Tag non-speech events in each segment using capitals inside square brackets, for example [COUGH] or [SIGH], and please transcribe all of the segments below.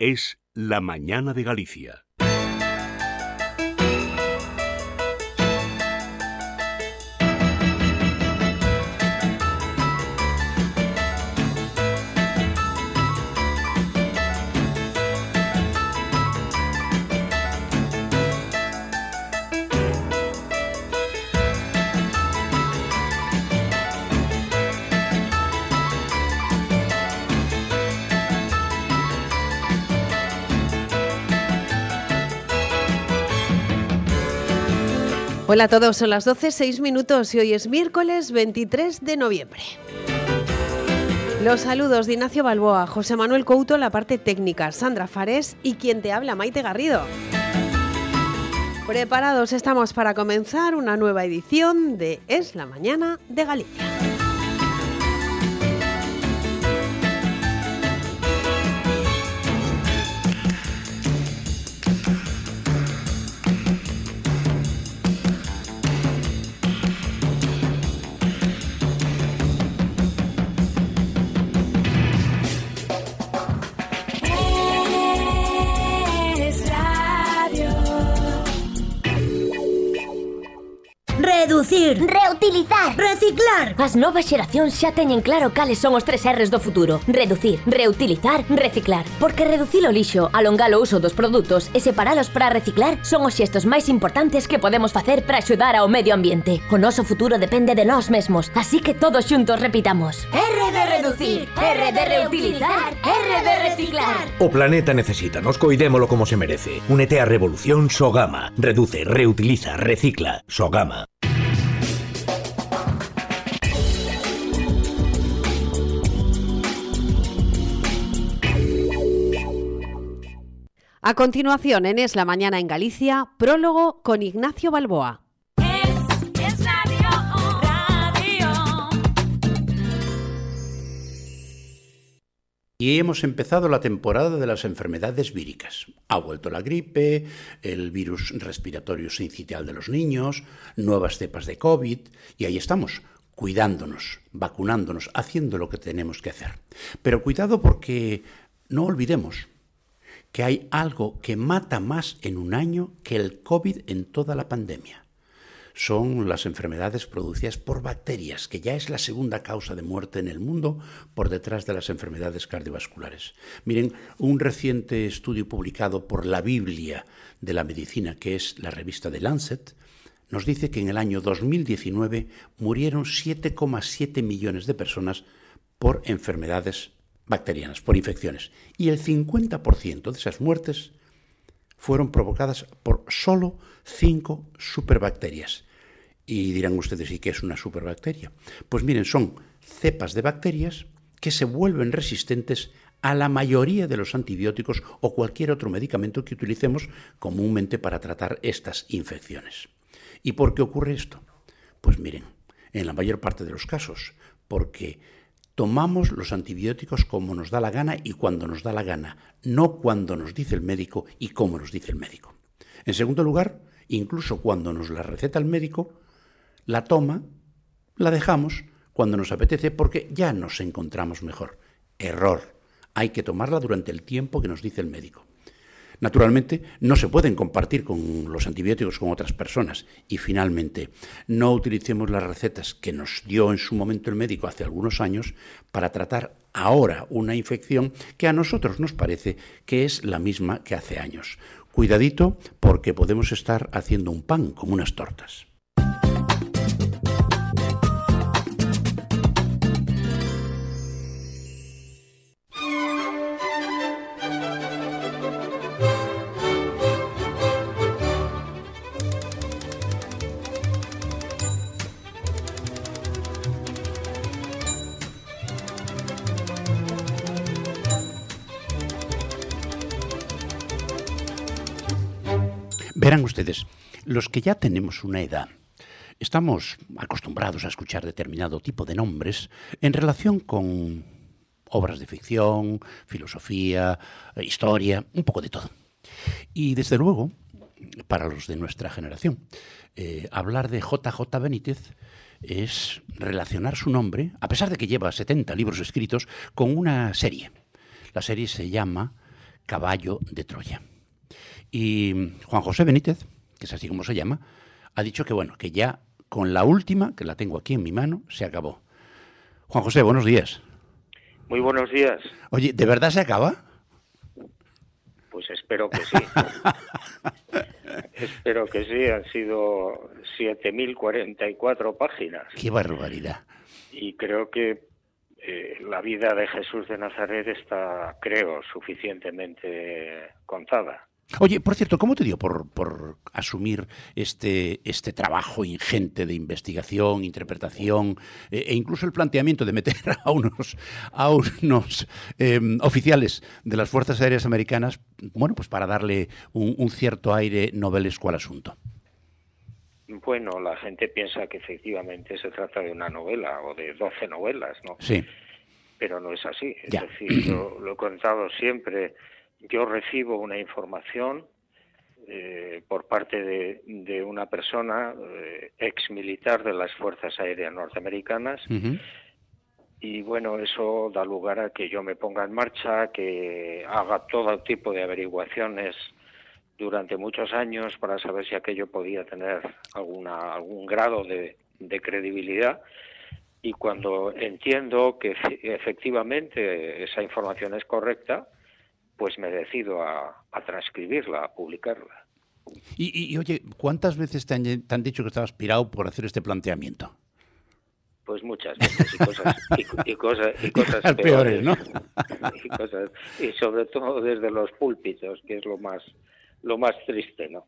Es La Mañana de Galicia. Hola a todos, son las 12, 6 minutos y hoy es miércoles 23 de noviembre. Los saludos de Ignacio Balboa, José Manuel Couto, la parte técnica, Sandra Fares y quien te habla, Maite Garrido. Preparados estamos para comenzar una nueva edición de Es la Mañana de Galicia. Reutilizar Reciclar. As novas xeracións xa teñen claro cales son os tres R's do futuro. Reducir, reutilizar, reciclar. Porque reducir o lixo, alongar o uso dos produtos e separalos para reciclar son os xestos máis importantes que podemos facer para axudar ao medio ambiente. O noso futuro depende de nós mesmos, así que todos xuntos repitamos. R de reducir, R de reutilizar, R de reciclar. O planeta necesita, nos coidémolo como se merece. Únete á revolución Sogama. Reduce, reutiliza, recicla, Sogama. A continuación, en Es la Mañana en Galicia, prólogo con Ignacio Balboa. Y hemos empezado la temporada de las enfermedades víricas. Ha vuelto la gripe, el virus respiratorio sincitial de los niños, nuevas cepas de COVID, y ahí estamos, cuidándonos, vacunándonos, haciendo lo que tenemos que hacer. Pero cuidado porque no olvidemos que hay algo que mata más en un año que el COVID en toda la pandemia. Son las enfermedades producidas por bacterias, que ya es la segunda causa de muerte en el mundo por detrás de las enfermedades cardiovasculares. Miren, un reciente estudio publicado por la Biblia de la Medicina, que es la revista de Lancet, nos dice que en el año 2019 murieron 7,7 millones de personas por enfermedades bacterianas, por infecciones. Y el 50% de esas muertes fueron provocadas por solo cinco superbacterias. Y dirán ustedes, ¿y qué es una superbacteria? Pues miren, son cepas de bacterias que se vuelven resistentes a la mayoría de los antibióticos o cualquier otro medicamento que utilicemos comúnmente para tratar estas infecciones. ¿Y por qué ocurre esto? Pues miren, en la mayor parte de los casos, porque tomamos los antibióticos como nos da la gana y cuando nos da la gana, no cuando nos dice el médico y cómo nos dice el médico. En segundo lugar, incluso cuando nos la receta el médico, la toma, la dejamos cuando nos apetece porque ya nos encontramos mejor. Error. Hay que tomarla durante el tiempo que nos dice el médico. Naturalmente, no se pueden compartir con los antibióticos con otras personas. Y finalmente, no utilicemos las recetas que nos dio en su momento el médico hace algunos años para tratar ahora una infección que a nosotros nos parece que es la misma que hace años. Cuidadito porque podemos estar haciendo un pan como unas tortas. Verán ustedes, los que ya tenemos una edad, estamos acostumbrados a escuchar determinado tipo de nombres en relación con obras de ficción, filosofía, eh, historia, un poco de todo. Y desde luego, para los de nuestra generación, eh, hablar de JJ Benítez es relacionar su nombre, a pesar de que lleva 70 libros escritos, con una serie. La serie se llama Caballo de Troya. Y Juan José Benítez, que es así como se llama, ha dicho que bueno, que ya con la última, que la tengo aquí en mi mano, se acabó. Juan José, buenos días. Muy buenos días. Oye, ¿de verdad se acaba? Pues espero que sí. [LAUGHS] espero que sí. Han sido 7.044 páginas. ¡Qué barbaridad! Y creo que eh, la vida de Jesús de Nazaret está, creo, suficientemente contada. Oye, por cierto, ¿cómo te dio por, por asumir este, este trabajo ingente de investigación, interpretación eh, e incluso el planteamiento de meter [LAUGHS] a unos, a unos em, oficiales de las Fuerzas Aéreas Americanas, bueno, pues para darle un, un cierto aire novelesco al asunto? Bueno, la gente piensa que efectivamente se trata de una novela o de 12 novelas, ¿no? Sí. Pero no es así. Es Ya. decir, yo lo he contado siempre. Yo recibo una información eh, por parte de, de una persona eh, ex militar de las Fuerzas Aéreas Norteamericanas. Y bueno, eso da lugar a que yo me ponga en marcha, que haga todo tipo de averiguaciones durante muchos años para saber si aquello podía tener alguna algún grado de, de credibilidad. Y cuando entiendo que efe- efectivamente esa información es correcta, pues me decido a, a transcribirla, a publicarla. Y, y- y, oye, ¿cuántas veces te han, te han dicho que estabas pirado por hacer este planteamiento? Pues muchas veces y cosas y, co- y cosas y [LAUGHS] cosas peores, ¿no? [LAUGHS] y cosas y sobre todo desde los púlpitos, que es lo más lo más triste, ¿no?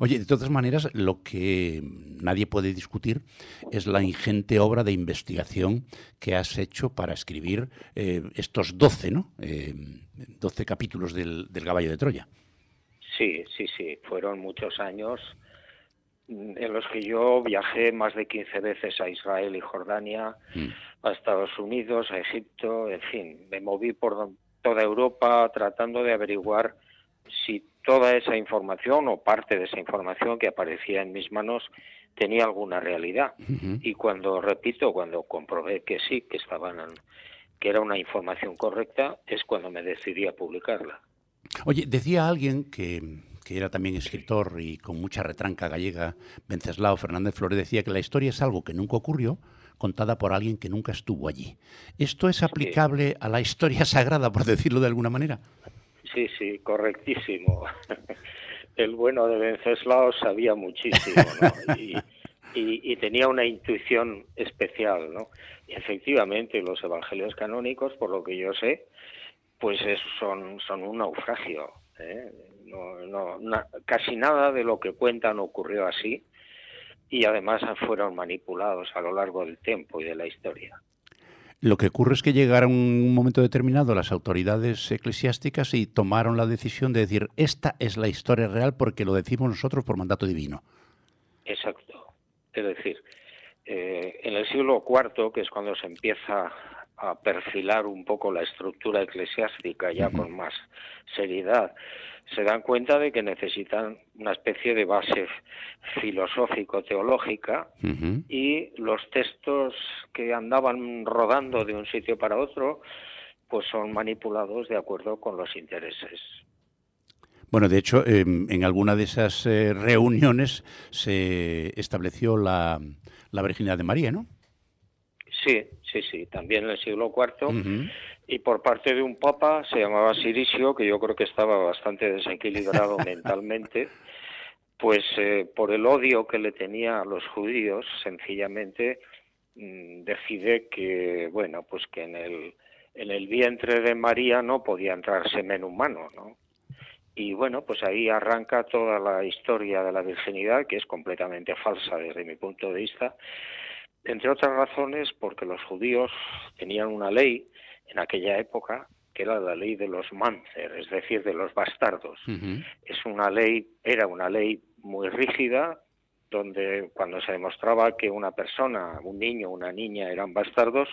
Oye, de todas maneras, lo que nadie puede discutir es la ingente obra de investigación que has hecho para escribir eh, estos 12, ¿no? Eh, 12 capítulos del, del Caballo de Troya. Sí, sí, sí, fueron muchos años mm, en los que yo viajé más de 15 veces a Israel y Jordania, a Estados Unidos, a Egipto, en fin, me moví por toda Europa tratando de averiguar si toda esa información o parte de esa información que aparecía en mis manos tenía alguna realidad. Y cuando, repito, cuando comprobé que sí, que estaban que era una información correcta, es cuando me decidí a publicarla. Oye, decía alguien que, que era también escritor y con mucha retranca gallega, Venceslao Fernández Flores, decía que la historia es algo que nunca ocurrió, contada por alguien que nunca estuvo allí. ¿Esto es aplicable a la historia [LAUGHS] sagrada, por decirlo de alguna manera? Sí, sí, correctísimo. [LAUGHS] El bueno de Venceslao sabía muchísimo, ¿no? Y, [LAUGHS] y- y tenía una intuición especial, ¿no? Y efectivamente, los evangelios canónicos, por lo que yo sé, pues es- son, son un naufragio. ¿eh? No, no, na- casi nada de lo que cuentan ocurrió así y además fueron manipulados a lo largo del tiempo y de la historia. Lo que ocurre es que llegaron un momento determinado las autoridades eclesiásticas y tomaron la decisión de decir, esta es la historia real porque lo decimos nosotros por mandato divino. Exacto. Es decir, eh, en el siglo IV, que es cuando se empieza a perfilar un poco la estructura eclesiástica ya con más seriedad, se dan cuenta de que necesitan una especie de base filosófico-teológica y los textos que andaban rodando de un sitio para otro pues son manipulados de acuerdo con los intereses. Bueno, de hecho, eh, en alguna de esas eh, reuniones se estableció la, la virginidad de María, ¿no? Sí, sí, sí, también en el siglo IV y por parte de un papa se llamaba Sirisio, que yo creo que estaba bastante desequilibrado [LAUGHS] mentalmente, pues eh, por el odio que le tenía a los judíos, sencillamente mm, decide que, bueno, pues que en el, en el vientre de María no podía entrar semen humano, ¿no? Y bueno, pues ahí arranca toda la historia de la virginidad, que es completamente falsa desde mi punto de vista, entre otras razones porque los judíos tenían una ley en aquella época que era la ley de los mancer, es decir, de los bastardos. Es una ley, era una ley muy rígida, donde cuando se demostraba que una persona, un niño, una niña eran bastardos,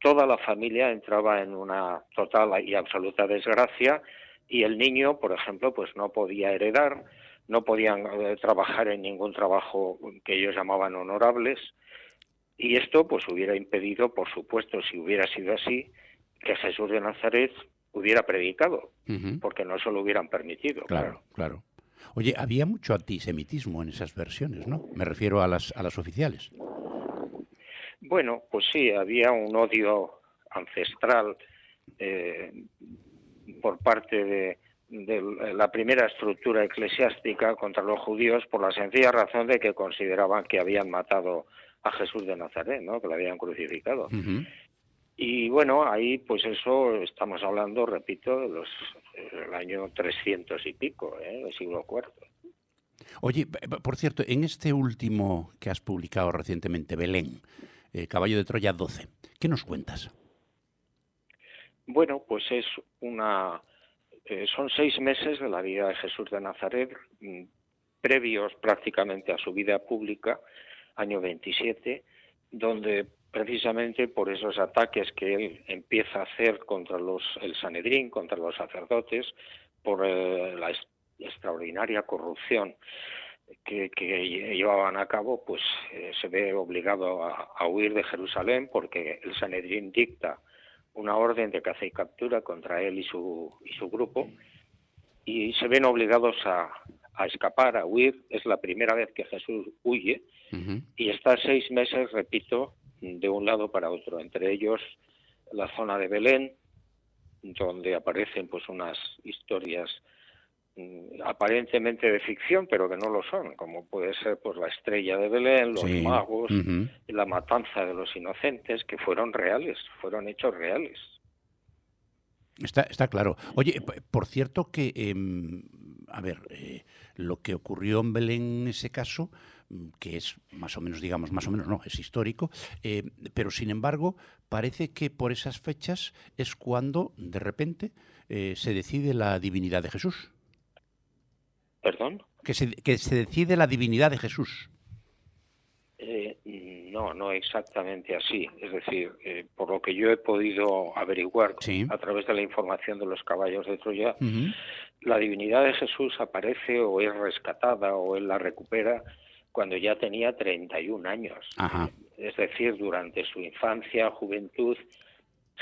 toda la familia entraba en una total y absoluta desgracia y el niño, por ejemplo, pues no podía heredar, no podían eh, trabajar en ningún trabajo que ellos llamaban honorables y esto pues hubiera impedido, por supuesto, si hubiera sido así, que Jesús de Nazaret hubiera predicado, porque no se lo hubieran permitido. Claro, claro. Oye, había mucho antisemitismo en esas versiones, ¿no? Me refiero a las, a las oficiales. Bueno, pues sí, había un odio ancestral eh, por parte de, la primera estructura eclesiástica contra los judíos por la sencilla razón de que consideraban que habían matado a Jesús de Nazaret, ¿no? que lo habían crucificado. Y bueno, ahí pues eso estamos hablando, repito, de los el año 300 y pico, ¿eh? del siglo IV. Oye, por cierto, en este último que has publicado recientemente, Belén, eh, Caballo de Troya 12, ¿qué nos cuentas? Bueno, pues es una eh, son seis meses de la vida de Jesús de Nazaret, mm, previos prácticamente a su vida pública, año 27, donde precisamente por esos ataques que él empieza a hacer contra los, el Sanedrín, contra los sacerdotes, por eh, la extraordinaria corrupción que, llevaban a cabo, pues eh, se ve obligado a, a, huir de Jerusalén porque el Sanedrín dicta una orden de caza y captura contra él y su, y su grupo y se ven obligados a, a escapar, a huir. Es la primera vez que Jesús huye. Y está seis meses, repito, de un lado para otro, entre ellos la zona de Belén, donde aparecen pues unas historias aparentemente de ficción, pero que no lo son, como puede ser pues la estrella de Belén, los magos, la matanza de los inocentes, que fueron reales, fueron hechos reales. Está, está claro. Oye, por cierto que, em, a ver, eh, lo que ocurrió en Belén en ese caso, mm, que es más o menos, digamos, más o menos, no, es histórico, eh, pero sin embargo, parece que por esas fechas es cuando, de repente, eh, se decide la divinidad de Jesús. ¿Perdón? Que se, que se decide la divinidad de Jesús. Eh, no, no exactamente así. Es decir, eh, por lo que yo he podido averiguar a través de la información de los caballos de Troya, la divinidad de Jesús aparece o es rescatada o él la recupera cuando ya tenía 31 años. Es decir, durante su infancia, juventud,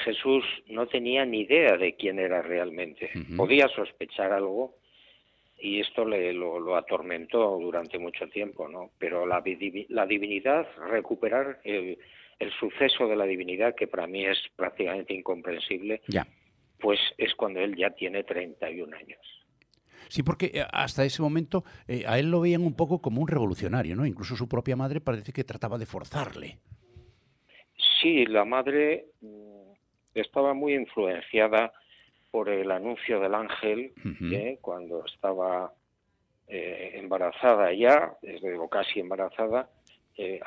Jesús no tenía ni idea de quién era realmente. Podía sospechar algo, y esto le, lo, atormentó durante mucho tiempo, ¿no? Pero la, la divinidad, recuperar el, suceso de la divinidad, que para mí es prácticamente incomprensible, ya. pues es cuando él ya tiene 31 años. Sí, porque eh, hasta ese momento eh, a él lo veían un poco como un revolucionario, ¿no? Incluso su propia madre parece que trataba de forzarle. Sí, la madre mm, estaba muy influenciada por el anuncio del ángel ¿eh? cuando estaba eh, embarazada ya, desde casi embarazada. Eh,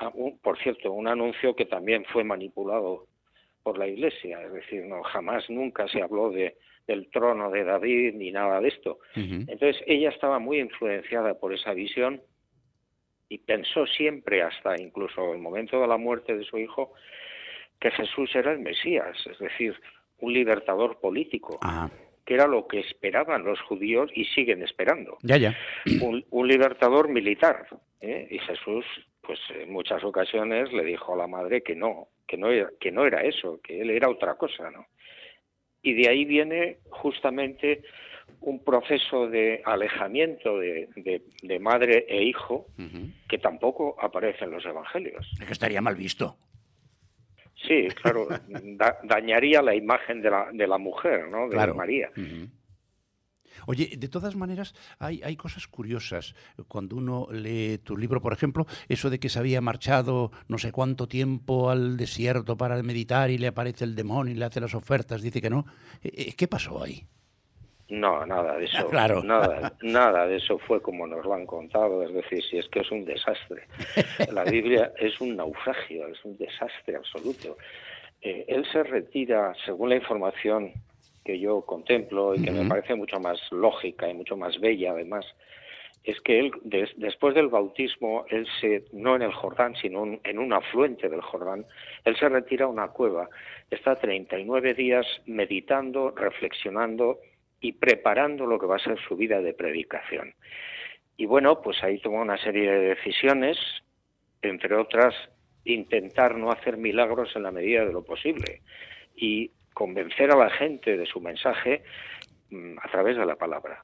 por cierto, un anuncio que también fue manipulado por la Iglesia, es decir, no jamás nunca se habló de del trono de David ni nada de esto. Entonces ella estaba muy influenciada por esa visión y pensó siempre, hasta incluso el momento de la muerte de su hijo, que Jesús era el Mesías, es decir, un libertador político, que era lo que esperaban los judíos y siguen esperando. Ya, ya. Un, libertador militar. ¿eh? Y Jesús, pues en muchas ocasiones le dijo a la madre que no, que no era, que no era eso, que él era otra cosa, ¿no? Y de ahí viene justamente un proceso de alejamiento de, de, madre e hijo que tampoco aparece en los evangelios. Es que estaría mal visto. Sí, claro, dañaría la imagen de la, de la mujer, ¿no? De María. Oye, de todas maneras, hay, hay cosas curiosas. Cuando uno lee tu libro, por ejemplo, eso de que se había marchado no sé cuánto tiempo al desierto para meditar y le aparece el demonio y le hace las ofertas, dice que no. Eh, eh, ¿Qué pasó ahí? No, nada de eso. [LAUGHS] Claro. Nada, nada de eso fue como nos lo han contado. Es decir, si es que es un desastre. [LAUGHS] La Biblia es un naufragio, es un desastre absoluto. Eh, él se retira, según la información que yo contemplo y que me parece mucho más lógica y mucho más bella, además, es que él, después del bautismo, él se, no en el Jordán, sino en un afluente del Jordán, él se retira a una cueva, está 39 días meditando, reflexionando y preparando lo que va a ser su vida de predicación. Y bueno, pues ahí tomó una serie de decisiones, entre otras, intentar no hacer milagros en la medida de lo posible y convencer a la gente de su mensaje mm, a través de la palabra.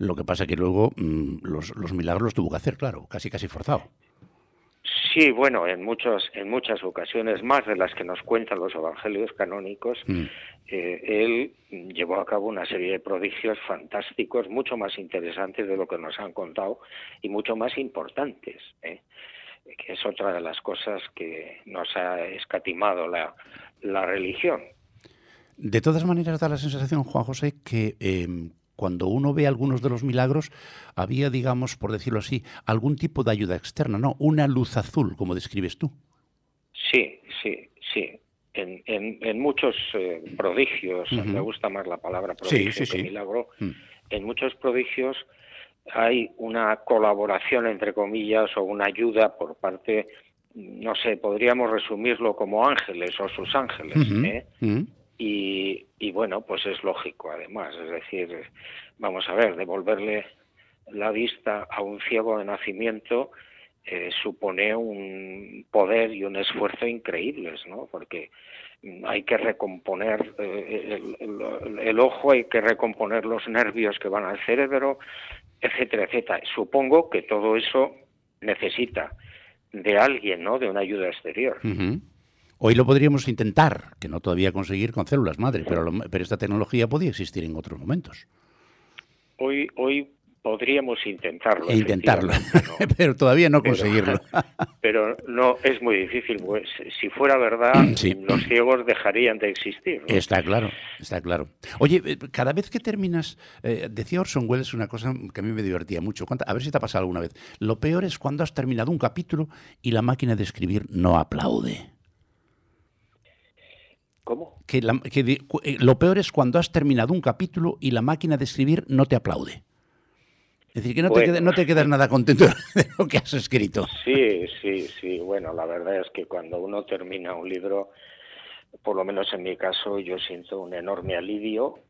Lo que pasa que luego mm, los, los, milagros los tuvo que hacer, claro, casi casi forzado. Sí, bueno, en muchos, en muchas ocasiones, más de las que nos cuentan los evangelios canónicos, mm. eh, él llevó a cabo una serie de prodigios fantásticos, mucho más interesantes de lo que nos han contado y mucho más importantes, ¿eh? que es otra de las cosas que nos ha escatimado la, la religión. De todas maneras, da la sensación, Juan José, que eh, cuando uno ve algunos de los milagros, había, digamos, por decirlo así, algún tipo de ayuda externa, ¿no? Una luz azul, como describes tú. Sí, sí, sí. En, en, muchos eh, prodigios, me gusta más la palabra prodigio que milagro, mm. en muchos prodigios hay una colaboración, entre comillas, o una ayuda por parte, no sé, podríamos resumirlo como ángeles o sus ángeles. ¿eh? Mm. Y, y, bueno, pues es lógico además, es decir, vamos a ver, devolverle la vista a un ciego de nacimiento eh, supone un poder y un esfuerzo increíbles, ¿no? Porque hay que recomponer eh, el, el, ojo, hay que recomponer los nervios que van al cerebro, etcétera, etcétera. Supongo que todo eso necesita de alguien, ¿no? De una ayuda exterior. Hoy lo podríamos intentar, que no todavía conseguir con células madre, pero, pero esta tecnología podía existir en otros momentos. Hoy, hoy podríamos intentarlo. E intentarlo, [LAUGHS] pero todavía no conseguirlo. [LAUGHS] Pero no es muy difícil, pues si fuera verdad, [CLEARS THROAT] los ciegos dejarían de existir. Está claro, está claro. Oye, eh, cada vez que terminas, eh, decía Orson Welles una cosa que a mí me divertía mucho. A ver si te ha pasado alguna vez. Lo peor es cuando has terminado un capítulo y la máquina de escribir no aplaude. ¿Cómo? Que, eh, lo peor es cuando has terminado un capítulo y la máquina de escribir no te aplaude. Es decir, que no, te, no te quedas nada contento [LAUGHS] de lo que has escrito. Sí, sí, sí. Bueno, la verdad es que cuando uno termina un libro, por lo menos en mi caso, yo siento un enorme alivio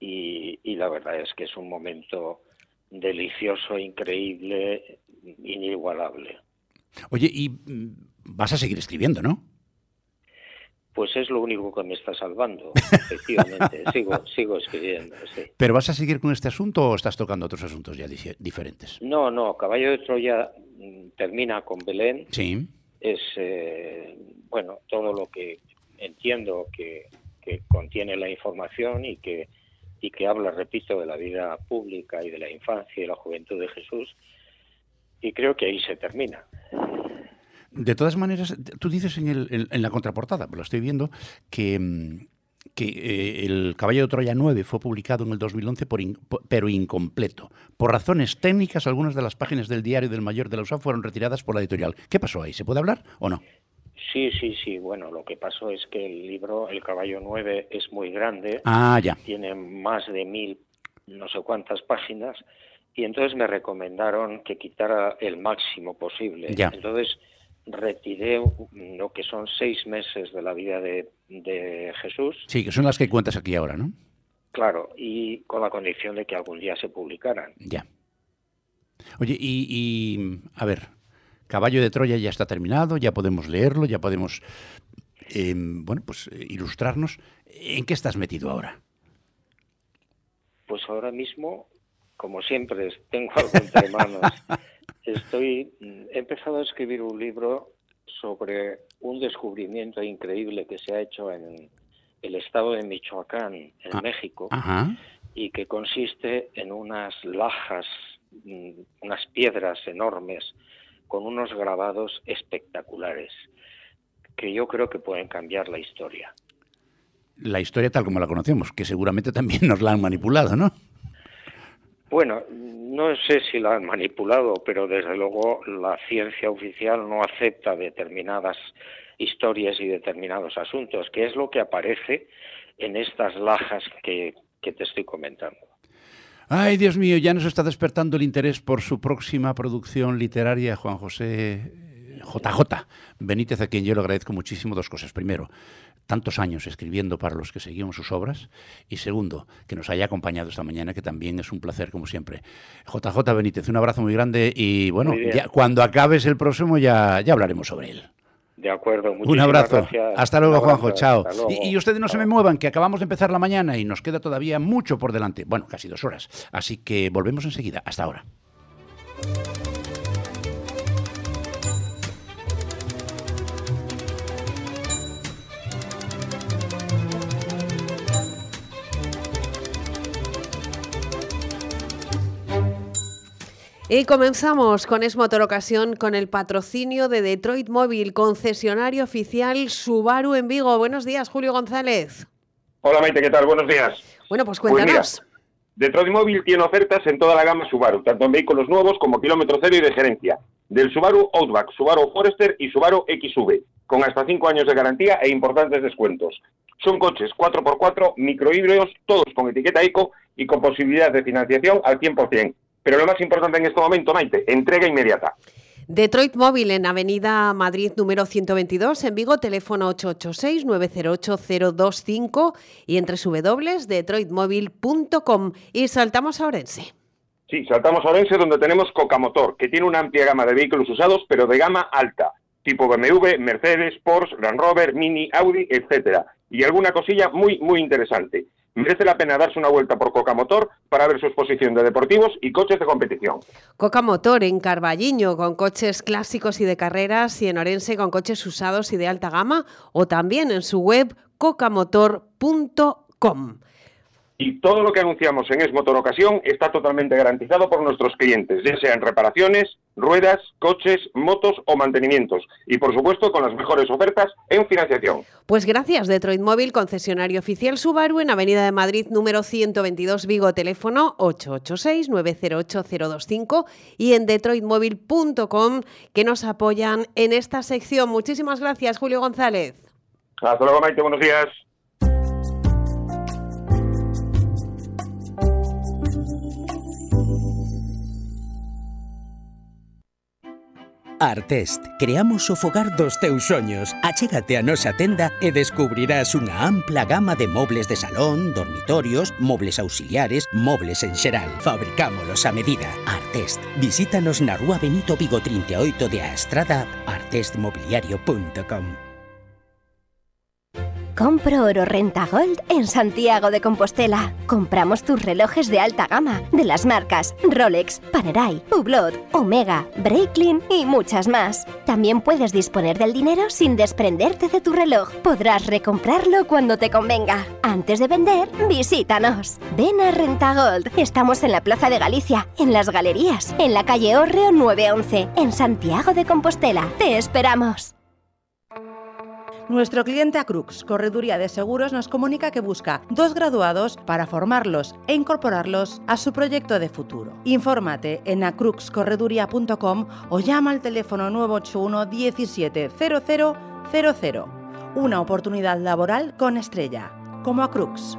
y, y la verdad es que es un momento delicioso, increíble, inigualable. Oye, y mm, vas a seguir escribiendo, ¿no? Pues es lo único que me está salvando, [LAUGHS] efectivamente. sigo, sigo escribiendo, sí. ¿Pero vas a seguir con este asunto o estás tocando otros asuntos ya diferentes? No, no, Caballo de Troya mm, termina con Belén. Sí. Es, eh, bueno, todo lo que entiendo que, que contiene la información y que, y que habla, repito, de la vida pública y de la infancia y la juventud de Jesús. Y creo que ahí se termina. De todas maneras, tú dices en, el, en, la contraportada, lo estoy viendo, que, mm, que eh, el Caballo de Troya 9 fue publicado en el 2011, por pero incompleto. Por razones técnicas, algunas de las páginas del diario del Mayor de la USA fueron retiradas por la editorial. ¿Qué pasó ahí? ¿Se puede hablar o no? Sí, sí, sí. Bueno, lo que pasó es que el libro, El Caballo 9, es muy grande. Ah, ya. Tiene más de mil, no sé cuántas páginas. Y entonces me recomendaron que quitara el máximo posible. Ya. Entonces retiré lo que son seis meses de la vida de, Jesús. Sí, que son las que cuentas aquí ahora, ¿no? Claro, y con la condición de que algún día se publicaran. Ya. Oye, y, y, a ver, Caballo de Troya ya está terminado, ya podemos leerlo, ya podemos, eh, bueno, pues ilustrarnos. ¿En qué estás metido ahora? Pues ahora mismo, como siempre, tengo algo entre [LAUGHS] manos. Estoy, he empezado a escribir un libro sobre un descubrimiento increíble que se ha hecho en el estado de Michoacán, en Ah, México, Ajá. y que consiste en unas lajas, mm, unas piedras enormes con unos grabados espectaculares que yo creo que pueden cambiar la historia. La historia tal como la conocemos, que seguramente también nos la han manipulado, ¿no? Bueno, no sé si la han manipulado, pero desde luego la ciencia oficial no acepta determinadas historias y determinados asuntos, que es lo que aparece en estas lajas que, te estoy comentando. Ay, Dios mío, ya nos está despertando el interés por su próxima producción literaria, Juan José JJ Benítez, a quien yo le agradezco muchísimo dos cosas. Primero, tantos años escribiendo para los que seguimos sus obras. Y segundo, que nos haya acompañado esta mañana, que también es un placer, como siempre. JJ Benítez, un abrazo muy grande y bueno, ya, cuando acabes el próximo ya, ya hablaremos sobre él. De acuerdo, Un muchísimas abrazo. gracias. Hasta luego, Un abrazo, Juanjo. Chao. luego. Y, y ustedes no se me muevan, que acabamos de empezar la mañana y nos queda todavía mucho por delante. Bueno, casi dos horas. Así que volvemos enseguida. Hasta ahora. Y comenzamos con Es Motor Ocasión con el patrocinio de Detroit Móvil, concesionario oficial Subaru en Vigo. Buenos días, Julio González. Hola Maite, ¿qué tal? Buenos días. Bueno, pues Pues mira, cuéntanos. Detroit Móvil tiene ofertas en toda la gama Subaru, tanto en vehículos nuevos como kilómetro cero y de gerencia. Del Subaru Outback, Subaru Forester y Subaru XV, con hasta 5 años de garantía e importantes descuentos. Son coches 4x4, microhíbridos, todos con etiqueta eco y con posibilidad de financiación al 100%. Pero lo más importante en este momento, Maite, entrega inmediata. Detroit Móvil en Avenida Madrid número 122 en Vigo, teléfono 886-908-025 y entre www.detroitmóvil.com. Y saltamos a Orense. Sí, saltamos a Orense donde tenemos Cocamotor, que tiene una amplia gama de vehículos usados, pero de gama alta, tipo BMW, Mercedes, Porsche, Land Rover, Mini, Audi, etcétera. Y alguna cosilla muy, muy interesante. Merece la pena darse una vuelta por Cocamotor para ver su exposición de deportivos y coches de competición. Coca Motor en Carballiño con coches clásicos y de carreras y en Orense con coches usados y de alta gama o también en su web cocamotor.com. Y todo lo que anunciamos en Es Motor Ocasión está totalmente garantizado por nuestros clientes, ya sean reparaciones, ruedas, coches, motos o mantenimientos. Y por supuesto con las mejores ofertas en financiación. Pues gracias, Detroit Móvil, concesionario oficial Subaru en Avenida de Madrid número 122 Vigo, teléfono 886-908-025 y en detroitmóvil.com que nos apoyan en esta sección. Muchísimas gracias, Julio González. Hasta luego, Maite, buenos días. Artest, creamos o fogar dos teus soños. Achégate a nosa tenda e descubrirás unha ampla gama de mobles de salón, dormitorios, mobles auxiliares, mobles en xeral. Fabricámolos a medida. Artest, visítanos na Rúa Benito Vigo 38 de A Estrada, artestmobiliario.com. Compro oro renta gold en Santiago de Compostela. Compramos tus relojes de alta gama de las marcas Rolex, Panerai, Hublot, Omega, Breitling y muchas más. También puedes disponer del dinero sin desprenderte de tu reloj. Podrás recomprarlo cuando te convenga. Antes de vender, visítanos. Ven a Renta Gold. Estamos en la Plaza de Galicia, en las Galerías, en la calle Orreo 911, en Santiago de Compostela. Te esperamos. Nuestro cliente Acrux, Correduría de Seguros, nos comunica que busca dos graduados para formarlos e incorporarlos a su proyecto de futuro. Infórmate en acruxcorreduría.com o llama al teléfono 981 17 0000. Una oportunidad laboral con estrella, como Acrux.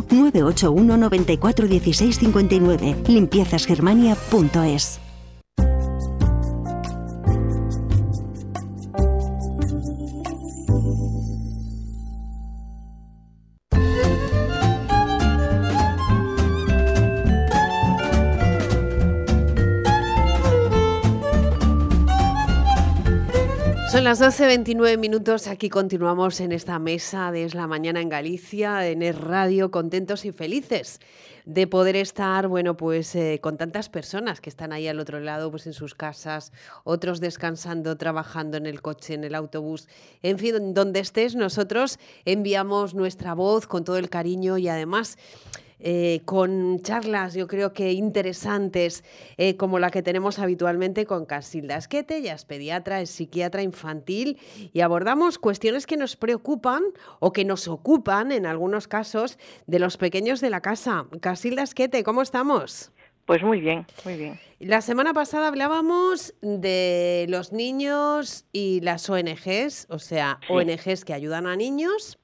981 94 16 59. Limpiezasgermania.es. Son las 12.29 minutos, aquí continuamos en esta mesa de Es la Mañana en Galicia, en Es Radio, contentos y felices de poder estar, bueno, pues eh, con tantas personas que están ahí al otro lado, pues en sus casas, otros descansando, trabajando en el coche, en el autobús, en fin, donde estés, nosotros enviamos nuestra voz con todo el cariño y además eh, con charlas, yo creo que interesantes, eh, como la que tenemos habitualmente con Casilda Esquete, ella es pediatra, es psiquiatra infantil, y abordamos cuestiones que nos preocupan o que nos ocupan, en algunos casos, de los pequeños de la casa. Casilda Esquete, ¿cómo estamos? Pues muy bien, muy bien. La semana pasada hablábamos de los niños y las ONGs, o sea, ONGs que ayudan a niños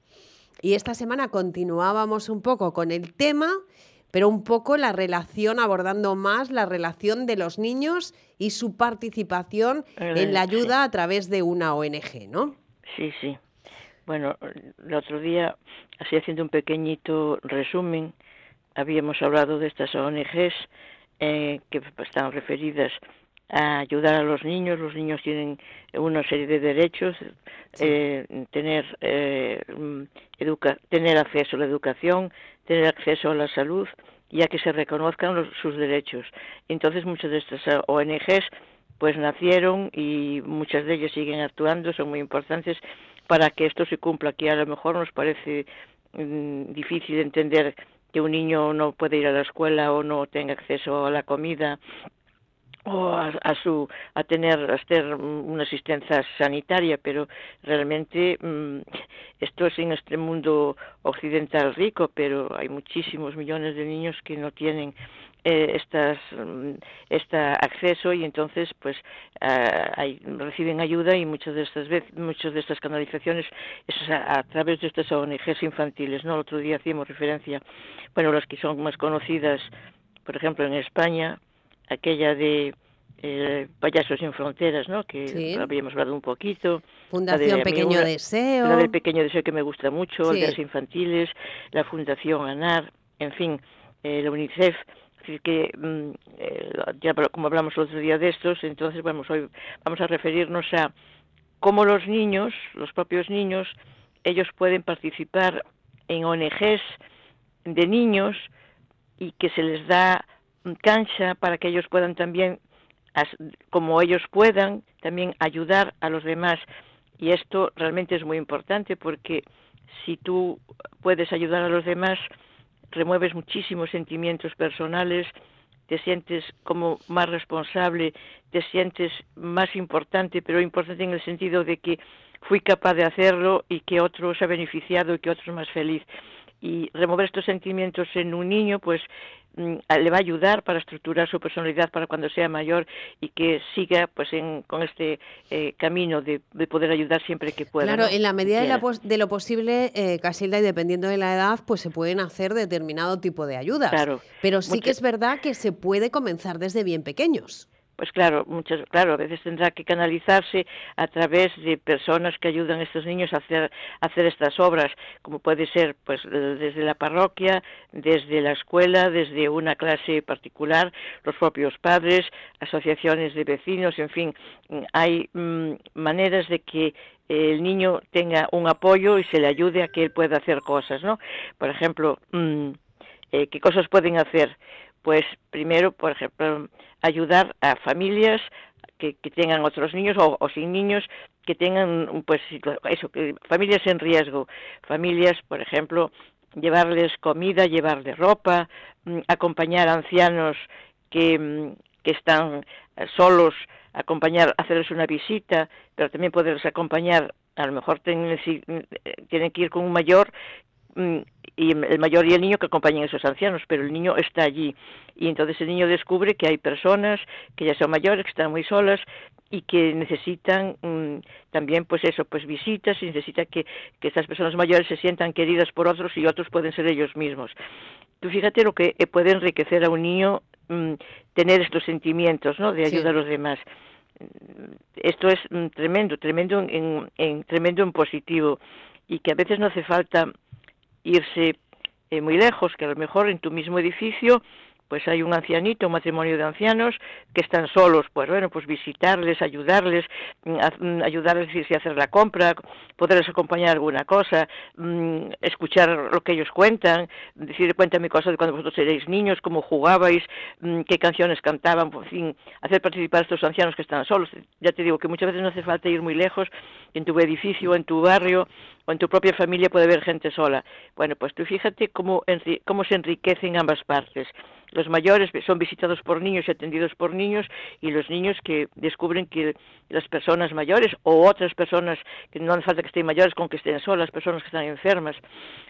y esta semana continuábamos un poco con el tema, pero un poco la relación, abordando más la relación de los niños y su participación en la ayuda a través de una ONG, ¿no? Sí, sí. Bueno, el otro día, así haciendo un pequeñito resumen, habíamos hablado de estas ONGs eh, que están referidas a ayudar a los niños. Los niños tienen una serie de derechos, eh, tener, eh, mm, educa tener acceso a la educación, tener acceso a la salud y a que se reconozcan sus derechos. Entonces muchas de estas ONGs pues nacieron y muchas de ellas siguen actuando, son muy importantes para que esto se cumpla. Aquí a lo mejor nos parece mm, difícil entender que un niño no puede ir a la escuela o no tenga acceso a la comida o a, su a tener a tener una asistencia sanitaria pero realmente mm, esto es en este mundo occidental rico pero hay muchísimos millones de niños que no tienen eh, estas mm, este acceso y entonces pues hay, reciben ayuda y muchas de estas veces muchas de estas canalizaciones es a, través de estas ONGs infantiles no el otro día hacíamos referencia bueno las que son más conocidas por ejemplo en España aquella de eh, Payasos sin Fronteras, ¿no? Que habíamos hablado un poquito. Fundación Pequeño Deseo. La del Pequeño Deseo que me gusta mucho, las infantiles, la Fundación ANAR, en fin, eh, la UNICEF. Así que, mm, eh, ya como hablamos el otro día de estos, entonces vamos, hoy vamos a referirnos a cómo los niños, los propios niños, ellos pueden participar en ONGs de niños y que se les da cancha para que ellos puedan también, como ellos puedan, también ayudar a los demás. Y esto realmente es muy importante porque si tú puedes ayudar a los demás, remueves muchísimos sentimientos personales, te sientes como más responsable, te sientes más importante, pero importante en el sentido de que fui capaz de hacerlo y que otro se ha beneficiado y que otro es más feliz. Y remover estos sentimientos en un niño, pues le va a ayudar para estructurar su personalidad para cuando sea mayor y que siga pues con este eh, camino de, poder ayudar siempre que pueda. Claro, en la medida de, lo posible, eh, Casilda, y dependiendo de la edad, pues se pueden hacer determinado tipo de ayudas. Claro. Pero sí que es verdad que se puede comenzar desde bien pequeños pues claro, muchas, claro, a veces tendrá que canalizarse a través de personas que ayudan a estos niños a hacer, hacer estas obras, como puede ser pues desde la parroquia, desde la escuela, desde una clase particular, los propios padres, asociaciones de vecinos, en fin, hay mm, maneras de que el niño tenga un apoyo y se le ayude a que él pueda hacer cosas, ¿no? Por ejemplo, mm, eh, ¿qué cosas pueden hacer? Pues primero, por ejemplo, ayudar a familias que, tengan otros niños o, sin niños que tengan pues eso familias en riesgo. Familias por ejemplo llevarles comida, llevarles ropa, mm, acompañar a ancianos que, mm, que están eh, solos, acompañar, hacerles una visita, pero también poderles acompañar, a lo mejor tienen, tienen que ir con un mayor Mm, y el mayor y el niño que acompañan a esos ancianos, pero el niño está allí. Y entonces el niño descubre que hay personas que ya son mayores, que están muy solas y que necesitan mm, también, pues eso, pues visitas y necesita que, que estas personas mayores se sientan queridas por otros y otros pueden ser ellos mismos. Tú fíjate lo que puede enriquecer a un niño mm, tener estos sentimientos, ¿no? De ayuda a los demás esto es tremendo, tremendo en, en, tremendo en positivo y que a veces no hace falta irse eh, muy lejos, que a lo mejor en tu mismo edificio pues hay un ancianito, un matrimonio de ancianos que están solos, pues bueno, pues visitarles, ayudarles, mm, mm, ayudarles si hacer la compra, poderles acompañar alguna cosa, mm, escuchar lo que elellos cuentan, decir, cuéntame cosas de cuando vosotros erais niños, cómo jugabais, qué canciones cantaban, por fin, hacer participar a estos ancianos que están solos. Ya te digo que muchas veces no hace falta ir muy lejos, en tu edificio, en tu barrio, o en tu propia familia puede haber gente sola. Bueno, pues tú fíjate cómo, cómo se enriquecen ambas partes. Los mayores son visitados por niños y atendidos por niños y los niños que descubren que las personas mayores o otras personas que no hace falta que estén mayores con que estén solas, personas que están enfermas,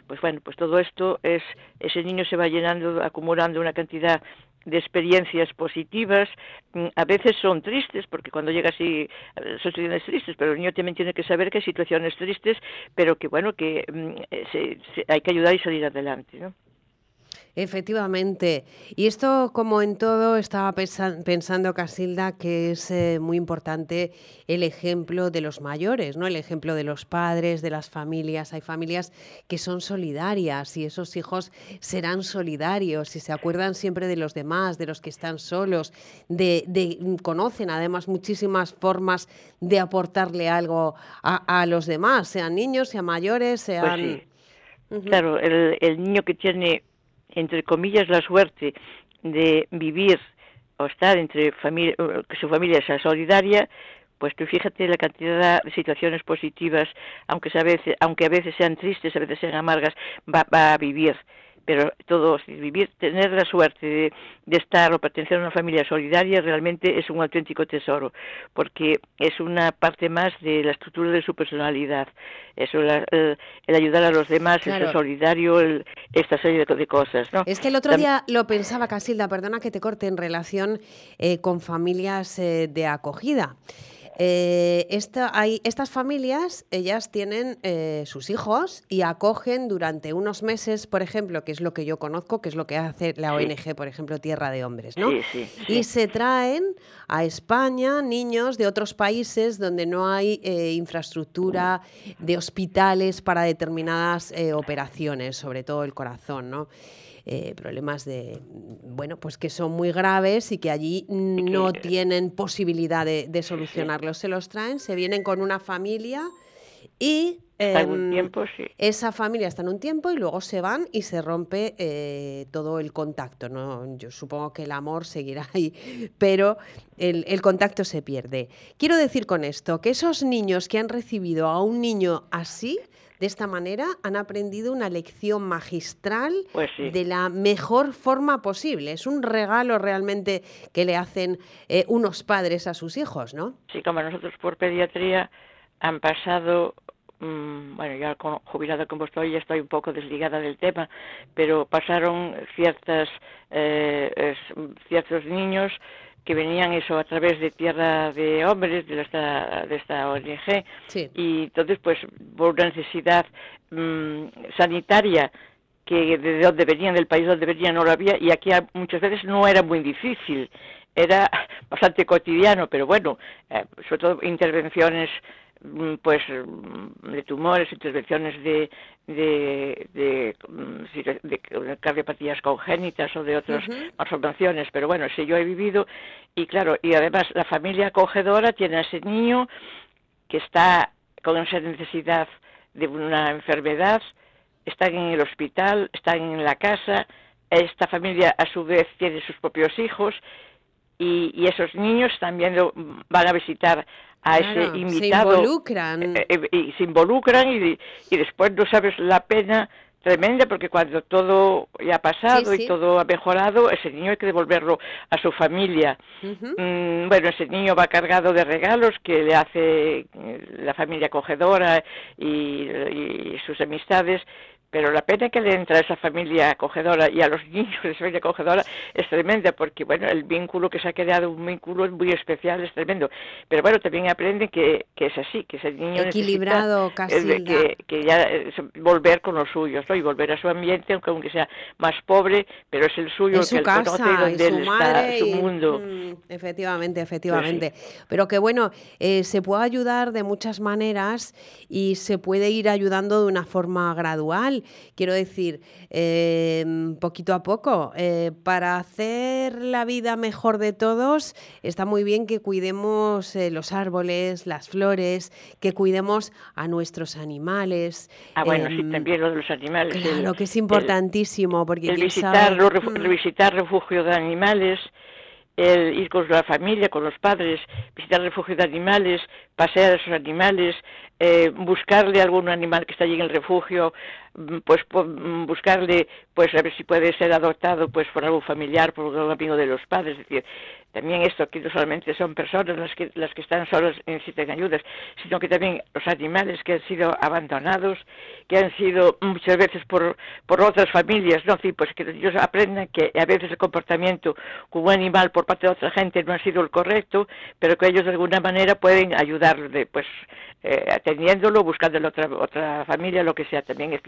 pues bueno, pues todo esto es ese niño se va llenando, acumulando una cantidad de experiencias positivas, mm, a veces son tristes, porque cuando llega así son situaciones tristes, pero el niño también tiene que saber que hay situaciones tristes, pero que bueno, que mm, se, hay que ayudar y salir adelante, ¿no? Efectivamente. Y esto, como en todo, estaba pensando Casilda que es eh, muy importante el ejemplo de los mayores, ¿no? El ejemplo de los padres, de las familias. Hay familias que son solidarias y esos hijos serán solidarios y se acuerdan siempre de los demás, de los que están solos, de, mm, conocen además muchísimas formas de aportarle algo a, los demás, sean niños, sean mayores, pues sean. Claro, el, el niño que tiene entre comillas, la suerte de vivir o estar entre familia, que su familia sea solidaria, pues tú fíjate la cantidad de situaciones positivas, aunque a veces, aunque a veces sean tristes, a veces sean amargas, va, va a vivir pero todos vivir, tener la suerte de, estar o pertenecer a una familia solidaria realmente es un auténtico tesoro, porque es una parte más de la estructura de su personalidad. Eso, el, ayudar a los demás, el ser solidario, esta serie de, cosas. ¿no? Es que el otro día lo pensaba, Casilda, perdona que te corte, en relación eh, con familias eh, de acogida. Eh, hay, estas familias, ellas tienen eh, sus hijos y acogen durante unos meses, por ejemplo, que es lo que yo conozco, que es lo que hace la ONG, por ejemplo, Tierra de Hombres, ¿no? y se traen a España niños de otros países donde no hay eh, infraestructura de hospitales para determinadas operaciones, sobre todo el corazón, ¿no? Eh, problemas de, bueno, pues que son muy graves y que allí no tienen posibilidad de, solucionarlos. Se los traen, se vienen con una familia y em, tiempo, esa familia está en un tiempo y luego se van y se rompe eh, todo el contacto. ¿no? Yo supongo que el amor seguirá ahí, pero el, el, contacto se pierde. Quiero decir con esto que esos niños que han recibido a un niño así, de esta manera han aprendido una lección magistral pues de la mejor forma posible. Es un regalo realmente que le hacen eh, unos padres a sus hijos, ¿no? Sí, como nosotros por pediatría han pasado mm, bueno, ya con, jubilada como estoy, ya estoy un poco desligada del tema, pero pasaron ciertas, eh, ciertos niños que venían eso a través de Tierra de Hombres, de esta, de esta ONG, y entonces pues por una necesidad mm, sanitaria que de donde venían, del país donde venían no lo había, y aquí muchas veces no era muy difícil, era [LAUGHS] bastante cotidiano, pero bueno, eh, sobre todo intervenciones pues mm, de tumores, intervenciones de, de, de, mm, de cardiopatías congénitas o de otras malformaciones, pero bueno, si yo he vivido y claro, y además la familia acogedora tiene a ese niño que está con esa necesidad de una enfermedad, están en el hospital, están en la casa, esta familia a su vez tiene sus propios hijos y, y esos niños también lo, van a visitar a ese invitado. Se involucran. Eh, eh, y se involucran y, y, después no sabes la pena tremenda porque cuando todo ya ha pasado Sí, sí. y todo ha mejorado, ese niño hay que devolverlo a su familia. Ujú. Mm, bueno, ese niño va cargado de regalos que le hace eh, la familia acogedora y, y sus amistades, pero la pena que le entra a esa familia acogedora y a los niños de esa familia acogedora es tremenda, porque bueno, el vínculo que se ha creado, un vínculo muy especial, es tremendo. Pero bueno, también aprende que, que es así, que ese niño Equilibrado, eh, Casilda. que, que ya eh, volver con los suyos, ¿no? Y volver a su ambiente, aunque aunque sea más pobre, pero es el suyo, Es su que él conoce y casa, y donde su él madre, está, su mundo. mm, efectivamente, efectivamente. Pero que bueno, eh, se puede ayudar de muchas maneras y se puede ir ayudando de una forma gradual. Quiero decir, eh, poquito a poco. Eh, para hacer la vida mejor de todos, está muy bien que cuidemos eh, los árboles, las flores, que cuidemos a nuestros animales. Ah, bueno, sí, em, también lo de los animales. el- Claro que es el- importantísimo, porque el quién visitar, sabe- los refu- Mm. visitar refugio de animales, el ir con la familia, con los padres, visitar refugio de animales, pasear a esos animales, eh, buscarle algún animal que está allí en el refugio, mm, pues mm, buscarle, pues a ver si puede ser adoptado, pues por algún familiar, por algún amigo de los padres, es decir, también esto aquí no solamente son personas las que las que están solas y necesitan ayudas, sino que también los animales que han sido abandonados, que han sido muchas veces por, por otras familias, ¿no? Sí, pues que ellos aprendan que a veces el comportamiento con un animal por parte de otra gente no ha sido el correcto, pero que ellos de alguna manera pueden ayudarle, pues eh, atendiéndolo, buscándole otra otra familia, lo que sea. También es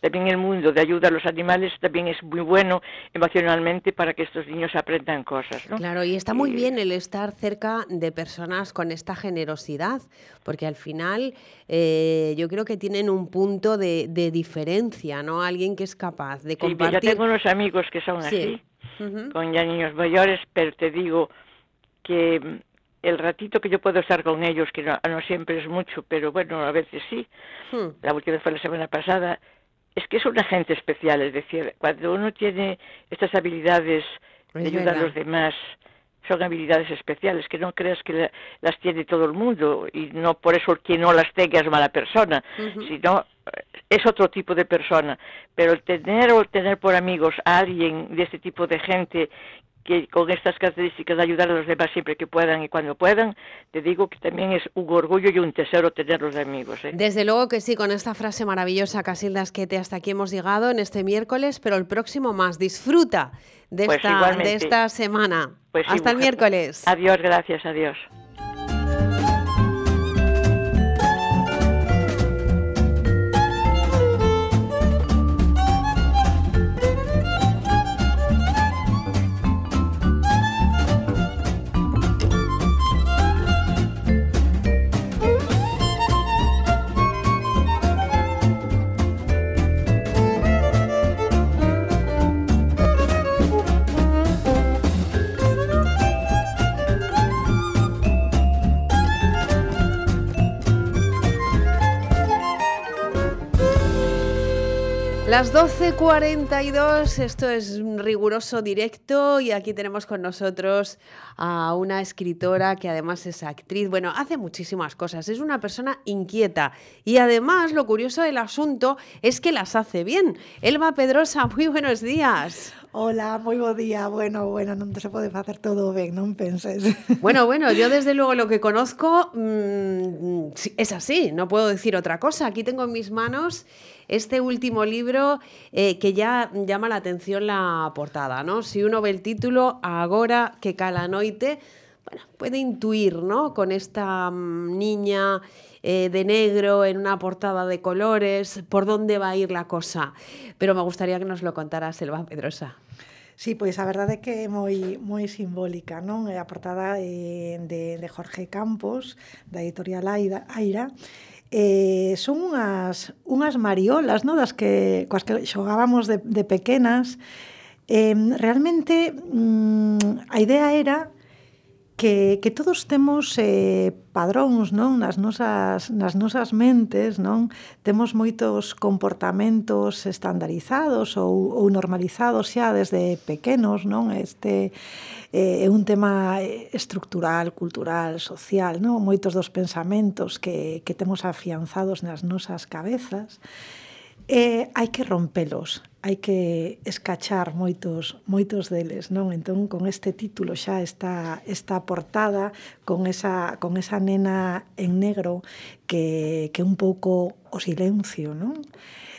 también el mundo de ayuda a los animales también es muy bueno emocionalmente para que estos niños aprendan cosas, ¿no? Claro, y está muy bien el estar cerca de personas con esta generosidad, porque al final eh, yo creo que tienen un punto de, de diferencia, ¿no? Alguien que es capaz de Sí, compartir. yo tengo unos amigos que son Sí. así, con ya niños mayores, pero te digo que el ratito que yo puedo estar con ellos, que no, no siempre es mucho, pero bueno, a veces sí, Hmm. la última vez fue la semana pasada, es que es una gente especial, es decir, cuando uno tiene estas habilidades de Es ayudar a verdad. los demás, son habilidades especiales, que no creas que la- las tiene todo el mundo, y no por eso que no las tenga es mala persona, sino eh, es otro tipo de persona. Pero el tener o el tener por amigos a alguien de este tipo de gente que con estas características de ayudar a los demás siempre que puedan y cuando puedan, te digo que también es un orgullo y un tesoro tenerlos de amigos. ¿eh? Desde luego que sí, con esta frase maravillosa, Casildas, que te hasta aquí hemos llegado en este miércoles, pero el próximo más. Disfruta de, Pues esta, de esta semana. Pues sí, Hasta el mujer. miércoles. Adiós, gracias, adiós. Las 12.42, esto es un riguroso directo y aquí tenemos con nosotros a una escritora que además es actriz, bueno, hace muchísimas cosas, es una persona inquieta y además lo curioso del asunto es que las hace bien. Elba Pedrosa, muy buenos días. Hola, moi bo día. Bueno, bueno, non se pode facer todo ben, non penses. [LAUGHS] Bueno, bueno, yo desde luego lo que conozco mm, es así, no puedo decir otra cosa. Aquí tengo en mis manos este último libro eh, que ya llama la atención la portada, ¿no? Si uno ve el título, Agora que calanoite, bueno, puede intuir, ¿no? Con esta mm, niña eh, de negro en una portada de colores, por dónde va a ir la cosa. Pero me gustaría que nos lo contara Selva Pedrosa. Sí, pois a verdade é que é moi moi simbólica, non? É portada eh, de, de Jorge Campos, da editorial Aira, Aira eh, son unhas, unhas mariolas no? das que, coas que xogábamos de, de pequenas. Eh, realmente, mm, a idea era que, que todos temos eh, padróns non? Nas nosas, nas nosas mentes, non? Temos moitos comportamentos estandarizados ou, ou normalizados xa desde pequenos, non? Este eh, é un tema estructural, cultural, social, non? Moitos dos pensamentos que, que temos afianzados nas nosas cabezas eh, hai que rompelos, hai que escachar moitos moitos deles, non? Entón con este título xa está esta portada con esa con esa nena en negro que que un pouco o silencio, non?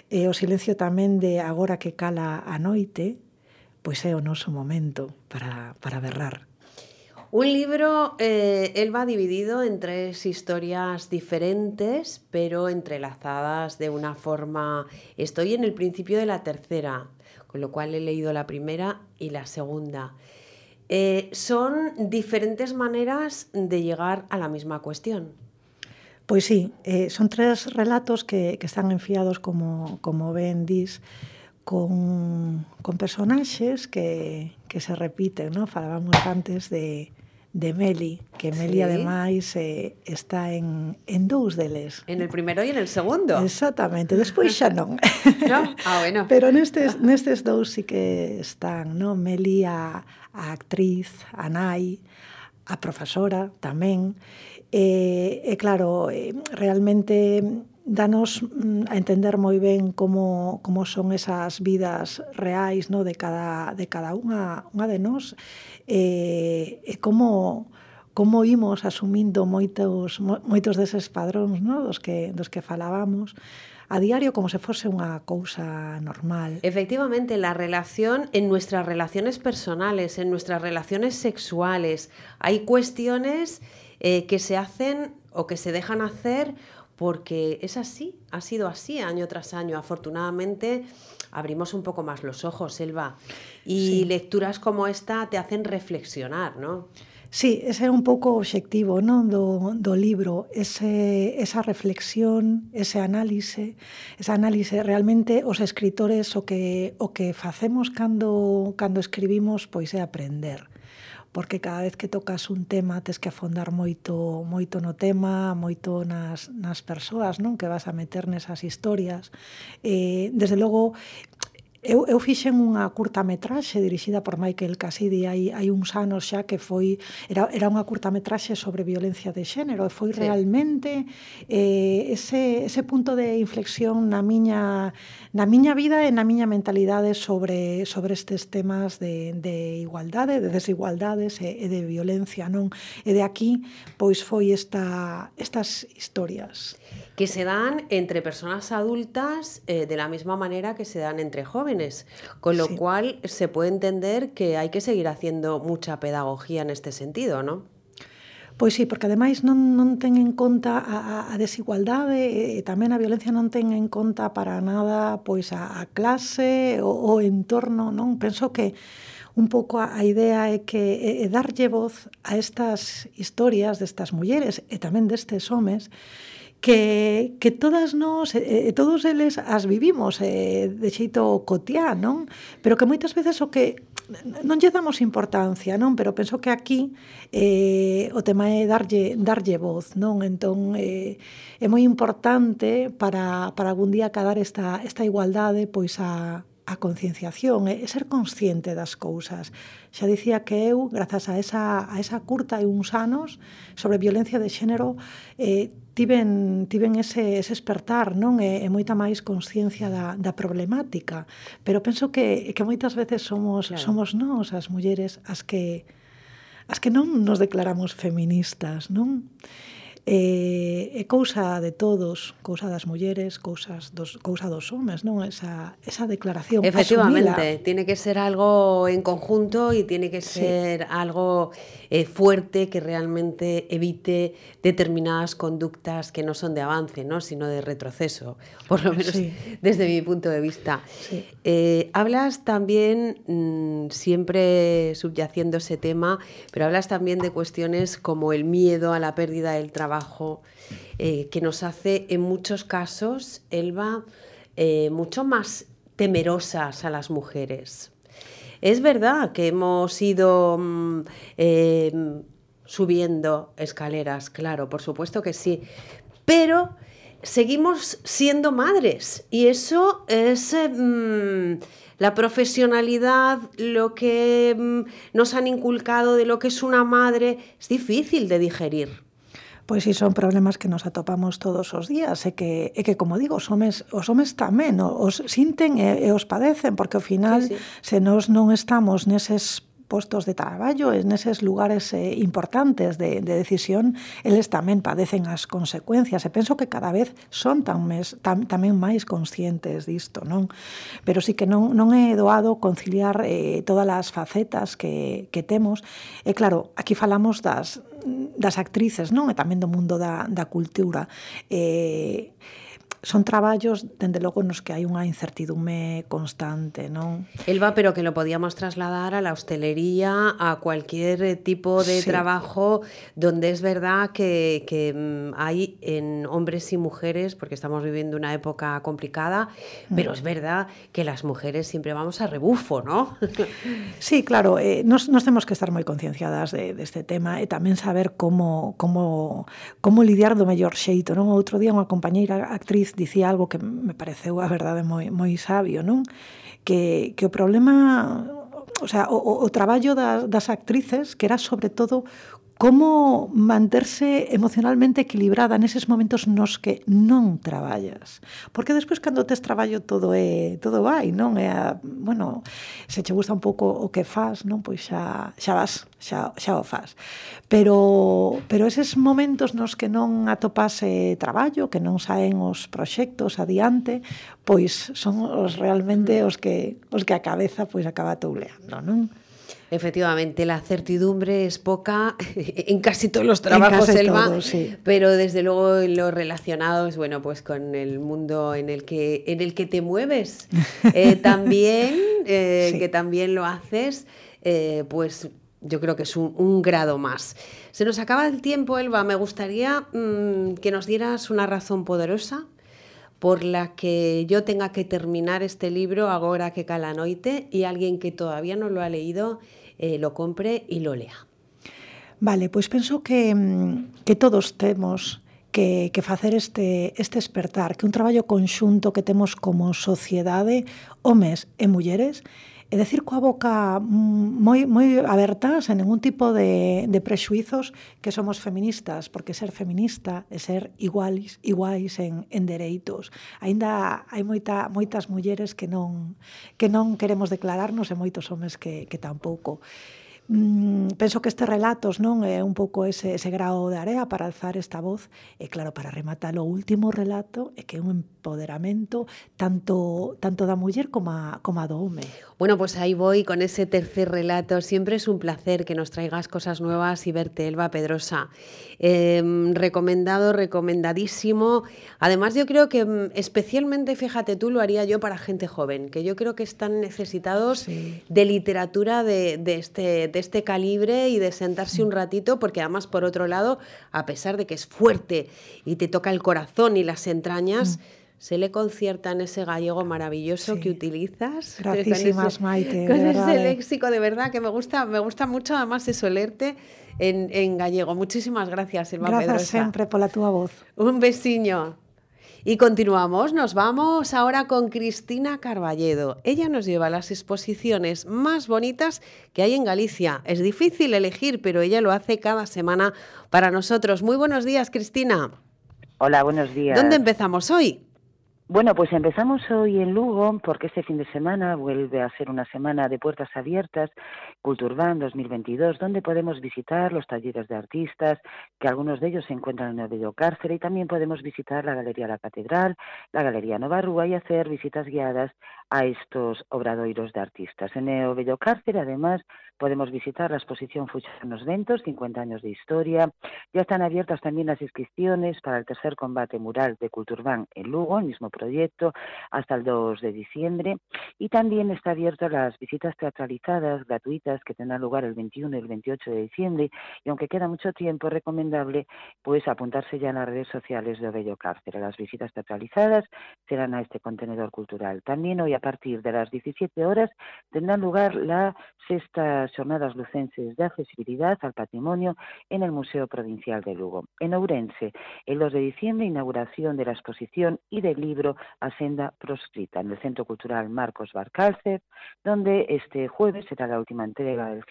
E o silencio tamén de agora que cala a noite, pois é o noso momento para para berrar. Un libro, eh, él va dividido en tres historias diferentes, pero entrelazadas de una forma... Estoy en el principio de la tercera, con lo cual he leído la primera y la segunda. Eh, son diferentes maneras de llegar a la misma cuestión. Pois sí, eh, son tres relatos que, que están enfiados, como, como ben dis, con, con que, que se repiten, ¿no? Falábamos antes de, de Meli, que Meli sí. ademais eh, está en, en dous deles. En el primeiro e en el segundo. Exactamente, despois xa non. [LAUGHS] no? Ah, bueno. Pero nestes, nestes dous sí que están, non? Meli a, a actriz, a nai, a profesora tamén. E, e claro, eh, realmente danos mm, a entender moi ben como, como son esas vidas reais no, de cada, de cada unha, unha de nós e, e como como imos asumindo moitos moitos deses padróns, no, dos que dos que falábamos a diario como se fose unha cousa normal. Efectivamente, la relación en nuestras relaciones personales, en nuestras relaciones sexuales, hay cuestiones eh, que se hacen o que se dejan hacer porque es así, ha sido así año tras año. Afortunadamente abrimos un poco más los ojos, Elba, y sí. lecturas como esta te hacen reflexionar, ¿no? Sí, ese é un pouco o obxectivo non do, do libro, ese, esa reflexión, ese análise, ese análise realmente os escritores o que, o que facemos cando, cando escribimos pois é aprender porque cada vez que tocas un tema tes que afondar moito moito no tema, moito nas, nas persoas non que vas a meter nesas historias. Eh, desde logo, Eu, eu fixen unha curtametraxe dirixida por Michael Cassidy hai, hai uns anos xa que foi era, era unha curtametraxe sobre violencia de xénero e foi sí. realmente eh, ese, ese punto de inflexión na miña, na miña vida e na miña mentalidade sobre, sobre estes temas de, de igualdade, de desigualdades e, e de violencia, non? E de aquí, pois foi esta, estas historias que se dan entre personas adultas eh, de la misma manera que se dan entre jóvenes, con lo sí. cual se puede entender que hai que seguir haciendo mucha pedagogía en este sentido, ¿no? Pois sí, porque ademais non, non ten en conta a, a, a desigualdade e, e tamén a violencia non ten en conta para nada pois a, a clase o, o entorno, non? Penso que un pouco a, a idea é que é, é darlle voz a estas historias destas mulleres e tamén destes homes que, que todas nós, eh, todos eles as vivimos eh, de xeito cotiá, non? Pero que moitas veces o que non lle damos importancia, non? Pero penso que aquí eh, o tema é darlle, darlle voz, non? Entón, eh, é moi importante para, para algún día cadar esta, esta igualdade, pois a, a concienciación, é ser consciente das cousas. Xa dicía que eu, grazas a esa, a esa curta e uns anos sobre violencia de xénero, eh, tiven, tiven ese, ese espertar non e, e moita máis consciencia da, da problemática. Pero penso que, que moitas veces somos, claro. somos nós, as mulleres, as que, as que non nos declaramos feministas, non? Eh, é cousa de todos, cousa das mulleres, cousas dos, cousa dos homes, non? Esa, esa declaración Efectivamente, tiene que ser algo en conjunto y tiene que ser sí. algo eh, fuerte que realmente evite determinadas conductas que no son de avance, ¿no? sino de retroceso, por lo menos sí. desde mi punto de vista. Sí. Eh, hablas también, mmm, siempre subyaciendo ese tema, pero hablas también de cuestiones como el miedo a la pérdida del trabajo eh, que nos hace en muchos casos, Elba, eh, mucho más temerosas a las mujeres. Es verdad que hemos ido mm, eh, subiendo escaleras, claro, por supuesto que sí, pero seguimos siendo madres y eso es mm, la profesionalidad, lo que mm, nos han inculcado de lo que es una madre, es difícil de digerir. Pois si son problemas que nos atopamos todos os días e que, e que como digo, os homes, os homes tamén os sinten e, e os padecen, porque ao final, sí, sí. se nós non estamos neses postos de traballo, en eses lugares eh, importantes de, de decisión, eles tamén padecen as consecuencias e penso que cada vez son tan mes, tam, tamén máis conscientes disto, non? Pero sí que non, non é doado conciliar eh, todas as facetas que, que temos. E claro, aquí falamos das, das actrices, non? E tamén do mundo da, da cultura. Eh, son traballos, dende logo, nos que hai unha incertidume constante, non? Elba, pero que lo podíamos trasladar a la hostelería, a cualquier tipo de sí. trabajo donde es verdad que, que mm, hay en hombres y mujeres, porque estamos viviendo una época complicada, mm. pero es verdad que las mujeres siempre vamos a rebufo, ¿no? [LAUGHS] sí, claro, eh, nos, nos temos que estar moi concienciadas de, deste de tema e tamén saber como, como, como lidiar do mellor xeito, non? Outro día unha compañeira actriz Ruiz dicía algo que me pareceu a verdade moi, moi sabio, non? Que, que o problema o sea, o, o traballo das, das actrices que era sobre todo como manterse emocionalmente equilibrada neses momentos nos que non traballas. Porque despois cando tes traballo todo é todo vai, non é, a, bueno, se che gusta un pouco o que fas, non, pois xa xa vas, xa xa o fas. Pero pero eses momentos nos que non atopas eh, traballo, que non saen os proxectos adiante, pois son os realmente os que os que a cabeza pois acaba touleando, non? Efectivamente, la certidumbre es poca [LAUGHS] en casi todos los trabajos, todo, sí. pero desde luego lo relacionado es bueno, pues con el mundo en el que en el que te mueves, [LAUGHS] eh, también eh, sí. que también lo haces, eh, pues yo creo que es un, un, grado más. Se nos acaba el tiempo, Elba. Me gustaría mmm, que nos dieras una razón poderosa por la que yo tenga que terminar este libro ahora que calanoite y alguien que todavía no lo ha leído eh, lo compre y lo lea. Vale, pois penso mm, que, que todos temos que, que facer este, este despertar, que un traballo conxunto que temos como sociedade, homes e mulleres, É decir coa boca moi, moi aberta, sen ningún tipo de, de prexuizos, que somos feministas, porque ser feminista é ser iguais, iguais en, en dereitos. Ainda hai moita, moitas mulleres que non, que non queremos declararnos e moitos homes que, que tampouco mm, penso que estes relatos non é un pouco ese, ese grao de area para alzar esta voz e claro, para rematar o último relato é que é un empoderamento tanto tanto da muller como a, como a do home. Bueno, pues ahí voy con ese tercer relato. Siempre es un placer que nos traigas cosas nuevas y verte, Elba Pedrosa. Eh, recomendado, recomendadísimo. Además, yo creo que mm, especialmente, fíjate tú, lo haría yo para gente joven, que yo creo que están necesitados sí. de literatura de, de este de este calibre y de sentarse un ratito, porque además, por otro lado, a pesar de que es fuerte y te toca el corazón y las entrañas, mm. Se le concierta en ese gallego maravilloso sí. que utilizas. [LAUGHS] Gracias, Maite. Con ese eh. léxico de verdad que me gusta, me gusta mucho además eso leerte en, en gallego. Muchísimas gracias, Elba Gracias Pedrosa. siempre por la tua voz. Un besiño. Y continuamos, nos vamos ahora con Cristina Carballedo. Ella nos lleva a las exposiciones más bonitas que hay en Galicia. Es difícil elegir, pero ella lo hace cada semana para nosotros. Muy buenos días, Cristina. Hola, buenos días. ¿Dónde empezamos hoy? Bueno, pues empezamos hoy en Lugo porque este fin de semana vuelve a ser una semana de puertas abiertas, Culturban 2022, donde podemos visitar los talleres de artistas, que algunos de ellos se encuentran en el Bello Cárcere, y también podemos visitar la Galería La Catedral, la Galería Nova Rúa y hacer visitas guiadas a estos obradoiros de artistas. En el Bello Cárcere, además, podemos visitar la exposición Fuchanos Ventos, 50 años de historia. Ya están abiertas también las inscripciones para el tercer combate mural de Culturban en Lugo, el mismo proyecto, hasta el 2 de diciembre. Y también está abierto las visitas teatralizadas gratuitas que tendrán lugar el 21 y el 28 de diciembre. Y aunque queda mucho tiempo, es recomendable pues apuntarse ya en las redes sociales de Bello Cárcere. Las visitas teatralizadas serán a este contenedor cultural. También hoy a partir de las 17 horas tendrán lugar la sexta jornadas lucenses de accesibilidad al patrimonio en el Museo Provincial de Lugo. En Ourense, el 2 de diciembre, inauguración de la exposición y del libro libro A senda proscrita en el Centro Cultural Marcos Barcalcer, donde este jueves será la última entrega del,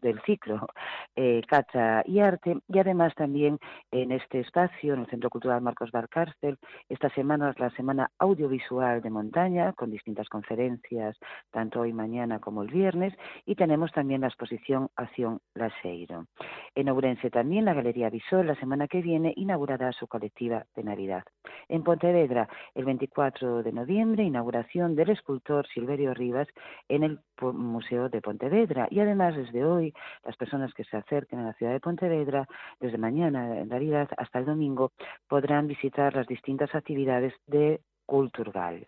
del ciclo [LAUGHS] eh, Cacha y Arte y además también en este espacio, en el Centro Cultural Marcos Barcalcer, esta semana es la Semana Audiovisual de Montaña con distintas conferencias, tanto hoy mañana como el viernes, y tenemos también la exposición Acción Laseiro. En Ourense también la Galería Visol la semana que viene inaugurará su colectiva de Navidad. En Pontevedra, el 24 de noviembre, inauguración del escultor Silverio Rivas en el Museo de Pontevedra. Y además, desde hoy, las personas que se acerquen a la ciudad de Pontevedra, desde mañana, en realidad, hasta el domingo, podrán visitar las distintas actividades de Culturgal.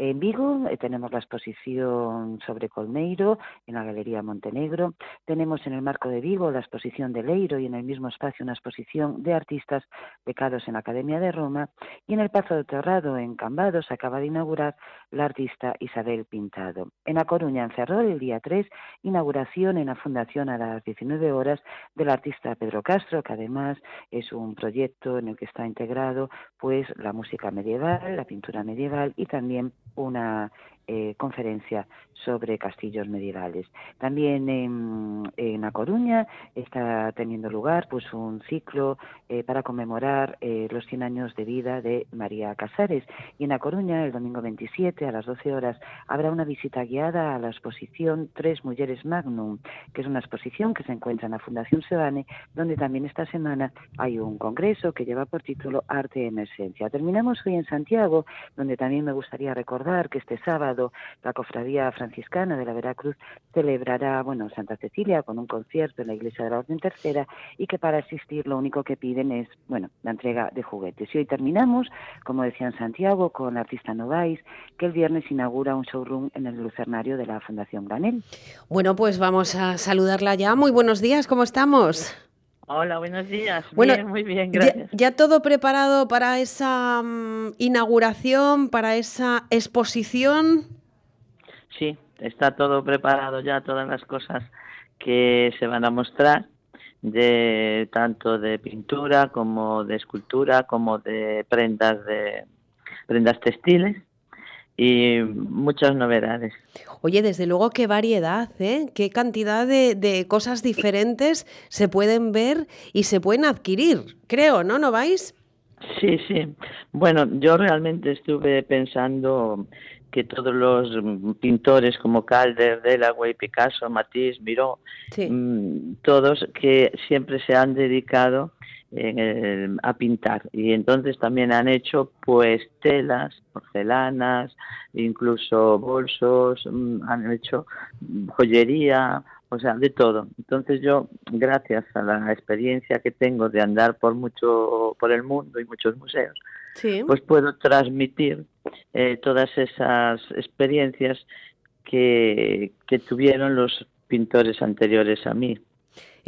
En Vigo eh, tenemos la exposición sobre Colmeiro en la Galería Montenegro. Tenemos en el marco de Vigo la exposición de Leiro y en el mismo espacio una exposición de artistas becados en la Academia de Roma. Y en el Pazo de Torrado, en Cambados, acaba de inaugurar la artista Isabel Pintado. En La Coruña, en Ferrol, el día 3, inauguración en la Fundación a las 19 horas del artista Pedro Castro, que además es un proyecto en el que está integrado pues la música medieval, la pintura medieval y también una eh, conferencia sobre castillos medievales. También en, en, A Coruña está teniendo lugar pues un ciclo eh, para conmemorar eh, los 100 años de vida de María Casares y en A Coruña el domingo 27 a las 12 horas habrá una visita guiada a la exposición Tres Mujeres Magnum, que es una exposición que se encuentra en la Fundación Sebane, donde también esta semana hay un congreso que lleva por título Arte en Esencia. Terminamos hoy en Santiago, donde también me gustaría recordar que este sábado la Cofradía Franciscana de la Veracruz celebrará, bueno, Santa Cecilia con un concierto en la Iglesia de la Orden Tercera y que para asistir lo único que piden es, bueno, la entrega de juguetes. Y hoy terminamos, como decía en Santiago, con la artista Novais, que el viernes inaugura un showroom en el Lucernario de la Fundación Granel. Bueno, pues vamos a saludarla ya. Muy buenos días, ¿cómo estamos? Hola, buenos días. Bueno, muy bien, gracias. Ya, todo preparado para esa mm, inauguración, para esa exposición? Sí, está todo preparado ya, todas las cosas que se van a mostrar, de tanto de pintura como de escultura, como de prendas de prendas textiles y muchas novedades. Oye, desde luego qué variedad, ¿eh? qué cantidad de, cosas diferentes se pueden ver y se pueden adquirir, creo, ¿no? ¿No vais? Sí, sí. Bueno, yo realmente estuve pensando que todos los pintores como Calder, Delaware, Picasso, Matisse, Miró, mm, todos que siempre se han dedicado a pintar y entonces también han hecho pues telas, porcelanas, incluso bolsos, mm, han hecho joyería, o sea, de todo. Entonces yo, gracias a la experiencia que tengo de andar por mucho, por el mundo y muchos museos, pues puedo transmitir eh, todas esas experiencias que, que tuvieron los pintores anteriores a mí.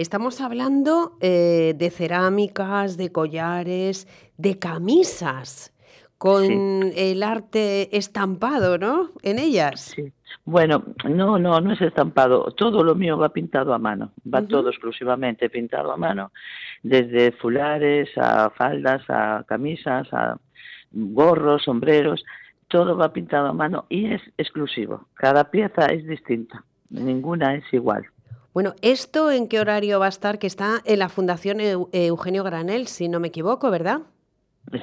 Estamos hablando eh, de cerámicas, de collares, de camisas, con el arte estampado, ¿no? En ellas. Sí. Bueno, no, no, no es estampado. Todo lo mío va pintado a mano. Va todo exclusivamente pintado a mano. Desde fulares a faldas, a camisas, a gorros, sombreros. Todo va pintado a mano y es exclusivo. Cada pieza es distinta. Ninguna es igual. Bueno, ¿esto en qué horario va a estar? Que está en la Fundación Eugenio Granel, si no me equivoco, ¿verdad?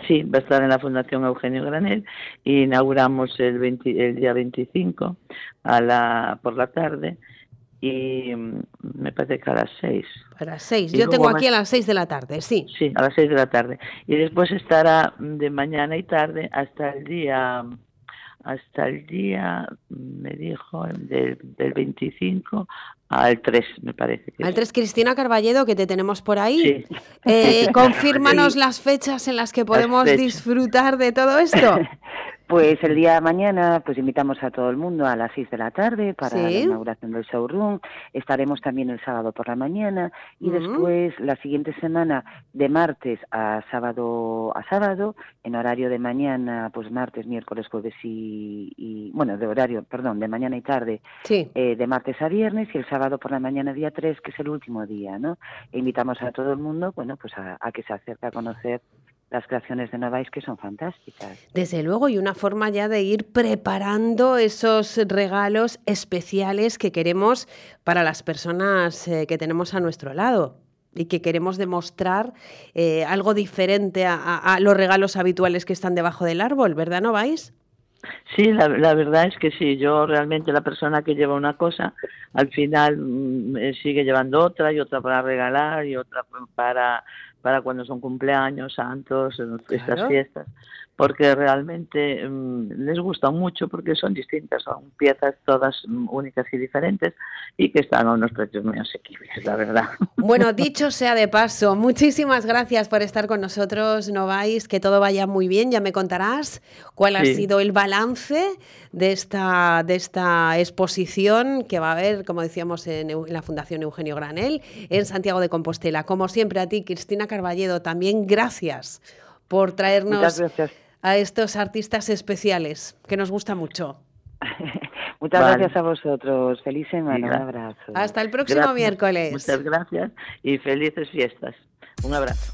Sí, va a estar en la Fundación Eugenio Granel. Inauguramos el, el día 25 a la, por la tarde y mm, me parece que a las 6. A las 6. Yo tengo aquí a las 6 de la tarde, sí. Sí, a las 6 de la tarde. Y después estará de mañana y tarde hasta el día hasta el día, me dijo, del, del 25 al 3, me parece. al 3, Cristina Carballedo, que te tenemos por ahí. Eh, [LAUGHS] confírmanos las fechas en las que podemos disfrutar de todo esto. [LAUGHS] Pues el día de mañana pues invitamos a todo el mundo a las 6 de la tarde para la inauguración del showroom. Estaremos también el sábado por la mañana y después la siguiente semana de martes a sábado a sábado en horario de mañana, pues martes, miércoles, jueves y, bueno, de horario, perdón, de mañana y tarde, eh, de martes a viernes y el sábado por la mañana día 3, que es el último día, ¿no? E invitamos a todo el mundo, bueno, pues a, a que se acerque a conocer las creaciones de Novais que son fantásticas. Desde luego, y una forma ya de ir preparando esos regalos especiales que queremos para las personas eh, que tenemos a nuestro lado y que queremos demostrar eh, algo diferente a, los regalos habituales que están debajo del árbol, ¿verdad, no vais? Sí, la, verdad es que sí. Yo realmente la persona que lleva una cosa, al final mm, eh, sigue llevando otra y otra para regalar y otra para para cuando son cumpleaños, santos, estas fiestas porque realmente mm, les gusta mucho porque son distintas, son piezas todas mm, únicas y diferentes y que están a unos precios muy asequibles, la verdad. [LAUGHS] Bueno, dicho sea de paso, muchísimas gracias por estar con nosotros, no vais, que todo vaya muy bien, ya me contarás cuál ha sido el balance de esta, de esta exposición que va a haber, como decíamos, en, en la Fundación Eugenio Granel, en Santiago de Compostela. Como siempre a ti, Cristina Carballedo, también gracias por traernos a estos artistas especiales, que nos gusta mucho. [LAUGHS] Muchas gracias a vosotros. Feliz semana. Un abrazo. Hasta el próximo miércoles. Muchas gracias y felices fiestas. Un abrazo.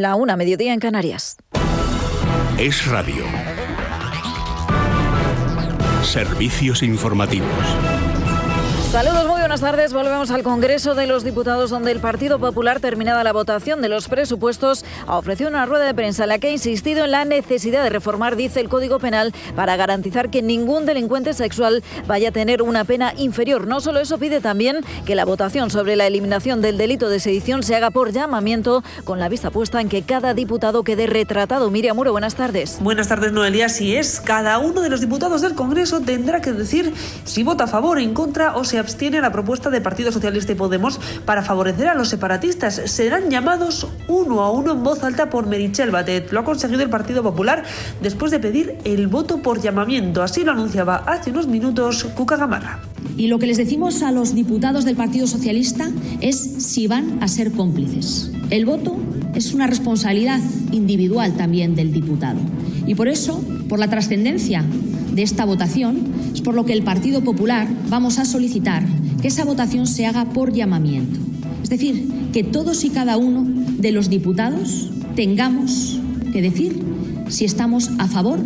La una, mediodía en Canarias. Es radio. Servicios informativos. Saludos, muy buenas tardes. Volvemos al Congreso de los Diputados, donde el Partido Popular, terminada la votación de los presupuestos, ha ofrecido una rueda de prensa en la que ha insistido en la necesidad de reformar, dice el Código Penal, para garantizar que ningún delincuente sexual vaya a tener una pena inferior. No solo eso, pide también que la votación sobre la eliminación del delito de sedición se haga por llamamiento, con la vista puesta en que cada diputado quede retratado. Miriam Muro, buenas tardes. Buenas tardes, Noelia. Si es, cada uno de los diputados del Congreso tendrá que decir si vota a favor, en contra o se abstiene la propuesta de Partido Socialista y Podemos para favorecer a los separatistas. Serán llamados uno a uno en voz alta por Merichel Batet. Lo ha conseguido el Partido Popular después de pedir el voto por llamamiento. Así lo anunciaba hace unos minutos Cuca Gamarra. Y lo que les decimos a los diputados del Partido Socialista es si van a ser cómplices. El voto es una responsabilidad individual también del diputado. Y por eso, por la trascendencia de esta votación, es por lo que el Partido Popular vamos a solicitar que esa votación se haga por llamamiento. Es decir, que todos y cada uno de los diputados tengamos que decir si estamos a favor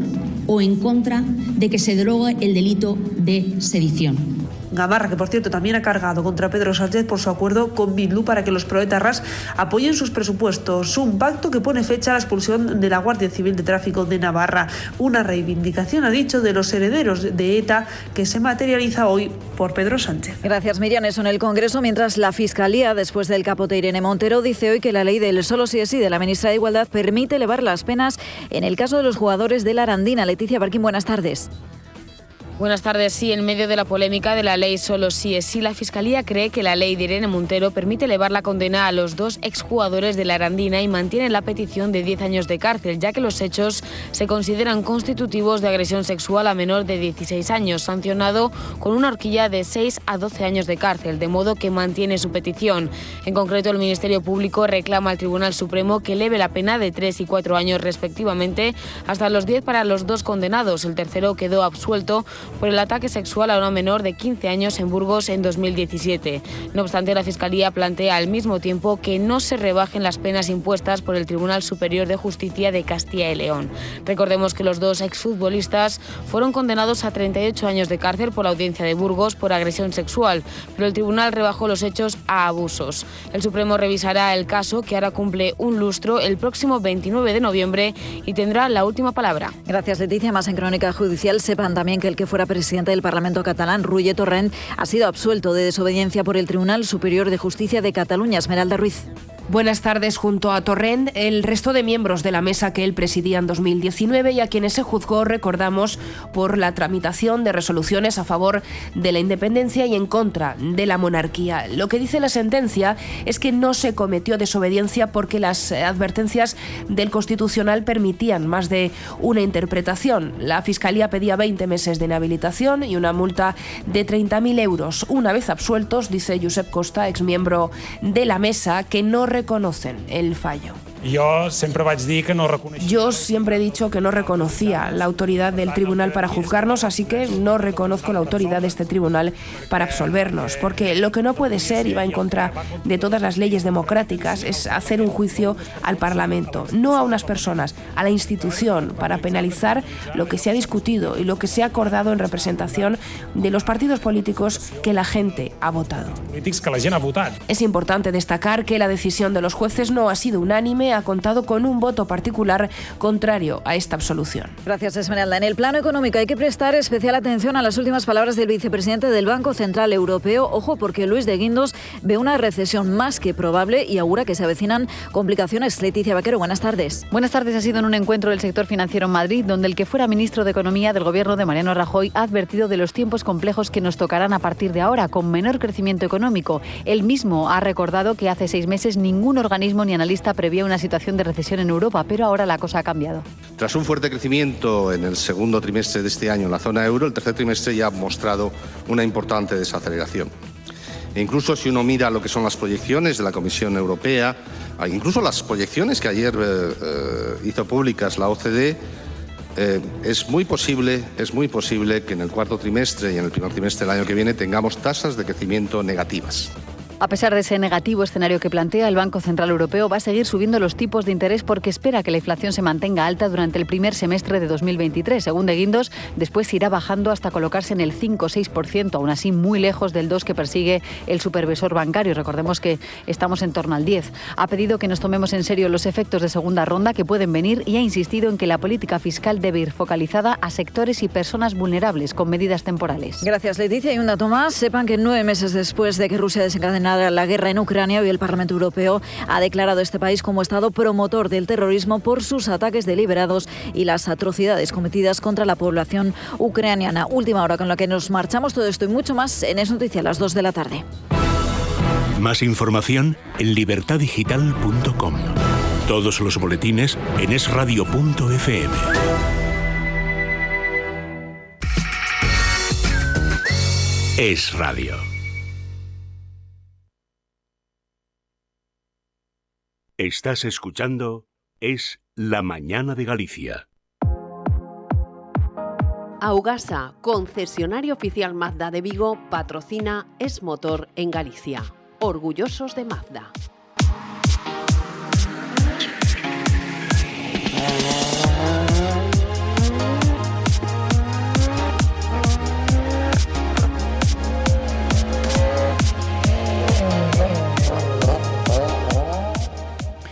o en contra de que se drogue el delito de sedición. Gamarra, que por cierto también ha cargado contra Pedro Sánchez por su acuerdo con Bildu para que los proetarras apoyen sus presupuestos. Un pacto que pone fecha a la expulsión de la Guardia Civil de Tráfico de Navarra. Una reivindicación, ha dicho, de los herederos de ETA que se materializa hoy por Pedro Sánchez. Gracias, Miriam. Eso en el Congreso, mientras la Fiscalía, después del capote Irene Montero, dice hoy que la ley del solo sí es sí de la ministra de Igualdad permite elevar las penas en el caso de los jugadores de la Arandina. Leticia Barquín, buenas tardes. Buenas tardes. Sí, en medio de la polémica de la ley solo sí es sí, la Fiscalía cree que la ley de Irene Montero permite elevar la condena a los dos exjugadores de la Arandina y mantiene la petición de 10 años de cárcel, ya que los hechos se consideran constitutivos de agresión sexual a menor de 16 años, sancionado con una horquilla de 6 a 12 años de cárcel, de modo que mantiene su petición. En concreto, el Ministerio Público reclama al Tribunal Supremo que eleve la pena de 3 y 4 años respectivamente hasta los 10 para los dos condenados. El tercero quedó absuelto por el ataque sexual a una menor de 15 años en Burgos en 2017. No obstante, la Fiscalía plantea al mismo tiempo que no se rebajen las penas impuestas por el Tribunal Superior de Justicia de Castilla y León. Recordemos que los dos exfutbolistas fueron condenados a 38 años de cárcel por la audiencia de Burgos por agresión sexual, pero el tribunal rebajó los hechos a abusos. El Supremo revisará el caso, que ahora cumple un lustro, el próximo 29 de noviembre y tendrá la última palabra. Gracias, Leticia. Más en Crónica Judicial sepan también que el que fuera presidente del Parlamento catalán, Ruye Torrent, ha sido absuelto de desobediencia por el Tribunal Superior de Justicia de Cataluña, Esmeralda Ruiz. Buenas tardes. Junto a Torrent, el resto de miembros de la mesa que él presidía en 2019 y a quienes se juzgó, recordamos, por la tramitación de resoluciones a favor de la independencia y en contra de la monarquía. Lo que dice la sentencia es que no se cometió desobediencia porque las advertencias del Constitucional permitían más de una interpretación. La Fiscalía pedía 20 meses de inhabilitación y una multa de 30.000 euros. Una vez absueltos, dice Josep Costa, exmiembro de la mesa, que no reconocen el fallo. Yo siempre que no Yo siempre he dicho que no reconocía la autoridad del tribunal para juzgarnos, así que no reconozco la autoridad de este tribunal para absolvernos, porque lo que no puede ser y va en contra de todas las leyes democráticas es hacer un juicio al Parlamento, no a unas personas, a la institución, para penalizar lo que se ha discutido y lo que se ha acordado en representación de los partidos políticos que la gente ha votado. Es importante destacar que la decisión de los jueces no ha sido unánime ha contado con un voto particular contrario a esta absolución. Gracias, Esmeralda. En el plano económico hay que prestar especial atención a las últimas palabras del vicepresidente del Banco Central Europeo. Ojo, porque Luis de Guindos ve una recesión más que probable y augura que se avecinan complicaciones. Leticia Vaquero, buenas tardes. Buenas tardes. Ha sido en un encuentro del sector financiero en Madrid, donde el que fuera ministro de Economía del gobierno de Mariano Rajoy ha advertido de los tiempos complejos que nos tocarán a partir de ahora, con menor crecimiento económico. Él mismo ha recordado que hace seis meses ningún organismo ni analista prevía una situación de recesión en Europa, pero ahora la cosa ha cambiado. Tras un fuerte crecimiento en el segundo trimestre de este año en la zona euro, el tercer trimestre ya ha mostrado una importante desaceleración. E incluso si uno mira lo que son las proyecciones de la Comisión Europea, incluso las proyecciones que ayer eh, eh, hizo públicas la OCDE, eh, es muy posible, es muy posible que en el cuarto trimestre y en el primer trimestre del año que viene tengamos tasas de crecimiento negativas. A pesar de ese negativo escenario que plantea, el Banco Central Europeo va a seguir subiendo los tipos de interés porque espera que la inflación se mantenga alta durante el primer semestre de 2023. Según De Guindos, después irá bajando hasta colocarse en el 5 o 6%, aún así muy lejos del 2 que persigue el supervisor bancario. Recordemos que estamos en torno al 10. Ha pedido que nos tomemos en serio los efectos de segunda ronda que pueden venir y ha insistido en que la política fiscal debe ir focalizada a sectores y personas vulnerables con medidas temporales. Gracias, Leticia. Y una Tomás. Sepan que nueve meses después de que Rusia la guerra en Ucrania, hoy el Parlamento Europeo ha declarado este país como Estado promotor del terrorismo por sus ataques deliberados y las atrocidades cometidas contra la población ucraniana. Última hora con la que nos marchamos. Todo esto y mucho más en Es Noticia a las 2 de la tarde. Más información en libertadigital.com. Todos los boletines en esradio.fm. Es Radio. Estás escuchando Es La Mañana de Galicia. Augasa, concesionario oficial Mazda de Vigo, patrocina Es Motor en Galicia. Orgullosos de Mazda.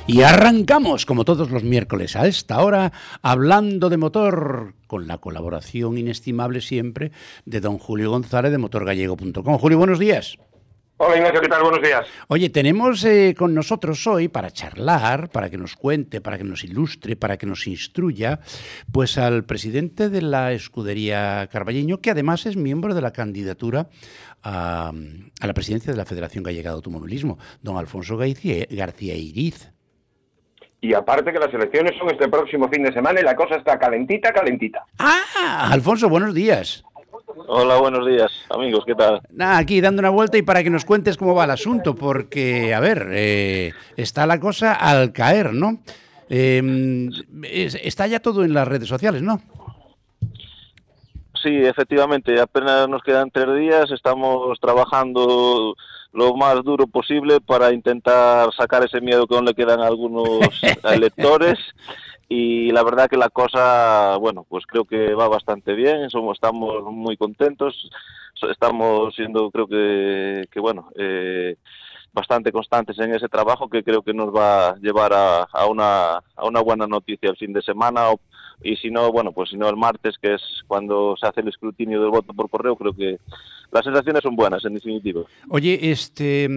Y arrancamos, como todos los miércoles a esta hora, hablando de motor, con la colaboración inestimable siempre de don Julio González de motorgallego.com. Julio, buenos días. Hola Ignacio, ¿qué tal? Buenos días. Oye, tenemos eh, con nosotros hoy para charlar, para que nos cuente, para que nos ilustre, para que nos instruya, pues al presidente de la escudería Carballeño, que además es miembro de la candidatura a, la presidencia de la Federación Gallega de Automovilismo, don Alfonso García Iriz. Y aparte que las elecciones son este próximo fin de semana y la cosa está calentita, calentita. Ah, Alfonso, buenos días. Hola, buenos días, amigos, ¿qué tal? Nada, aquí dando una vuelta y para que nos cuentes cómo va el asunto, porque, a ver, eh, está la cosa al caer, ¿no? Em, está ya todo en las redes sociales, ¿no? Sí, efectivamente, apenas nos quedan tres días, estamos trabajando lo más duro posible para intentar sacar ese miedo que aún le quedan a algunos [LAUGHS] electores. Y la verdad que la cosa, bueno, pues creo que va bastante bien, somos, estamos muy contentos, estamos siendo, creo que, que bueno, eh, bastante constantes en ese trabajo que creo que nos va a llevar a, a, una, a una buena noticia el fin de semana y si no, bueno, pues si no el martes, que es cuando se hace el escrutinio del voto por correo, creo que las sensaciones son buenas, en definitiva. Oye, este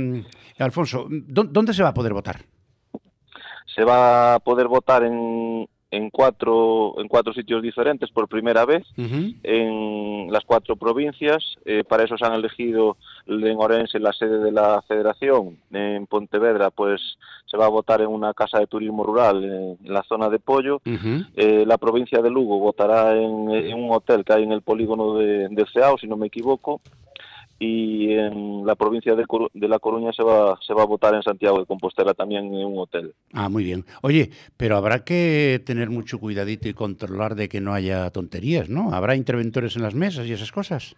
Alfonso, ¿dónde se va a poder votar? Se va a poder votar en, en cuatro en cuatro sitios diferentes por primera vez en las cuatro provincias. Eh, para eso se han elegido en Orense la sede de la Federación. En Pontevedra, pues se va a votar en una casa de turismo rural en, la zona de Pollo. Eh, la provincia de Lugo votará en, un hotel que hay en el polígono de, de Ceao, si no me equivoco y en la provincia de, de, La Coruña se va, se va a votar en Santiago de Compostela también en un hotel. Ah, muy bien. Oye, pero habrá que tener mucho cuidadito y controlar de que no haya tonterías, ¿no? ¿Habrá interventores en las mesas y esas cosas?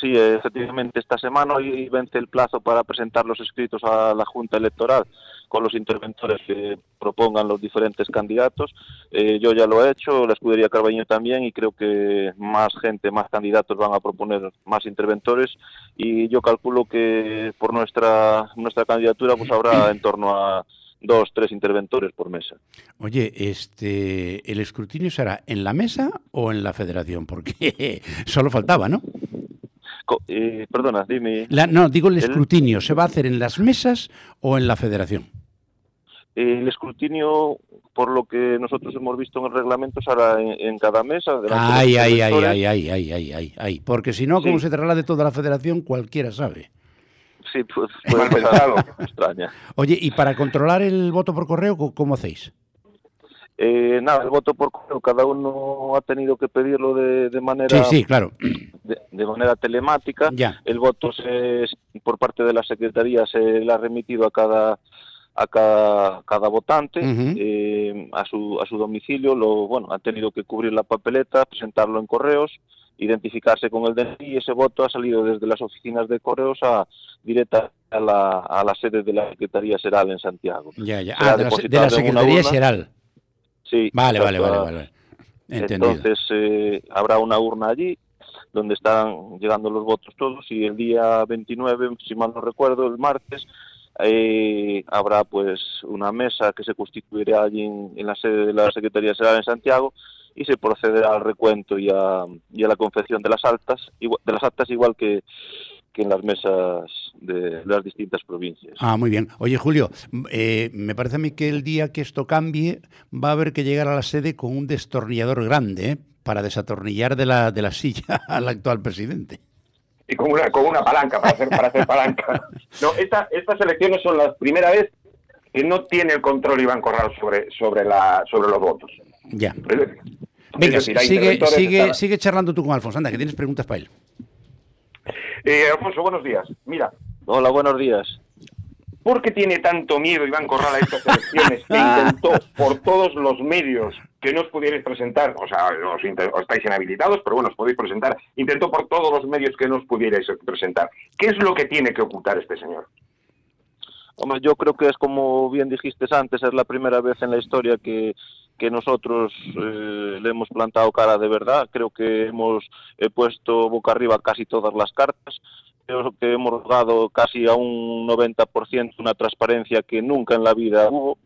Sí, efectivamente, esta semana hoy vence el plazo para presentar los escritos a la Junta Electoral con los interventores que propongan los diferentes candidatos. Eh, yo ya lo he hecho, la escudería Carbaño también, y creo que más gente, más candidatos van a proponer más interventores. Y yo calculo que por nuestra, nuestra candidatura pues habrá en torno a dos, tres interventores por mesa. Oye, este, ¿el escrutinio será en la mesa o en la federación? Porque [LAUGHS] solo faltaba, ¿no? Eh, perdona, dime. no, digo el escrutinio, ¿se va a hacer en las mesas o en la federación? El escrutinio, por lo que nosotros hemos visto en el reglamento, será en, cada mesa. Ay, ay, ay, ay, ay, ay, ay, ay, ay, porque si no, como se se de toda la federación, cualquiera sabe. Sí, pues, pues pensado. [LAUGHS] extraña. Oye, ¿y para controlar el voto por correo, cómo hacéis? Eh, nada, el voto por correo, cada uno ha tenido que pedirlo de, manera... Sí, sí, claro. De, manera telemática. Ya. El voto se, por parte de la Secretaría se le ha remitido a cada a cada, cada votante eh, a, su, a su domicilio, lo, bueno, han tenido que cubrir la papeleta, presentarlo en correos, identificarse con el DNI y ese voto ha salido desde las oficinas de correos a directa a la, a la sede de la Secretaría Seral en Santiago. Ya, ya. Ah, de, la, Secretaría Seral. Sí. Vale, vale, vale, vale. Entonces eh, habrá una urna allí donde están llegando los votos todos y el día 29, si mal no recuerdo, el martes, eh, habrá pues una mesa que se constituirá allí en, la sede de la Secretaría General en Santiago y se procederá al recuento y a, la confección de las altas, de las actas igual que, que en las mesas de las distintas provincias. Ah, muy bien. Oye, Julio, eh, me parece a mí que el día que esto cambie va a haber que llegar a la sede con un destornillador grande ¿eh? para desatornillar de la, de la silla [LAUGHS] al actual presidente y con una, con una palanca para hacer, para hacer palanca. No, esta, estas elecciones son la primera vez que no tiene el control Iván Corral sobre, sobre, la, sobre los votos. Ya. Venga, sigue, sigue, sigue charlando tú con Alfonso. Anda, que tienes preguntas para él. Eh, Alfonso, buenos días. Mira. Hola, buenos días. ¿Por qué tiene tanto miedo Iván Corral a estas [LAUGHS] elecciones que intentó por todos los medios que no os pudierais presentar, o sea, os, estáis inhabilitados, pero bueno, os podéis presentar, intentó por todos los medios que no os pudierais presentar. ¿Qué es lo que tiene que ocultar este señor? Yo creo que es como bien dijiste antes, es la primera vez en la historia que, que nosotros eh, le hemos plantado cara de verdad. Creo que hemos puesto boca arriba casi todas las cartas creo que hemos dado casi a un 90% una transparencia que nunca en la vida hubo.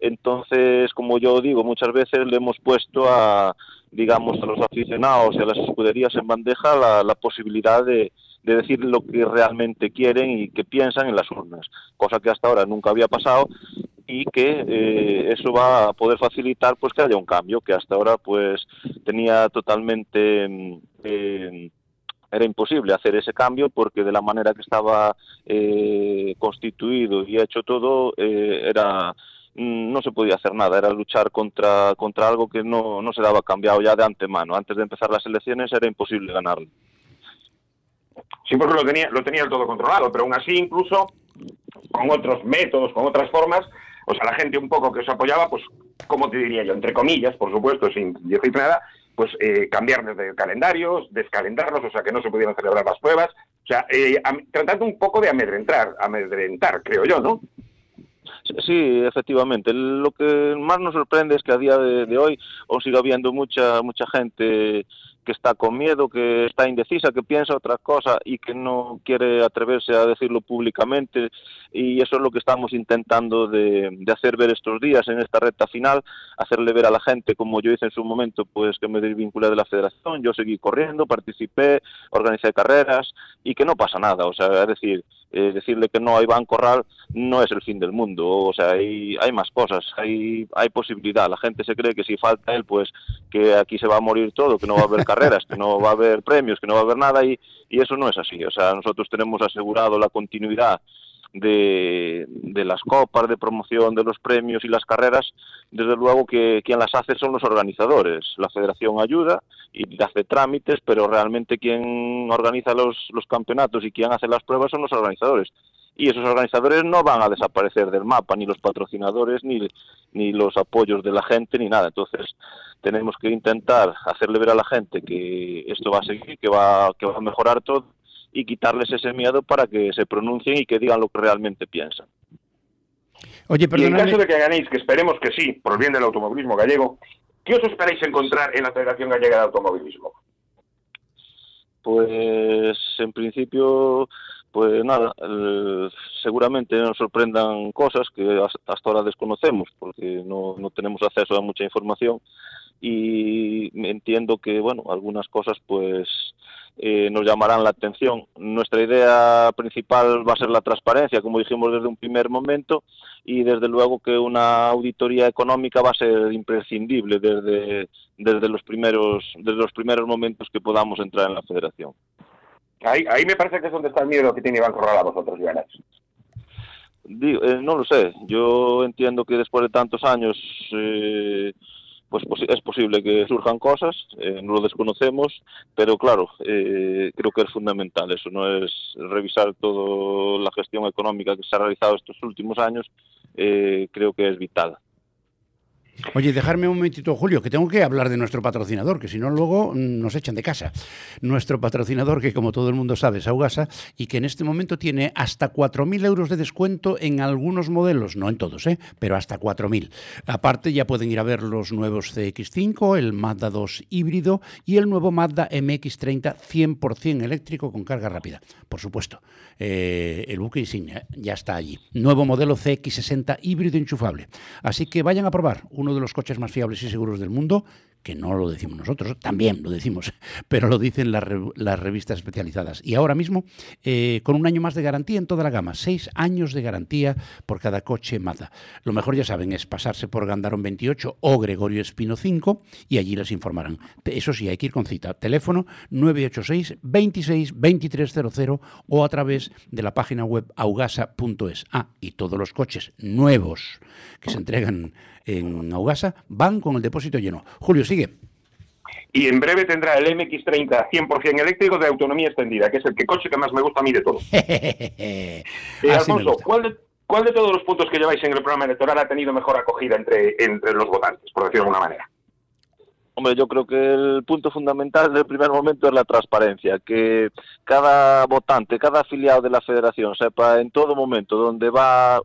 Entonces, como yo digo, muchas veces le hemos puesto a, digamos, a los aficionados y a las escuderías en bandeja la, posibilidad de, decir lo que realmente quieren y que piensan en las urnas, cosa que hasta ahora nunca había pasado y que eh, eso va a poder facilitar pues que haya un cambio que hasta ahora pues tenía totalmente mm, eh, era imposible hacer ese cambio porque de la manera que estaba eh, constituido y hecho todo eh, era no se podía hacer nada, era luchar contra, contra algo que no, no se daba cambiado ya de antemano. Antes de empezar las elecciones era imposible ganarlo. Sí, porque lo tenía, lo tenía todo controlado, pero aún así incluso con otros métodos, con otras formas, o sea, la gente un poco que os apoyaba, pues, como te diría yo, entre comillas, por supuesto, sin decir nada, pues eh, cambiar de calendarios, descalendarlos, o sea, que no se pudieran celebrar las pruebas, o sea, eh, tratando un poco de amedrentar, amedrentar, creo yo, ¿no? Sí, efectivamente. Lo que más nos sorprende es que a día de, de hoy aún siga habiendo mucha mucha gente que está con miedo, que está indecisa, que piensa otra cosa y que no quiere atreverse a decirlo públicamente. Y eso es lo que estamos intentando de, hacer ver estos días en esta recta final, hacerle ver a la gente, como yo hice en su momento, pues que me desvinculé de la federación, yo seguí corriendo, participé, organicé carreras y que no pasa nada. O sea, es decir, eh, decirle que no a Iván Corral no es el fin del mundo, o sea, hay, hay más cosas, hay, hay posibilidad, la gente se cree que si falta él, pues que aquí se va a morir todo, que no va a haber [LAUGHS] carreras, que no va a haber premios, que no va a haber nada, y, y eso no es así, o sea, nosotros tenemos asegurado la continuidad de, de, las copas, de promoción de los premios y las carreras, desde luego que quien las hace son los organizadores. La federación ayuda y hace trámites, pero realmente quien organiza los, los campeonatos y quien hace las pruebas son los organizadores. Y esos organizadores no van a desaparecer del mapa, ni los patrocinadores, ni, ni los apoyos de la gente, ni nada. Entonces, tenemos que intentar hacerle ver a la gente que esto va a seguir, que va, que va a mejorar todo y quitarles ese miedo para que se pronuncien y que digan lo que realmente piensan. Oye, y en caso de que ganéis, que esperemos que sí, por el bien del automovilismo gallego, ¿qué os esperáis encontrar en la Federación Gallega de Automovilismo? Pues en principio, pues nada, eh, seguramente nos sorprendan cosas que hasta ahora desconocemos porque no, no tenemos acceso a mucha información y entiendo que, bueno, algunas cosas pues eh, nos llamarán la atención. Nuestra idea principal va a ser la transparencia, como dijimos desde un primer momento, y desde luego que una auditoría económica va a ser imprescindible desde, desde, los, primeros, desde los primeros momentos que podamos entrar en la federación. Ahí, ahí me parece que es donde está el miedo que tiene Iván Corral a vosotros, Iván. Eh, no lo sé. Yo entiendo que después de tantos años eh, pues es posible que surjan cosas, eh, no lo desconocemos, pero claro, eh, creo que es fundamental eso, no es revisar toda la gestión económica que se ha realizado estos últimos años, eh, creo que es vital. Oye, dejarme un momentito, Julio, que tengo que hablar de nuestro patrocinador, que si no luego mm, nos echan de casa. Nuestro patrocinador, que como todo el mundo sabe, es Augasa, y que en este momento tiene hasta 4.000 euros de descuento en algunos modelos, no en todos, ¿eh? pero hasta 4.000. Aparte ya pueden ir a ver los nuevos CX5, el Mazda 2 híbrido y el nuevo Mazda MX30 100% eléctrico con carga rápida. Por supuesto, eh, el buque insignia ya está allí. Nuevo modelo CX60 híbrido enchufable. Así que vayan a probar uno de los coches más fiables y seguros del mundo que no lo decimos nosotros, también lo decimos, [LAUGHS] pero lo dicen las, revistas especializadas. Y ahora mismo, eh, con un año más de garantía en toda la gama, seis años de garantía por cada coche Mazda. Lo mejor, ya saben, es pasarse por Gandarón 28 o Gregorio Espino 5 y allí les informarán. Eso sí, hay que ir con cita. Teléfono 986 26 2300 o a través de la página web augasa.es. Ah, y todos los coches nuevos que se entregan en Augasa van con el depósito lleno. Julio, sigue. Y en breve tendrá el MX30 100% eléctrico de autonomía extendida, que es el que coche que más me gusta a mí de todo. [LAUGHS] eh, Alfonso, ¿cuál de, ¿cuál de, todos los puntos que lleváis en el programa electoral ha tenido mejor acogida entre, entre los votantes, por decirlo de alguna manera? Hombre, yo creo que el punto fundamental del primer momento es la transparencia, que cada votante, cada afiliado de la federación sepa en todo momento dónde va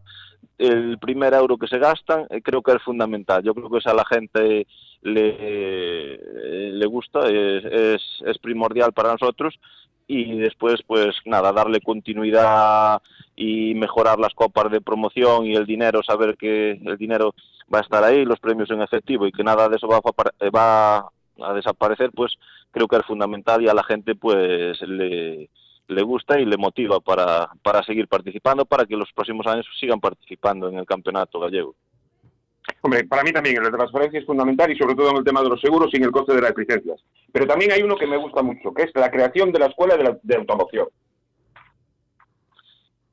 el primer euro que se gastan eh, creo que es fundamental. Yo creo que eso a la gente le, le gusta, es, es, primordial para nosotros y después pues nada, darle continuidad y mejorar las copas de promoción y el dinero, saber que el dinero va a estar ahí, los premios en efectivo y que nada de eso va a, va a desaparecer, pues creo que es fundamental y a la gente pues le le gusta y le motiva para, para seguir participando, para que los próximos años sigan participando en el campeonato gallego. Hombre, para mí también la transparencia es fundamental y sobre todo en el tema de los seguros y en el coste de las licencias. Pero también hay uno que me gusta mucho, que es la creación de la escuela de, la, de automoción.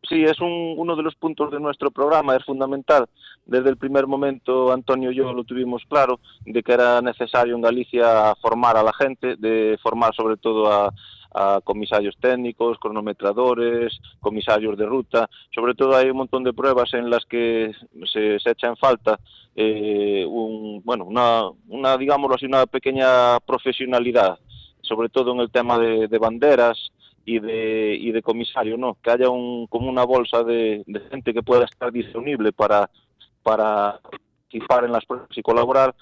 Sí, es un, uno de los puntos de nuestro programa, es fundamental. Desde el primer momento, Antonio y yo lo tuvimos claro, de que era necesario en Galicia formar a la gente, de formar sobre todo a, a comisarios técnicos, cronometradores, comisarios de ruta. Sobre todo hay un montón de pruebas en las que se, se echa en falta eh, un, bueno, una, una, digámoslo así, una pequeña profesionalidad, sobre todo en el tema de, de banderas, y de, y de comisario, ¿no? Que haya un, como una bolsa de, de gente que pueda estar disponible para, para participar en las pruebas y colaborar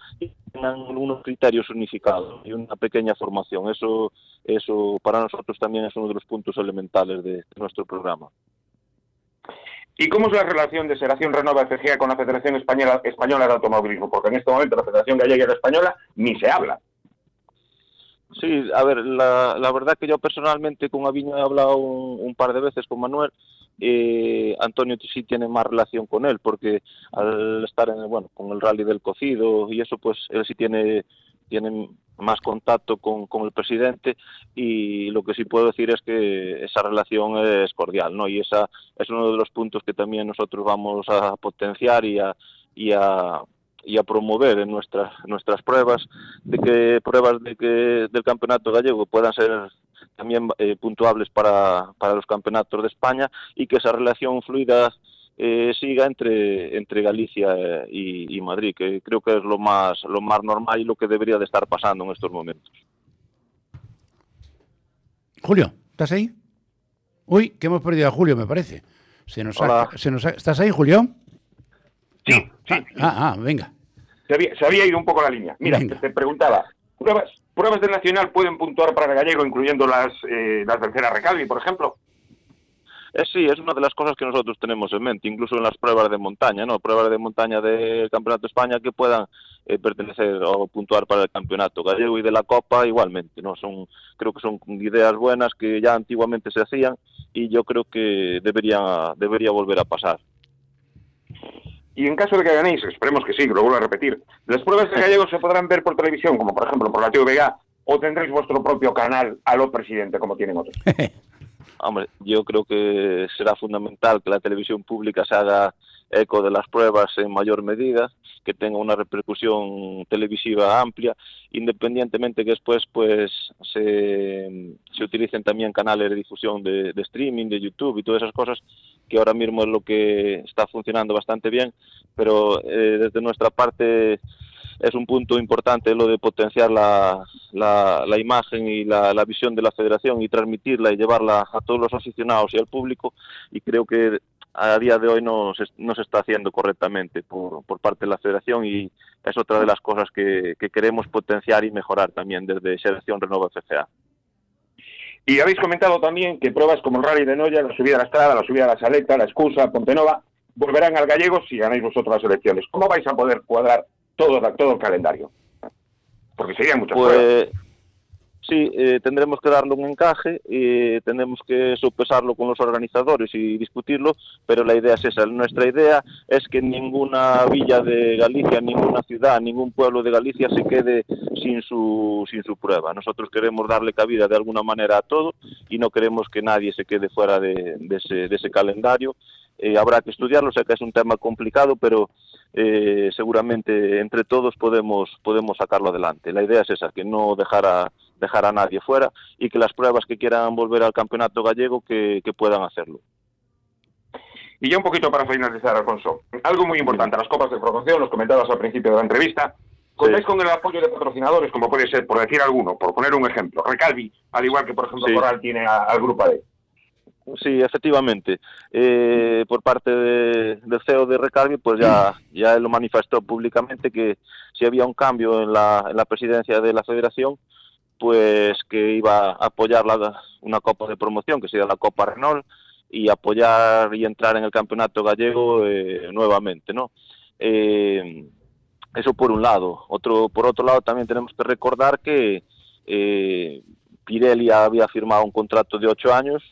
tengan unos criterios unificados y una pequeña formación. Eso, eso para nosotros también es uno de los puntos elementales de, nuestro programa. ¿Y cómo es la relación de Seración Renova FGA con la Federación Española, Española de Automovilismo? Porque en este momento la Federación Gallega y la Española ni se habla. Sí, a ver, la, la verdad que yo personalmente con Aviño he hablado un, un par de veces con Manuel eh, Antonio sí tiene más relación con él, porque al estar en, bueno, con el rally del cocido y eso, pues él sí tiene, tiene más contacto con, con, el presidente y lo que sí puedo decir es que esa relación es cordial, ¿no? Y esa es uno de los puntos que también nosotros vamos a potenciar y a, y a, y a promover en nuestras nuestras pruebas de que pruebas de que del campeonato gallego puedan ser también eh, puntuables para, para los campeonatos de España y que esa relación fluida eh, siga entre, entre Galicia eh, y, y, Madrid, que creo que es lo más, lo más normal y lo que debería de estar pasando en estos momentos. Julio, ¿estás ahí? Uy, que hemos perdido a Julio, me parece. Se nos ha, se nos ha, ¿Estás ahí, Julio? Sí, no. sí, ah, sí. Ah, ah, venga. Se había, se había, ido un poco la línea. Mira, Venga. te preguntaba, ¿pruebas, ¿pruebas del Nacional pueden puntuar para el gallego, incluyendo las, eh, las terceras Recalvi, por ejemplo? Eh, sí, es una de las cosas que nosotros tenemos en mente, incluso en las pruebas de montaña, ¿no? Pruebas de montaña del Campeonato de España que puedan eh, pertenecer o puntuar para el Campeonato Gallego y de la Copa igualmente, ¿no? Son, creo que son ideas buenas que ya antiguamente se hacían y yo creo que debería, debería volver a pasar. Y en caso de que ganéis, esperemos que sí, que lo vuelvo a repetir, ¿las pruebas de gallego se podrán ver por televisión, como por ejemplo por la TVG, o tendréis vuestro propio canal a lo presidente, como tienen otros? [LAUGHS] Hombre, yo creo que será fundamental que la televisión pública se haga eco de las pruebas en mayor medida, que tenga una repercusión televisiva amplia, independientemente que después pues se, se utilicen también canales de difusión de, de, streaming, de YouTube y todas esas cosas, que ahora mismo es lo que está funcionando bastante bien, pero eh, desde nuestra parte es un punto importante lo de potenciar la, la, la imagen y la, visión de la federación y transmitirla y llevarla a todos los aficionados y al público y creo que a día de hoy no se, no se está haciendo correctamente por, por parte de la federación y es otra de las cosas que, que queremos potenciar y mejorar también desde Selección Renova FCA. Y habéis comentado también que pruebas como el Rally de Noya, la subida a la Estrada, la subida a la Saleta, la Excusa, Pontenova, volverán al gallego si ganáis vosotros las elecciones. ¿Cómo vais a poder cuadrar todo, todo el calendario? Porque serían muchas pues, pruebas. Sí, eh, tendremos que darle un encaje, y tendremos que sopesarlo con los organizadores y discutirlo, pero la idea es esa. Nuestra idea es que ninguna villa de Galicia, ninguna ciudad, ningún pueblo de Galicia se quede sin su, sin su prueba. Nosotros queremos darle cabida de alguna manera a todo y no queremos que nadie se quede fuera de, de, ese, de ese calendario. Eh, habrá que estudiarlo, sé que es un tema complicado, pero eh, seguramente entre todos podemos, podemos sacarlo adelante. La idea es esa, que no dejar a, dejar a nadie fuera y que las pruebas que quieran volver al campeonato gallego que, que puedan hacerlo. Y ya un poquito para finalizar, Alfonso. Algo muy importante, las copas de promoción, los comentados al principio de la entrevista. ¿Contáis sí. con el apoyo de patrocinadores, como puede ser, por decir alguno, por poner un ejemplo? Recalvi, al igual que, por ejemplo, sí. Coral tiene a, al Grupo AD. Sí, efectivamente. Eh, por parte de, del CEO de Recalvi, pues ya, ya él lo manifestó públicamente que si había un cambio en la, en la presidencia de la federación, pues que iba a apoyar la, una copa de promoción, que sería la Copa Renault, y apoyar y entrar en el campeonato gallego eh, nuevamente, ¿no? Eh, eso por un lado. Otro, por otro lado, también tenemos que recordar que eh, Pirelli había firmado un contrato de ocho años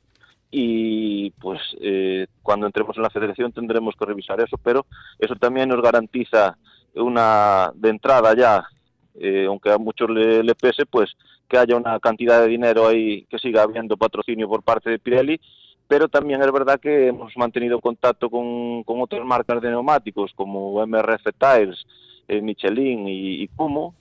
y pues eh, cuando entremos en la federación tendremos que revisar eso, pero eso también nos garantiza una de entrada ya, eh, aunque a muchos le, le, pese, pues que haya una cantidad de dinero ahí, que siga habiendo patrocinio por parte de Pirelli, pero también es verdad que hemos mantenido contacto con, con otras marcas de neumáticos como MRF Tires, eh, Michelin y, y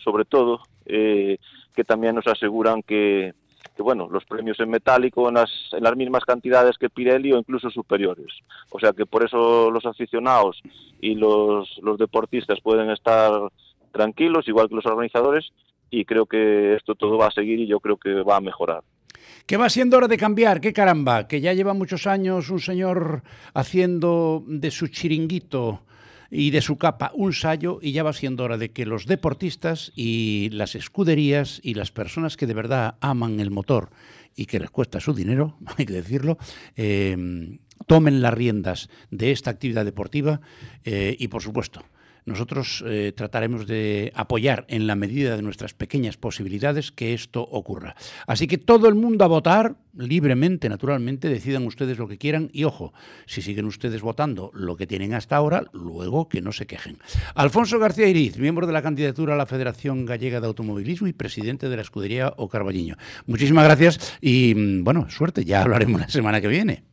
sobre todo, eh, que también nos aseguran que, que bueno, los premios en metálico en las, en las mismas cantidades que Pirelli o incluso superiores. O sea que por eso los aficionados y los, los deportistas pueden estar tranquilos, igual que los organizadores, y creo que esto todo va a seguir y yo creo que va a mejorar. Que va siendo hora de cambiar, qué caramba, que ya lleva muchos años un señor haciendo de su chiringuito y de su capa un sallo y ya va siendo hora de que los deportistas y las escuderías y las personas que de verdad aman el motor y que les cuesta su dinero, [LAUGHS] hay que decirlo, eh, tomen las riendas de esta actividad deportiva eh, y por supuesto nosotros eh, trataremos de apoyar en la medida de nuestras pequeñas posibilidades que esto ocurra. Así que todo el mundo a votar libremente, naturalmente, decidan ustedes lo que quieran y ojo, si siguen ustedes votando lo que tienen hasta ahora, luego que no se quejen. Alfonso García Iriz, miembro de la candidatura a la Federación Gallega de Automovilismo y presidente de la escudería O. Muchísimas gracias y mm, bueno, suerte, ya hablaremos la semana que viene.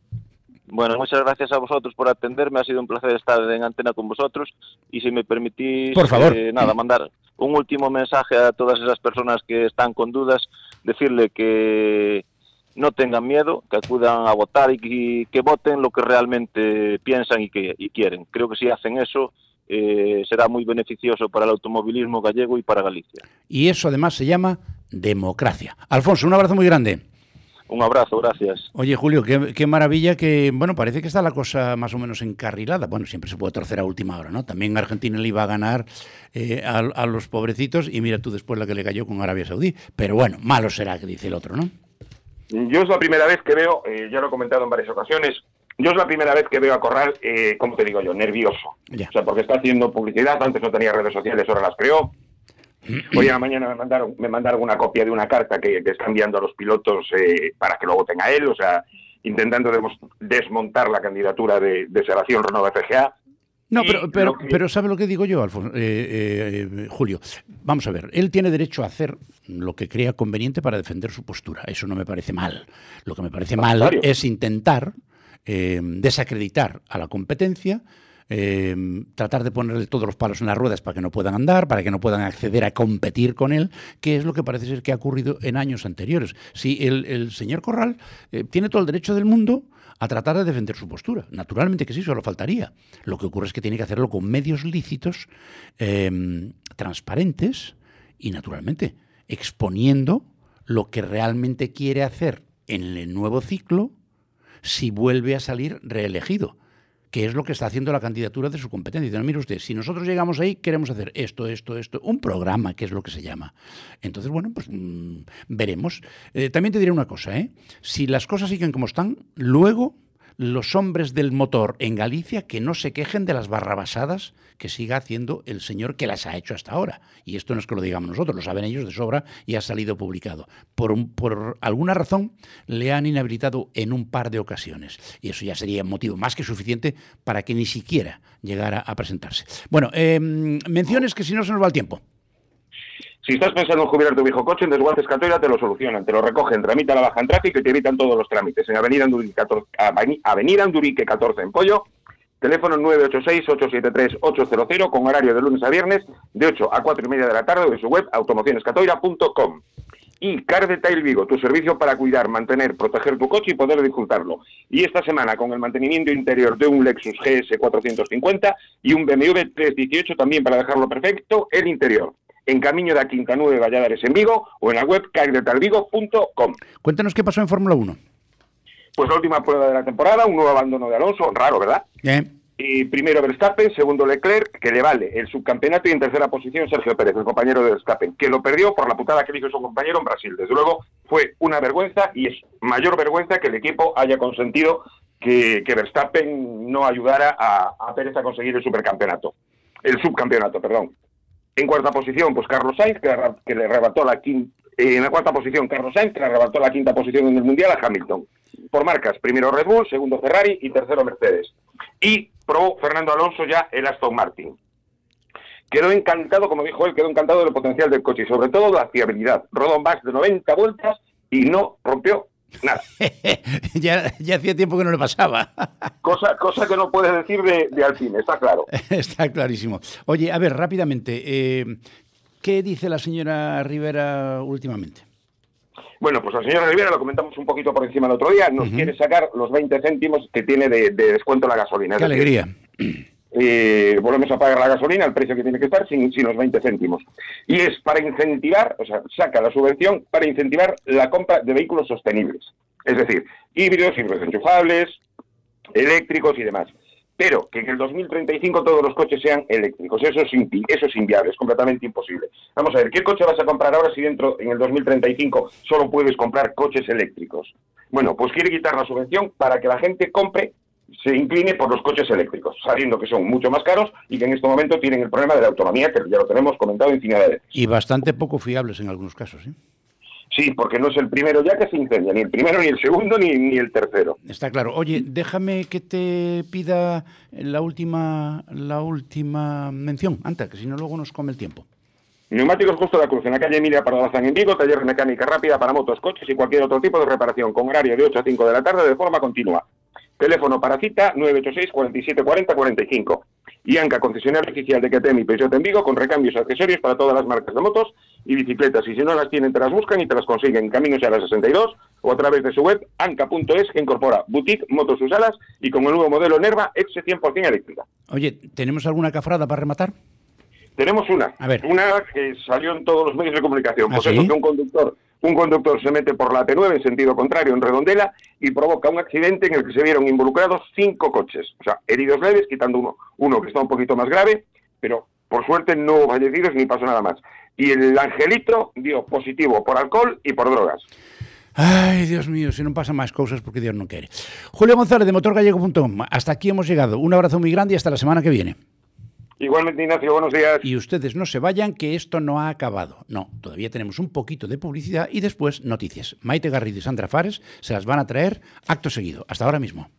Bueno, muchas gracias a vosotros por atenderme. Ha sido un placer estar en antena con vosotros. Y si me permitís, Por favor. eh, nada, mandar un último mensaje a todas esas personas que están con dudas, decirle que no tengan miedo, que acudan a votar y que, que voten lo que realmente piensan y que y quieren. Creo que si hacen eso eh, será muy beneficioso para el automovilismo gallego y para Galicia. Y eso además se llama democracia. Alfonso, un abrazo muy grande. Un abrazo, gracias. Oye, Julio, qué, qué, maravilla que, bueno, parece que está la cosa más o menos encarrilada. Bueno, siempre se puede torcer a última hora, ¿no? También Argentina le iba a ganar eh, a, a, los pobrecitos y mira tú después la que le cayó con Arabia Saudí. Pero bueno, malo será, que dice el otro, ¿no? Yo es la primera vez que veo, eh, ya lo he comentado en varias ocasiones, yo es la primera vez que veo a Corral, eh, ¿cómo te digo yo? Nervioso. Ya. O sea, porque está haciendo publicidad, antes no tenía redes sociales, ahora las creó. [CLEARS THROAT] Hoy a la mañana me mandaron, me mandaron una copia de una carta que, que está enviando a los pilotos eh, para que lo voten a él, o sea, intentando desmontar la candidatura de, de Sebastián Renova FGA. No, pero, pero, pero ¿sabe lo que digo yo, Alfonso? Eh, eh, Julio? Vamos a ver, él tiene derecho a hacer lo que crea conveniente para defender su postura. Eso no me parece mal. Lo que me parece mal es intentar eh, desacreditar a la competencia, eh, tratar de ponerle todos los palos en las ruedas para que no puedan andar, para que no puedan acceder a competir con él, que es lo que parece ser que ha ocurrido en años anteriores. Sí, el, señor Corral eh, tiene todo el derecho del mundo a tratar de defender su postura. Naturalmente que sí, solo faltaría. Lo que ocurre es que tiene que hacerlo con medios lícitos, eh, transparentes y, naturalmente, exponiendo lo que realmente quiere hacer en el nuevo ciclo si vuelve a salir reelegido, que es lo que está haciendo la candidatura de su competencia. Dice, "No, mire usted, si nosotros llegamos ahí, queremos hacer esto, esto, esto, un programa, que es lo que se llama. Entonces, bueno, pues mm, veremos. Eh, también te diré una cosa, ¿eh? Si las cosas siguen como están, luego los hombres del motor en Galicia que no se quejen de las barrabasadas que siga haciendo el señor que las ha hecho hasta ahora. Y esto no es que lo digamos nosotros, lo saben ellos de sobra y ha salido publicado. Por, un- por alguna razón le han inhabilitado en un par de ocasiones. Y eso ya sería motivo más que suficiente para que ni siquiera llegara a presentarse. Bueno, eh, menciones que si no se nos va el tiempo. Si estás pensando en jubilar tu viejo coche, en Desguaces Catoira te lo solucionan, te lo recogen, tramita la baja en tráfico y te evitan todos los trámites. En Avenida Andurique 14, Aveni- Avenida Andurique 14 en Pollo, teléfono 986-873-800 con horario de lunes a viernes de 8 a 4 y media de la tarde o en su web automocionescatoira.com. Y Car Detail Vigo, tu servicio para cuidar, mantener, proteger tu coche y poder disfrutarlo. Y esta semana con el mantenimiento interior de un Lexus GS 450 y un BMW 318 también para dejarlo perfecto, el interior. En camino de a Quinta 9 Valladares en Vigo o en la web cardetalvigo.com. Cuéntanos qué pasó en Fórmula 1. Pues la última prueba de la temporada, un nuevo abandono de Alonso, raro, ¿verdad? Eh, Y primero Verstappen, segundo Leclerc, que le vale el subcampeonato y en tercera posición Sergio Pérez, el compañero de Verstappen, que lo perdió por la putada que le hizo su compañero en Brasil. Desde luego fue una vergüenza y es mayor vergüenza que el equipo haya consentido que, que Verstappen no ayudara a, a Pérez a conseguir el supercampeonato, el subcampeonato, perdón. En cuarta posición, pues Carlos Sainz, que, le arrebató la quinta, posición Carlos Sainz, que le arrebató la quinta posición en el Mundial a Hamilton. Por marcas, primero Red Bull, segundo Ferrari y tercero Mercedes. Y probó Fernando Alonso ya el Aston Martin. Quedó encantado, como dijo él, quedó encantado del potencial del coche y sobre todo la fiabilidad. Rodó más de 90 vueltas y no rompió nada. [LAUGHS] ya, ya hacía tiempo que no le pasaba. Cosa, cosa que no puedes decir de, de Alpine, está claro. [LAUGHS] Está clarísimo. Oye, a ver, rápidamente, eh, ¿qué dice la señora Rivera últimamente? Bueno, pues la señora Rivera, lo comentamos un poquito por encima el otro día, nos quiere sacar los 20 céntimos que tiene de, de descuento la gasolina. Qué decir, alegría. Eh, volvemos a pagar la gasolina al precio que tiene que estar sin, los 20 céntimos. Y es para incentivar, o sea, saca la subvención para incentivar la compra de vehículos sostenibles. Es decir, híbridos, híbridos enchufables, eléctricos y demás. Pero que en el 2035 todos los coches sean eléctricos. Eso es, eso es inviable, es completamente imposible. Vamos a ver, ¿qué coche vas a comprar ahora si dentro, en el 2035, solo puedes comprar coches eléctricos? Bueno, pues quiere quitar la subvención para que la gente compre se incline por los coches eléctricos, sabiendo que son mucho más caros y que en este momento tienen el problema de la autonomía, que ya lo tenemos comentado infinidad de veces. Y bastante poco fiables en algunos casos, ¿sí? Sí, porque no es el primero ya que se incendia, ni el primero, ni el segundo, ni, ni el tercero. Está claro. Oye, déjame que te pida la última, la última mención, antes, que si no luego nos come el tiempo. Neumáticos Justo de la Cruz, en la calle Emilia Pardo en Vigo, taller de mecánica rápida para motos, coches y cualquier otro tipo de reparación, con horario de 8 a 5 de la tarde de forma continua. Teléfono para cita 986 47 40 45. Anca, concesionario oficial de KTM y Peugeot en Vigo, con recambios y accesorios para todas las marcas de motos y bicicletas. Y si no las tienen, te las buscan y te las consiguen en Caminos a la 62 o a través de su web anca.es, que incorpora boutique, motos usadas y con el nuevo modelo Nerva X 100% eléctrica. Oye, ¿tenemos alguna cafrada para rematar? Tenemos una, A ver. una que salió en todos los medios de comunicación. ¿Ah, Pues sí? eso, que un conductor, un conductor se mete por la T9 en sentido contrario en Redondela y provoca un accidente en el que se vieron involucrados cinco coches. O sea, heridos leves, quitando uno, uno que está un poquito más grave, pero por suerte no hubo fallecidos ni pasó nada más. Y el angelito dio positivo por alcohol y por drogas. Ay, Dios mío, si no pasa más cosas porque Dios no quiere. Julio González de motorgallego.com. Hasta aquí hemos llegado. Un abrazo muy grande y hasta la semana que viene. Igualmente, Ignacio, buenos días. Y ustedes no se vayan, que esto no ha acabado. No, todavía tenemos un poquito de publicidad y después noticias. Maite Garrido y Sandra Fares se las van a traer acto seguido. Hasta ahora mismo.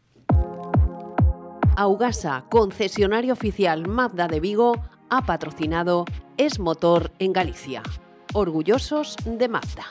Augasa, concesionario oficial Mazda de Vigo, ha patrocinado Es Motor en Galicia. Orgullosos de Mazda.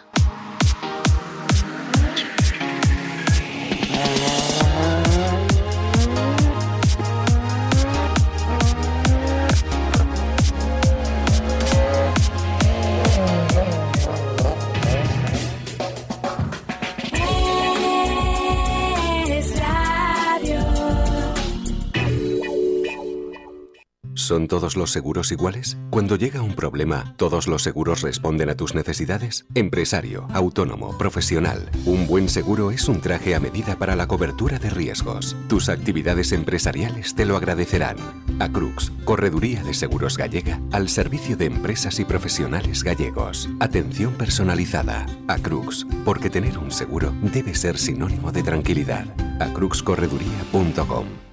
¿Son todos los seguros iguales? Cuando llega un problema, ¿todos los seguros responden a tus necesidades? Empresario, autónomo, profesional. Un buen seguro es un traje a medida para la cobertura de riesgos. Tus actividades empresariales te lo agradecerán. Acrux, Correduría de Seguros Gallega, al servicio de empresas y profesionales gallegos. Atención personalizada. Acrux, porque tener un seguro debe ser sinónimo de tranquilidad. acruxcorreduría.com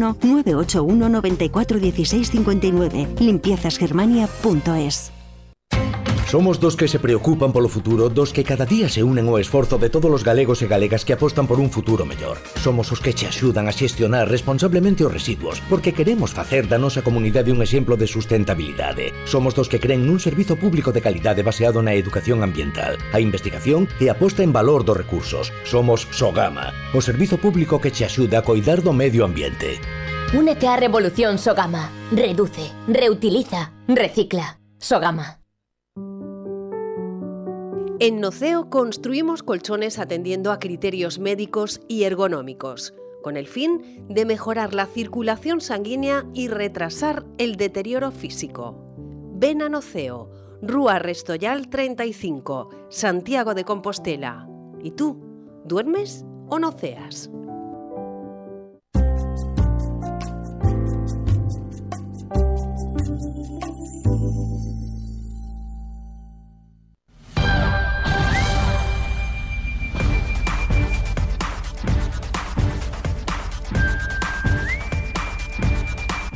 981 94 16 59. Limpiezasgermania.es. Somos dos que se preocupan polo futuro, dos que cada día se unen ao esforzo de todos os galegos e galegas que apostan por un futuro mellor. Somos os que che axudan a xestionar responsablemente os residuos, porque queremos facer da nosa comunidade un exemplo de sustentabilidade. Somos dos que creen nun servizo público de calidade baseado na educación ambiental, a investigación e a posta en valor dos recursos. Somos Sogama, o servizo público que che axuda a coidar do medio ambiente. Únete á revolución Sogama. Reduce, reutiliza, recicla. Sogama. En Noceo construimos colchones atendiendo a criterios médicos y ergonómicos, con el fin de mejorar la circulación sanguínea y retrasar el deterioro físico. Ven a Noceo, Rúa Restoyal 35, Santiago de Compostela. ¿Y tú? ¿Duermes o noceas?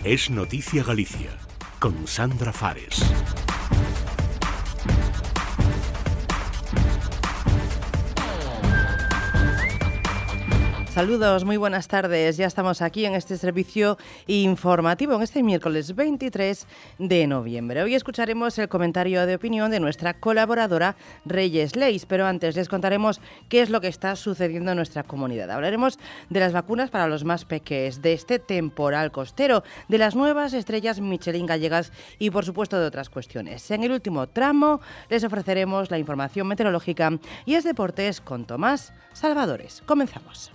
Es Noticia Galicia, con Sandra Fares. Saludos, muy buenas tardes. Ya estamos aquí en este servicio informativo en este miércoles 23 de noviembre. Hoy escucharemos el comentario de opinión de nuestra colaboradora Reyes Leis, pero antes les contaremos qué es lo que está sucediendo en nuestra comunidad. Hablaremos de las vacunas para los más pequeños, de este temporal costero, de las nuevas estrellas Michelin gallegas y por supuesto de otras cuestiones. En el último tramo les ofreceremos la información meteorológica y es deportes con Tomás Salvadores. Comenzamos.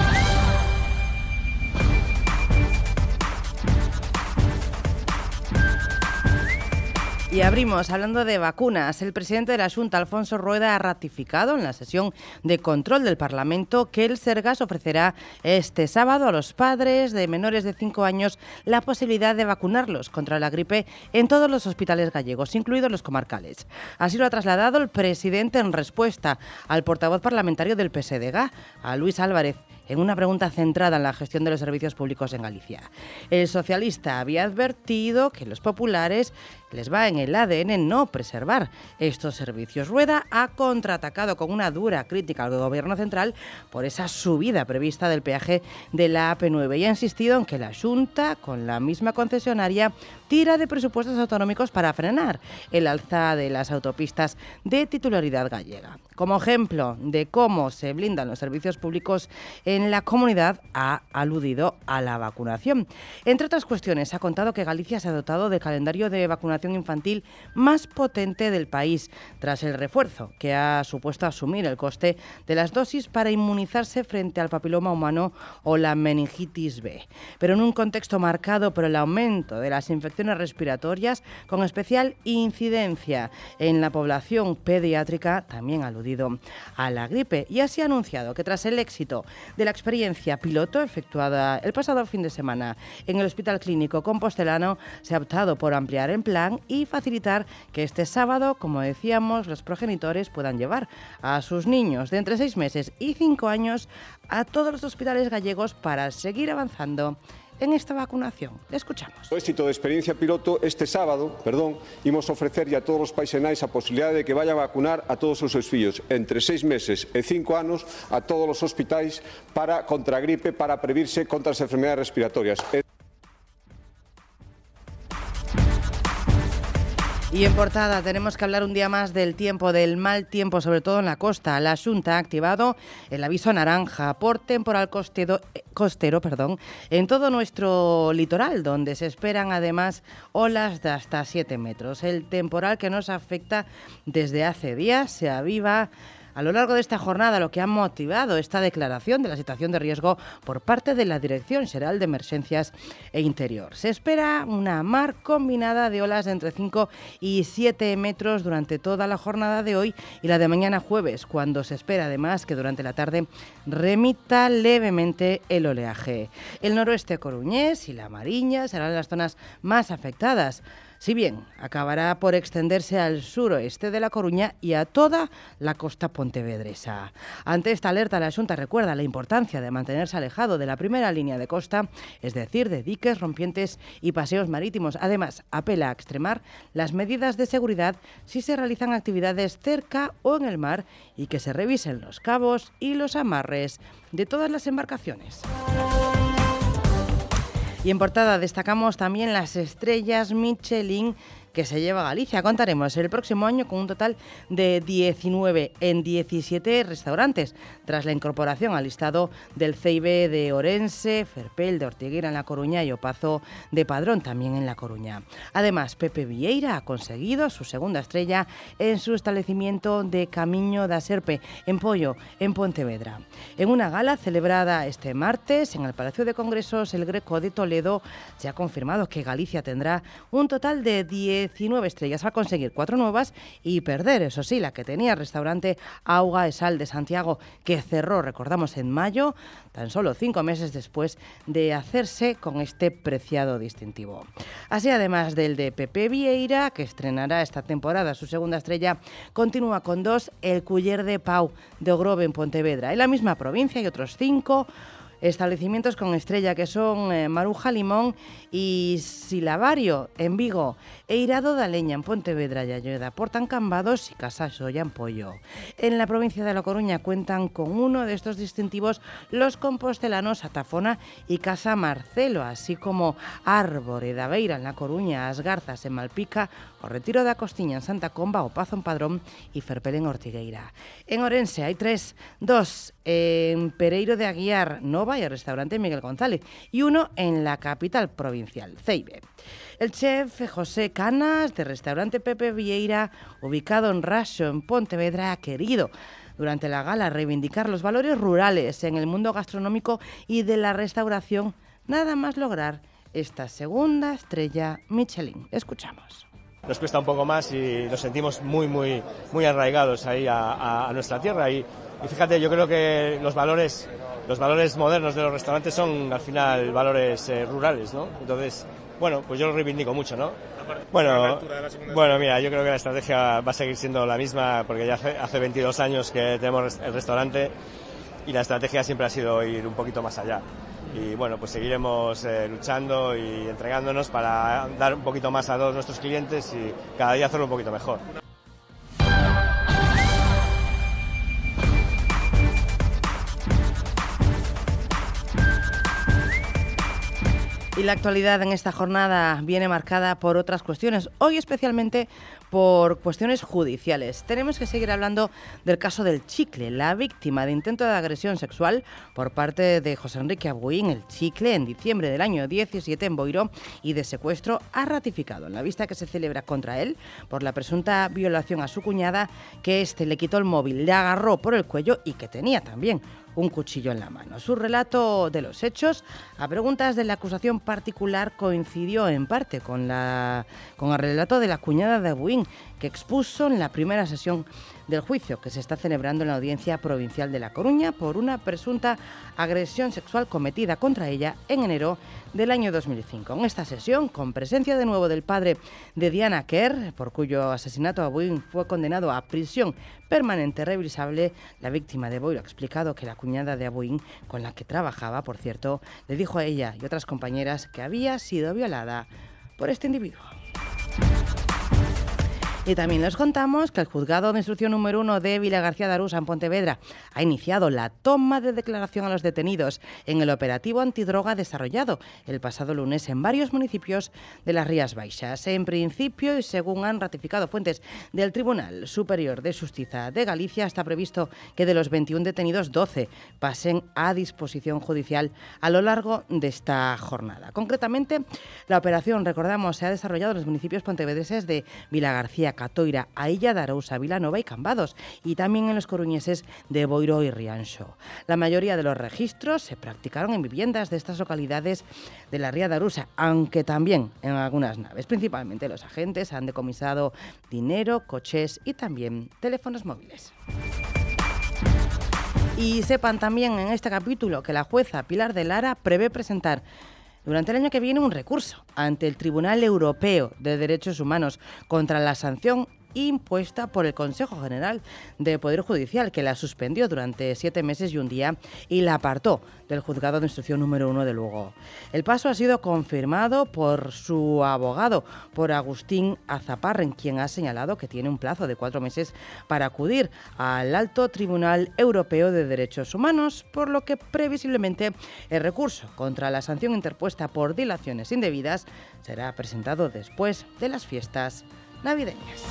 Y abrimos hablando de vacunas. El presidente de la Junta, Alfonso Rueda, ha ratificado en la sesión de control del Parlamento que el Sergas ofrecerá este sábado a los padres de menores de 5 años la posibilidad de vacunarlos contra la gripe en todos los hospitales gallegos, incluidos los comarcales. Así lo ha trasladado el presidente en respuesta al portavoz parlamentario del PSDG, a Luis Álvarez en una pregunta centrada en la gestión de los servicios públicos en Galicia. El socialista había advertido que los populares les va en el ADN no preservar estos servicios. Rueda ha contraatacado con una dura crítica al gobierno central por esa subida prevista del peaje de la AP9 y ha insistido en que la Junta, con la misma concesionaria, tira de presupuestos autonómicos para frenar el alza de las autopistas de titularidad gallega. Como ejemplo de cómo se blindan los servicios públicos en la comunidad, ha aludido a la vacunación. Entre otras cuestiones, ha contado que Galicia se ha dotado de calendario de vacunación infantil más potente del país, tras el refuerzo que ha supuesto asumir el coste de las dosis para inmunizarse frente al papiloma humano o la meningitis B. Pero en un contexto marcado por el aumento de las infecciones respiratorias con especial incidencia en la población pediátrica, también aludido a la gripe, y así ha anunciado que tras el éxito de la experiencia piloto efectuada el pasado fin de semana en el Hospital Clínico Compostelano, se ha optado por ampliar el plan y facilitar que este sábado, como decíamos, los progenitores puedan llevar a sus niños de entre 6 meses y 5 años a todos los hospitales gallegos para seguir avanzando en esta vacunación. Escuchamos. Éxito de experiencia piloto este sábado, perdón, imos ofrecerlle a todos os paisenais a posibilidade de que vaya a vacunar a todos os seus fillos entre seis meses e cinco anos a todos os hospitais para contra a gripe para previrse contra as enfermedades respiratorias. Y en portada tenemos que hablar un día más del tiempo, del mal tiempo, sobre todo en la costa. La Junta ha activado el aviso naranja por temporal costero, costero perdón, en todo nuestro litoral, donde se esperan además olas de hasta 7 metros. El temporal que nos afecta desde hace días se aviva a lo largo de esta jornada lo que ha motivado esta declaración de la situación de riesgo por parte de la Dirección General de Emergencias e Interior. Se espera una mar combinada de olas entre 5 y 7 metros durante toda la jornada de hoy y la de mañana jueves, cuando se espera además que durante la tarde remita levemente el oleaje. El noroeste coruñés y la Mariña serán las zonas más afectadas. Si bien acabará por extenderse al suroeste de La Coruña y a toda la costa pontevedresa. Ante esta alerta, la Junta recuerda la importancia de mantenerse alejado de la primera línea de costa, es decir, de diques, rompientes y paseos marítimos. Además, apela a extremar las medidas de seguridad si se realizan actividades cerca o en el mar y que se revisen los cabos y los amarres de todas las embarcaciones. Y en portada destacamos también las estrellas Michelin que se lleva a Galicia. Contaremos el próximo año con un total de 19 en 17 restaurantes, tras la incorporación al listado del CIB de Orense, Ferpel de Ortiguera en La Coruña y Opazo de Padrón también en La Coruña. Además, Pepe Vieira ha conseguido su segunda estrella en su establecimiento de Camiño da Serpe, en Pollo, en Pontevedra. En una gala celebrada este martes en el Palacio de Congresos, el Greco de Toledo se ha confirmado que Galicia tendrá un total de 10 19 estrellas, va a conseguir cuatro nuevas y perder, eso sí, la que tenía el restaurante Auga de Sal de Santiago, que cerró, recordamos, en mayo, tan solo cinco meses después de hacerse con este preciado distintivo. Así, además del de Pepe Vieira, que estrenará esta temporada su segunda estrella, continúa con dos el Culler de Pau de Ogrove en Pontevedra, en la misma provincia y otros cinco establecimientos con estrella que son eh, Maruja Limón y Silavario en Vigo, Eirado da Leña en Pontevedra y Ayuda, Portan Cambados y Casasoya en Pollo. En la provincia de La Coruña cuentan con uno de estos distintivos los compostelanos Atafona y Casa Marcelo, así como Árbore da Beira en La Coruña, As Garzas en Malpica, o Retiro da Costiña en Santa Comba, o Pazo en Padrón y Ferpel en Ortigueira. En Orense hay tres, dos en Pereiro de Aguiar, Nova y el restaurante Miguel González, y uno en la capital provincial, Ceibe. El chef José Canas, de restaurante Pepe Vieira, ubicado en Raxo, en Pontevedra, ha querido durante la gala reivindicar los valores rurales en el mundo gastronómico y de la restauración, nada más lograr esta segunda estrella Michelin. Escuchamos nos cuesta un poco más y nos sentimos muy, muy, muy arraigados ahí a, nuestra tierra. Y, y, fíjate, yo creo que los valores, los valores modernos de los restaurantes son al final valores eh, rurales, ¿no? Entonces, bueno, pues yo lo reivindico mucho, ¿no? Bueno, bueno, mira, yo creo que la estrategia va a seguir siendo la misma porque ya hace, hace 22 años que tenemos el restaurante y la estrategia siempre ha sido ir un poquito más allá y bueno, pues seguiremos eh, luchando y entregándonos para dar un poquito más a todos nuestros clientes y cada día hacerlo un poquito mejor. Y la actualidad en esta jornada viene marcada por otras cuestiones, hoy especialmente por cuestiones judiciales. Tenemos que seguir hablando del caso del Chicle, la víctima de intento de agresión sexual por parte de José Enrique Abuín, el Chicle, en diciembre del año 17 en Boiro y de secuestro, ha ratificado en la vista que se celebra contra él por la presunta violación a su cuñada que éste le quitó el móvil, le agarró por el cuello y que tenía también un cuchillo en la mano. Su relato de los hechos, a preguntas de la acusación particular, coincidió en parte con, la, con el relato de la cuñada de Buin, que expuso en la primera sesión del juicio que se está celebrando en la Audiencia Provincial de La Coruña por una presunta agresión sexual cometida contra ella en enero del año 2005. En esta sesión, con presencia de nuevo del padre de Diana Kerr, por cuyo asesinato Abuin fue condenado a prisión permanente revisable, la víctima de Boyle ha explicado que la cuñada de Abuin, con la que trabajaba, por cierto, le dijo a ella y otras compañeras que había sido violada por este individuo. Y también les contamos que el juzgado de instrucción número uno de Vila García de en Pontevedra, ha iniciado la toma de declaración a los detenidos en el operativo antidroga desarrollado el pasado lunes en varios municipios de las Rías Baixas. En principio, y según han ratificado fuentes del Tribunal Superior de Justicia de Galicia, está previsto que de los 21 detenidos, 12 pasen a disposición judicial a lo largo de esta jornada. Concretamente, la operación, recordamos, se ha desarrollado en los municipios pontevedreses de Vila García, Catoira, Ailla de Arousa, Vilanova y Cambados, y también en los coruñeses de Boiro y Rianxo. La mayoría de los registros se practicaron en viviendas de estas localidades de la Ría de aunque también en algunas naves. Principalmente los agentes han decomisado dinero, coches y también teléfonos móviles. Y sepan también en este capítulo que la jueza Pilar de Lara prevé presentar durante el año que viene un recurso ante el Tribunal Europeo de Derechos Humanos contra la sanción impuesta por el Consejo General de Poder Judicial, que la suspendió durante siete meses y un día y la apartó del juzgado de instrucción número uno de Lugo. El paso ha sido confirmado por su abogado, por Agustín Azaparren, quien ha señalado que tiene un plazo de cuatro meses para acudir al Alto Tribunal Europeo de Derechos Humanos, por lo que previsiblemente el recurso contra la sanción interpuesta por dilaciones indebidas será presentado después de las fiestas navideñas.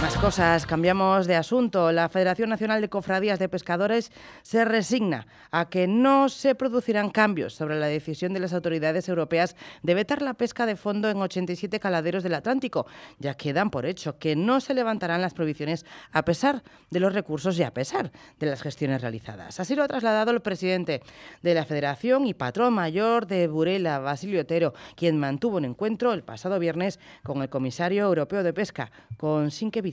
Más cosas, cambiamos de asunto. La Federación Nacional de Cofradías de Pescadores se resigna a que no se producirán cambios sobre la decisión de las autoridades europeas de vetar la pesca de fondo en 87 caladeros del Atlántico, ya que dan por hecho que no se levantarán las prohibiciones a pesar de los recursos y a pesar de las gestiones realizadas. Así lo ha trasladado el presidente de la Federación y patrón mayor de Burela, Basilio Otero, quien mantuvo un encuentro el pasado viernes con el comisario europeo de pesca, con Sinke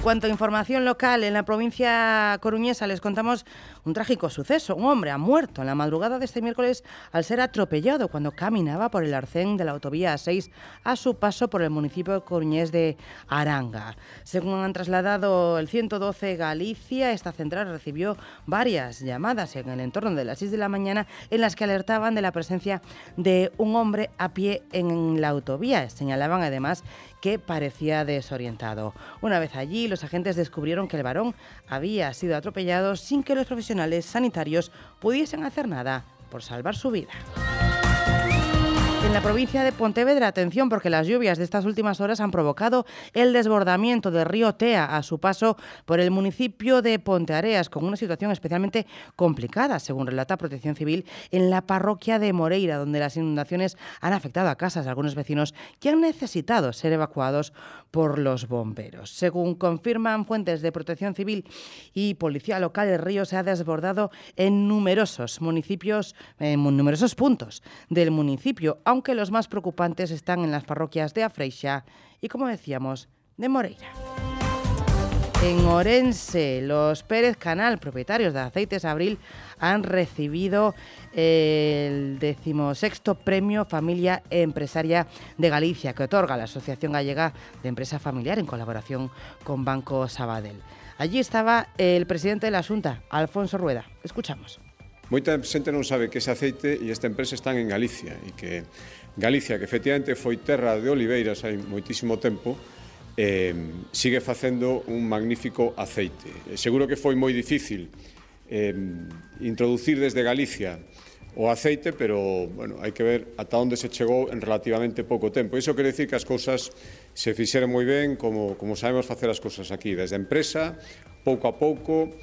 en cuanto a información local, en la provincia coruñesa les contamos un trágico suceso. Un hombre ha muerto en la madrugada de este miércoles al ser atropellado cuando caminaba por el arcén de la autovía A6 a su paso por el municipio coruñés de Aranga. Según han trasladado el 112 Galicia, esta central recibió varias llamadas en el entorno de las 6 de la mañana en las que alertaban de la presencia de un hombre a pie en la autovía. Señalaban además que parecía desorientado. Una vez allí, los agentes descubrieron que el varón había sido atropellado sin que los profesionales sanitarios pudiesen hacer nada por salvar su vida. En la provincia de Pontevedra, atención porque las lluvias de estas últimas horas han provocado el desbordamiento del río Tea a su paso por el municipio de Ponteareas, con una situación especialmente complicada, según relata Protección Civil, en la parroquia de Moreira, donde las inundaciones han afectado a casas de algunos vecinos que han necesitado ser evacuados por los bomberos. Según confirman fuentes de Protección Civil y Policía Local, el río se ha desbordado en numerosos municipios, en numerosos puntos del municipio, aunque los más preocupantes están en las parroquias de Afreixa y, como decíamos, de Moreira. En Orense, los Pérez Canal, propietarios de Aceites Abril, han recibido el decimosexto premio Familia Empresaria de Galicia, que otorga la Asociación Gallega de Empresa Familiar en colaboración con Banco Sabadell. Allí estaba el presidente de la Junta, Alfonso Rueda. Escuchamos. Moita xente non sabe que ese aceite e esta empresa están en Galicia e que Galicia, que efectivamente foi terra de oliveiras hai moitísimo tempo, eh, sigue facendo un magnífico aceite. Seguro que foi moi difícil eh, introducir desde Galicia o aceite, pero bueno, hai que ver ata onde se chegou en relativamente pouco tempo. Iso quere dicir que as cousas se fixeron moi ben, como, como sabemos facer as cousas aquí, desde a empresa, pouco a pouco.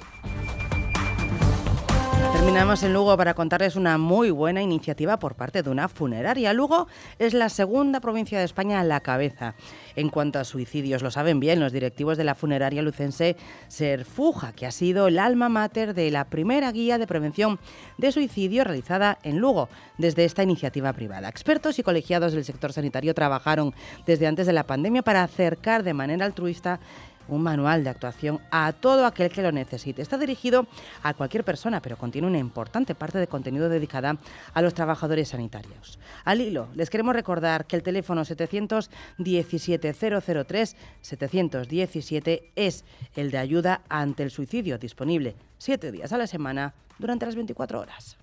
Terminamos en Lugo para contarles una muy buena iniciativa por parte de una funeraria. Lugo es la segunda provincia de España a la cabeza. En cuanto a suicidios, lo saben bien los directivos de la funeraria lucense Serfuja, que ha sido el alma mater de la primera guía de prevención de suicidio realizada en Lugo desde esta iniciativa privada. Expertos y colegiados del sector sanitario trabajaron desde antes de la pandemia para acercar de manera altruista un manual de actuación a todo aquel que lo necesite. Está dirigido a cualquier persona, pero contiene una importante parte de contenido dedicada a los trabajadores sanitarios. Al hilo, les queremos recordar que el teléfono 717-003 717 es el de ayuda ante el suicidio, disponible siete días a la semana durante las 24 horas.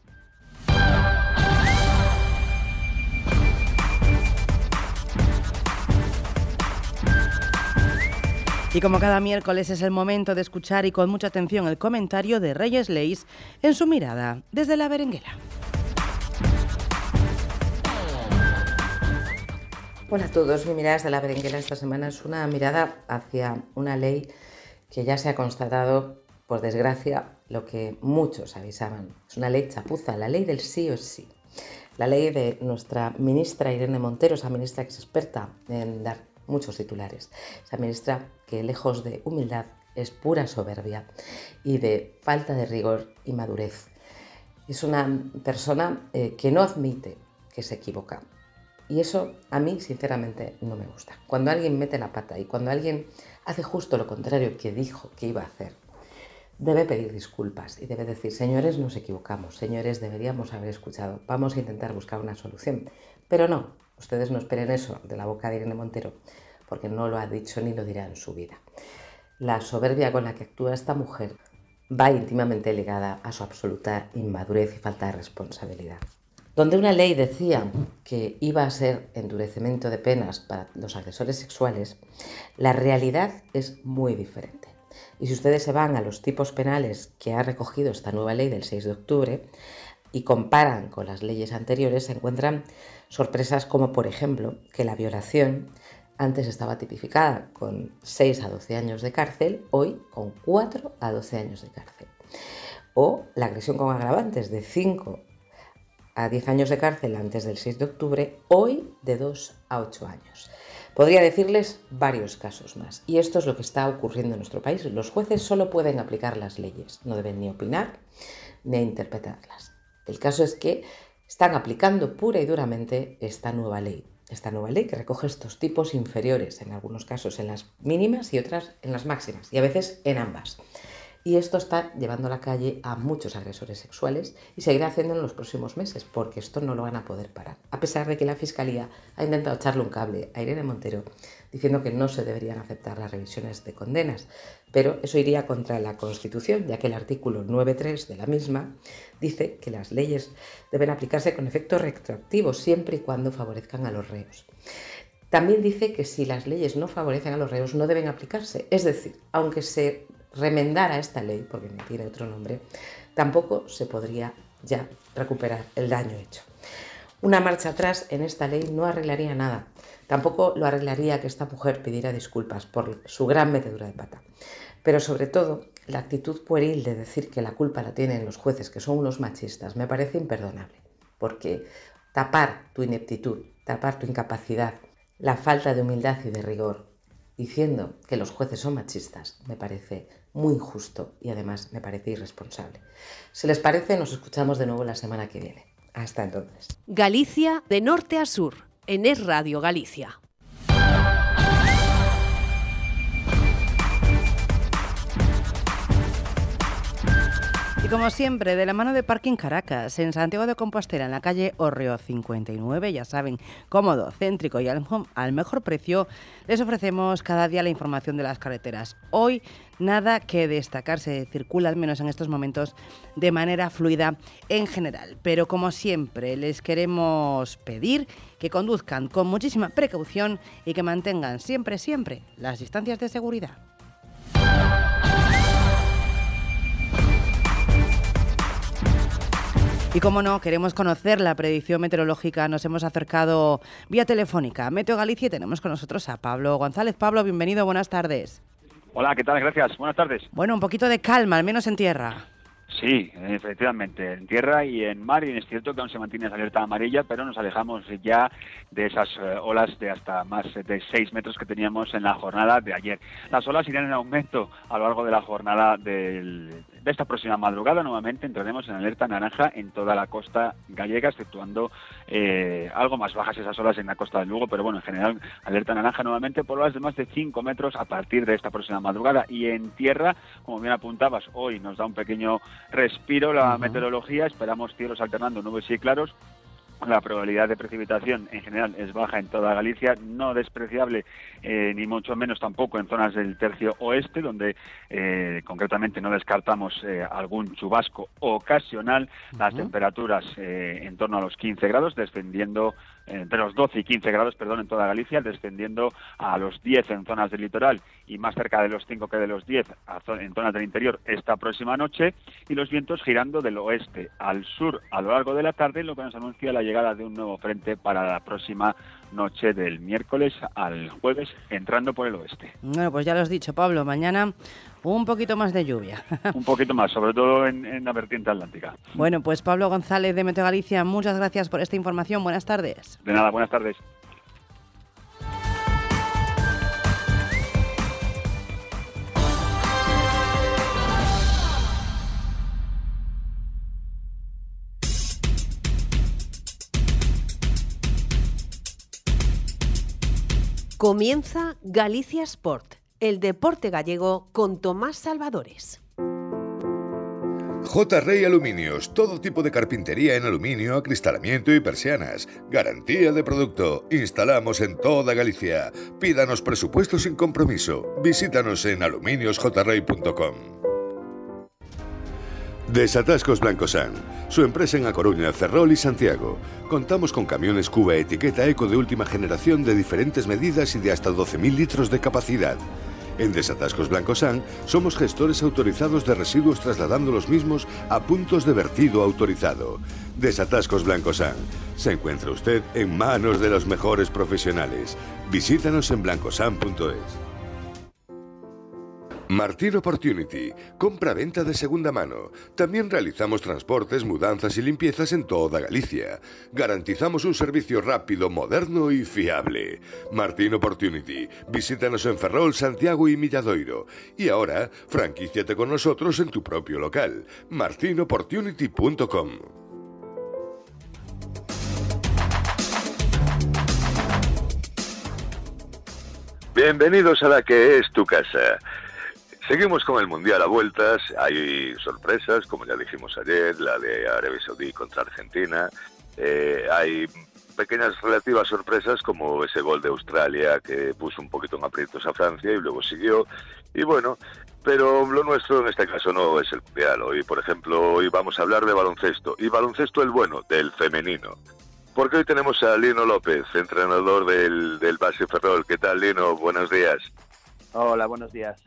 Y como cada miércoles es el momento de escuchar y con mucha atención el comentario de Reyes Leis en su mirada desde la berenguela. Hola a todos, mi mirada desde la berenguela esta semana es una mirada hacia una ley que ya se ha constatado, por desgracia, lo que muchos avisaban. Es una ley chapuza, la ley del sí o sí. La ley de nuestra ministra Irene Montero, esa ministra que es experta en dar muchos titulares. Esa ministra que lejos de humildad es pura soberbia y de falta de rigor y madurez. Es una persona eh, que no admite que se equivoca. Y eso a mí, sinceramente, no me gusta. Cuando alguien mete la pata y cuando alguien hace justo lo contrario que dijo que iba a hacer, debe pedir disculpas y debe decir, señores, nos equivocamos, señores, deberíamos haber escuchado, vamos a intentar buscar una solución. Pero no, ustedes no esperen eso de la boca de Irene Montero, porque no lo ha dicho ni lo dirá en su vida. La soberbia con la que actúa esta mujer va íntimamente ligada a su absoluta inmadurez y falta de responsabilidad. Donde una ley decía que iba a ser endurecimiento de penas para los agresores sexuales, la realidad es muy diferente. Y si ustedes se van a los tipos penales que ha recogido esta nueva ley del 6 de octubre y comparan con las leyes anteriores, se encuentran sorpresas como, por ejemplo, que la violación antes estaba tipificada con 6 a 12 años de cárcel, hoy con 4 a 12 años de cárcel. O la agresión con agravantes de 5 a 10 años de cárcel antes del 6 de octubre, hoy de 2 a 8 años. Podría decirles varios casos más. Y esto es lo que está ocurriendo en nuestro país. Los jueces solo pueden aplicar las leyes, no deben ni opinar ni interpretarlas. El caso es que están aplicando pura y duramente esta nueva ley esta nueva ley que recoge estos tipos inferiores, en algunos casos en las mínimas y otras en las máximas, y a veces en ambas. Y esto está llevando a la calle a muchos agresores sexuales y seguirá haciendo en los próximos meses, porque esto no lo van a poder parar. A pesar de que la Fiscalía ha intentado echarle un cable a Irene Montero diciendo que no se deberían aceptar las revisiones de condenas, pero eso iría contra la Constitución, ya que el artículo 9.3 de la misma dice que las leyes deben aplicarse con efecto retroactivo siempre y cuando favorezcan a los reos. También dice que si las leyes no favorecen a los reos no deben aplicarse, es decir, aunque se remendara esta ley, porque no tiene otro nombre, tampoco se podría ya recuperar el daño hecho. Una marcha atrás en esta ley no arreglaría nada. Tampoco lo arreglaría que esta mujer pidiera disculpas por su gran metedura de pata. Pero sobre todo, la actitud pueril de decir que la culpa la tienen los jueces, que son unos machistas, me parece imperdonable. Porque tapar tu ineptitud, tapar tu incapacidad, la falta de humildad y de rigor, diciendo que los jueces son machistas, me parece muy injusto y además me parece irresponsable. Si les parece, nos escuchamos de nuevo la semana que viene. Hasta entonces. Galicia de norte a sur, en Es Radio Galicia. Y como siempre, de la mano de Parking Caracas, en Santiago de Compostela, en la calle Orreo 59, ya saben, cómodo, céntrico y al, al mejor precio, les ofrecemos cada día la información de las carreteras. Hoy nada que destacar, se circula al menos en estos momentos de manera fluida en general. Pero como siempre, les queremos pedir que conduzcan con muchísima precaución y que mantengan siempre, siempre las distancias de seguridad. Y como no, queremos conocer la predicción meteorológica. Nos hemos acercado vía telefónica a Meteo Galicia y tenemos con nosotros a Pablo González. Pablo, bienvenido, buenas tardes. Hola, ¿qué tal? Gracias. Buenas tardes. Bueno, un poquito de calma, al menos en tierra. Sí, efectivamente, en tierra y en mar, y es cierto que aún se mantiene esa alerta amarilla, pero nos alejamos ya de esas eh, olas de hasta más de 6 metros que teníamos en la jornada de ayer. Las olas irán en aumento a lo largo de la jornada de esta próxima madrugada nuevamente entraremos en alerta naranja en toda la costa gallega, exceptuando eh, algo más bajas esas olas en la costa del Lugo, pero bueno, en general alerta naranja nuevamente por olas de más de 5 metros a partir de esta próxima madrugada. Y en tierra, como bien apuntabas, hoy nos da un pequeño respiro la meteorología, esperamos cielos alternando nubes y claros. La probabilidad de precipitación en general es baja en toda Galicia, no despreciable eh, ni mucho menos tampoco en zonas del tercio oeste, donde eh, concretamente no descartamos eh, algún chubasco ocasional. Las temperaturas en torno a los 15 grados, descendiendo entre los 12 y 15 grados, perdón, en toda Galicia, descendiendo a los 10 en zonas del litoral y más cerca de los 5 que de los 10 en zonas del interior esta próxima noche, y los vientos girando del oeste al sur a lo largo de la tarde, lo que nos anuncia la llegada de un nuevo frente para la próxima noche del miércoles al jueves, entrando por el oeste. Bueno, pues ya lo has dicho, Pablo, mañana un poquito más de lluvia. [LAUGHS] un poquito más, sobre todo en, en la vertiente atlántica. Bueno, pues Pablo González de Meteo Galicia, muchas gracias por esta información. Buenas tardes. De nada, buenas tardes. Comienza Galicia Sport, el deporte gallego con Tomás Salvadores. J. Rey Aluminios, todo tipo de carpintería en aluminio, acristalamiento y persianas. Garantía de producto. Instalamos en toda Galicia. Pídanos presupuesto sin compromiso. Visítanos en aluminiosjrey.com. Desatascos Blancosan, su empresa en A Coruña, Ferrol y Santiago. Contamos con camiones Cuba etiqueta eco de última generación de diferentes medidas y de hasta 12.000 litros de capacidad. En Desatascos Blancosan somos gestores autorizados de residuos trasladando los mismos a puntos de vertido autorizado. Desatascos Blancosan. Se encuentra usted en manos de los mejores profesionales. Visítanos en blancosan.es. Martín Opportunity, compra-venta de segunda mano. También realizamos transportes, mudanzas y limpiezas en toda Galicia. Garantizamos un servicio rápido, moderno y fiable. Martín Opportunity, visítanos en Ferrol, Santiago y Milladoiro. Y ahora, franquíciate con nosotros en tu propio local. martinopportunity.com Bienvenidos a la que es tu casa. Seguimos con el Mundial a vueltas, hay sorpresas, como ya dijimos ayer, la de Arabia Saudí contra Argentina, Eh, hay pequeñas relativas sorpresas como ese gol de Australia que puso un poquito en aprietos a Francia y luego siguió. Y bueno, pero lo nuestro en este caso no es el Mundial. Hoy, por ejemplo, hoy vamos a hablar de baloncesto. Y baloncesto el bueno, del femenino. Porque hoy tenemos a Lino López, entrenador del, del Base Ferrol. ¿Qué tal, Lino? Buenos días. Hola, buenos días.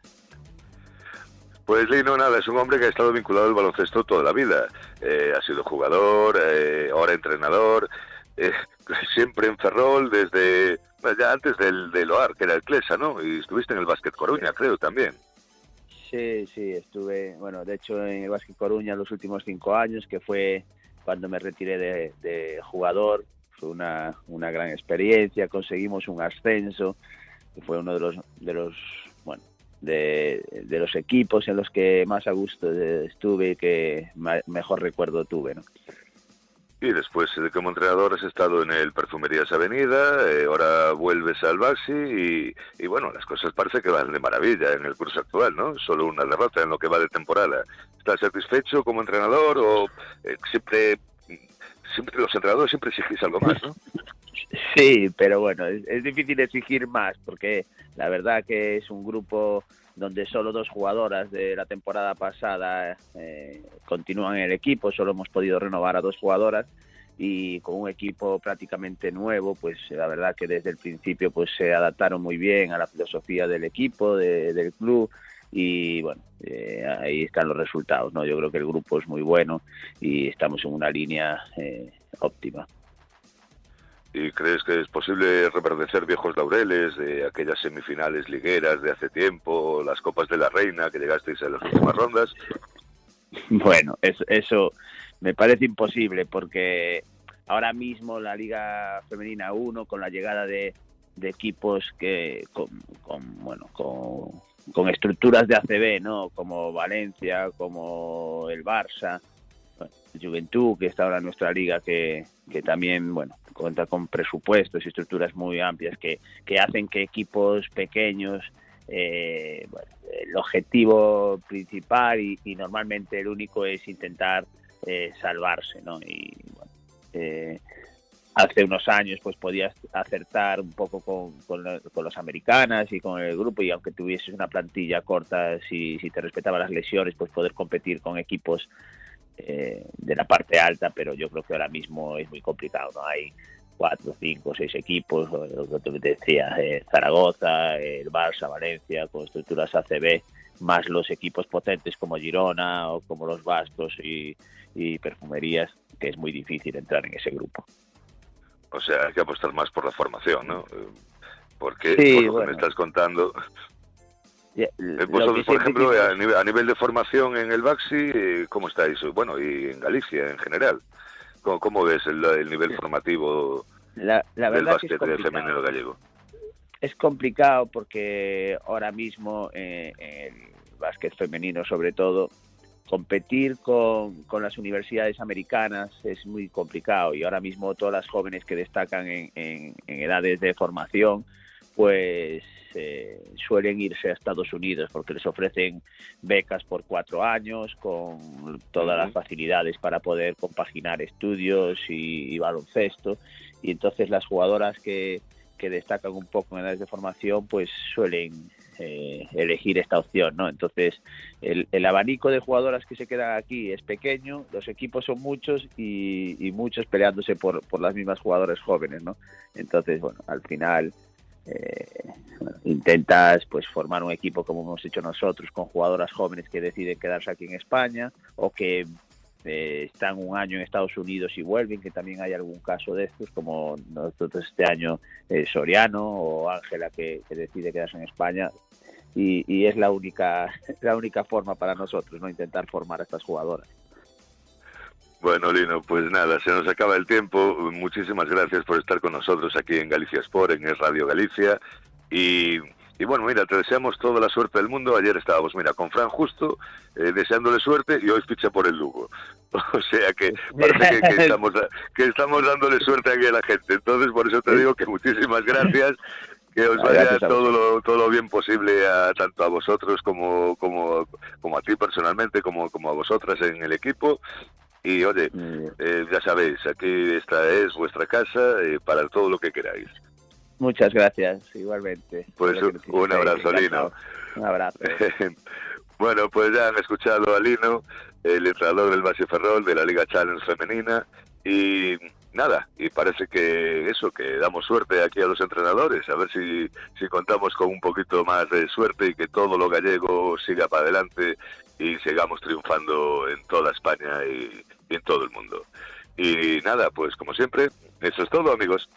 Pues Lino, nada, es un hombre que ha estado vinculado al baloncesto toda la vida. Eh, ha sido jugador, eh, ahora entrenador, eh, [LAUGHS] siempre en Ferrol, desde ya antes del, del OAR, que era el Clesa, ¿no? Y estuviste en el Básquet Coruña, creo, también. Sí, sí, estuve, bueno, de hecho en el Básquet Coruña los últimos cinco años, que fue cuando me retiré de, jugador. Fue una, una gran experiencia, conseguimos un ascenso, fue uno de los, de los de, de los equipos en los que más a gusto eh, estuve y que mejor recuerdo tuve, ¿no? Y después de como entrenador has estado en el Perfumerías Avenida, eh, ahora vuelves al Baxi y, y bueno, las cosas parece que van de maravilla en el curso actual, ¿no? Solo una derrota en lo que va de temporada. ¿Estás satisfecho como entrenador o eh, siempre, siempre los entrenadores siempre exigís algo más, ¿no? [LAUGHS] Sí, pero bueno, es, difícil exigir más porque la verdad que es un grupo donde solo dos jugadoras de la temporada pasada eh, continúan en el equipo, solo hemos podido renovar a dos jugadoras y con un equipo prácticamente nuevo, pues la verdad que desde el principio pues se adaptaron muy bien a la filosofía del equipo, de- del club y bueno, eh, ahí están los resultados, ¿no? Yo creo que el grupo es muy bueno y estamos en una línea eh, óptima. ¿Y crees que es posible reverdecer viejos laureles de aquellas semifinales ligueras de hace tiempo, las Copas de la Reina que llegasteis a las últimas rondas? Bueno, eso, me parece imposible porque ahora mismo la Liga Femenina 1 con la llegada de, equipos que con, con, bueno con, con estructuras de ACB, ¿no? Como Valencia, como el Barça, Juventud que está ahora en nuestra liga que, que también bueno cuenta con presupuestos y estructuras muy amplias que, que hacen que equipos pequeños eh, el objetivo principal y, normalmente el único es intentar eh, salvarse, ¿no? Y bueno, eh, hace unos años pues podías acertar un poco con, con, los americanas y con el grupo y aunque tuvieses una plantilla corta, si, si te respetaba las lesiones, pues poder competir con equipos eh, de la parte alta, pero yo creo que ahora mismo es muy complicado, ¿no? Hay cuatro, cinco, seis equipos, o lo que te decía, eh, Zaragoza, el Barça, Valencia, con estructuras ACB, más los equipos potentes como Girona o como los Vascos y, y Perfumerías, que es muy difícil entrar en ese grupo. O sea, hay que apostar más por la formación, ¿no? Eh, Porque, Sí, por lo que bueno. me estás contando, eh, vosotros, que por ejemplo, a nivel, a nivel de formación en el Baxi, eh, ¿cómo estáis? Bueno, y en Galicia en general. ¿Cómo, cómo ves el, el nivel formativo la, la del básquet femenino gallego? es complicado porque ahora mismo eh, el básquet femenino sobre todo competir con, con las universidades americanas es muy complicado y ahora mismo todas las jóvenes que destacan en, en- en edades de formación pues eh, suelen irse a Estados Unidos porque les ofrecen becas por cuatro años con todas las facilidades para poder compaginar estudios y, y baloncesto y entonces las jugadoras que, que destacan un poco en edades de formación pues suelen eh, elegir esta opción, ¿no? Entonces, el, el abanico de jugadoras que se quedan aquí es pequeño, los equipos son muchos y, y muchos peleándose por, por las mismas jugadoras jóvenes, ¿no? Entonces, bueno, al final eh, intentas pues formar un equipo como hemos hecho nosotros con jugadoras jóvenes que deciden quedarse aquí en España o que eh, están un año en Estados Unidos y vuelven, que también hay algún caso de estos, como nosotros este año eh, Soriano o Ángela que, que decide quedarse en España y, y es la única [LAUGHS] la única forma para nosotros, no intentar formar a estas jugadoras. Bueno, Lino, pues nada, se nos acaba el tiempo. Muchísimas gracias por estar con nosotros aquí en Galicia Sport, en Radio Galicia. Y, y bueno, mira, te deseamos toda la suerte del mundo. Ayer estábamos, mira, con Fran justo, eh, deseándole suerte y hoy ficha por el Lugo. [LAUGHS] O sea que parece que, que estamos, que estamos dándole suerte aquí a la gente. Entonces, por eso te digo que muchísimas gracias, que os vaya todo lo, todo lo bien posible a, tanto a vosotros como, como, como a ti personalmente, como, como a vosotras en el equipo. Y oye, eh, ya sabéis, aquí esta es vuestra casa eh, para todo lo que queráis. Muchas gracias, igualmente. Pues un, un abrazo, Lino. Un abrazo. bueno, pues ya han escuchado a Lino, el entrenador del Base Ferrol de la Liga Challenge Femenina. Y nada, y parece que eso, que damos suerte aquí a los entrenadores, a ver si, si contamos con un poquito más de suerte y que todo lo gallego siga para adelante y sigamos triunfando en toda España y, y en todo el mundo. Y nada, pues como siempre, eso es todo amigos.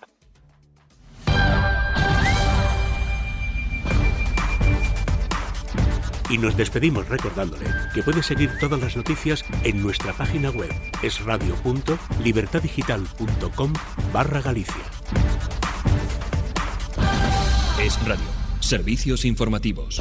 Y nos despedimos recordándole que puede seguir todas las noticias en nuestra página web esradio.libertadigital.com barra Galicia. Es Radio. Servicios informativos.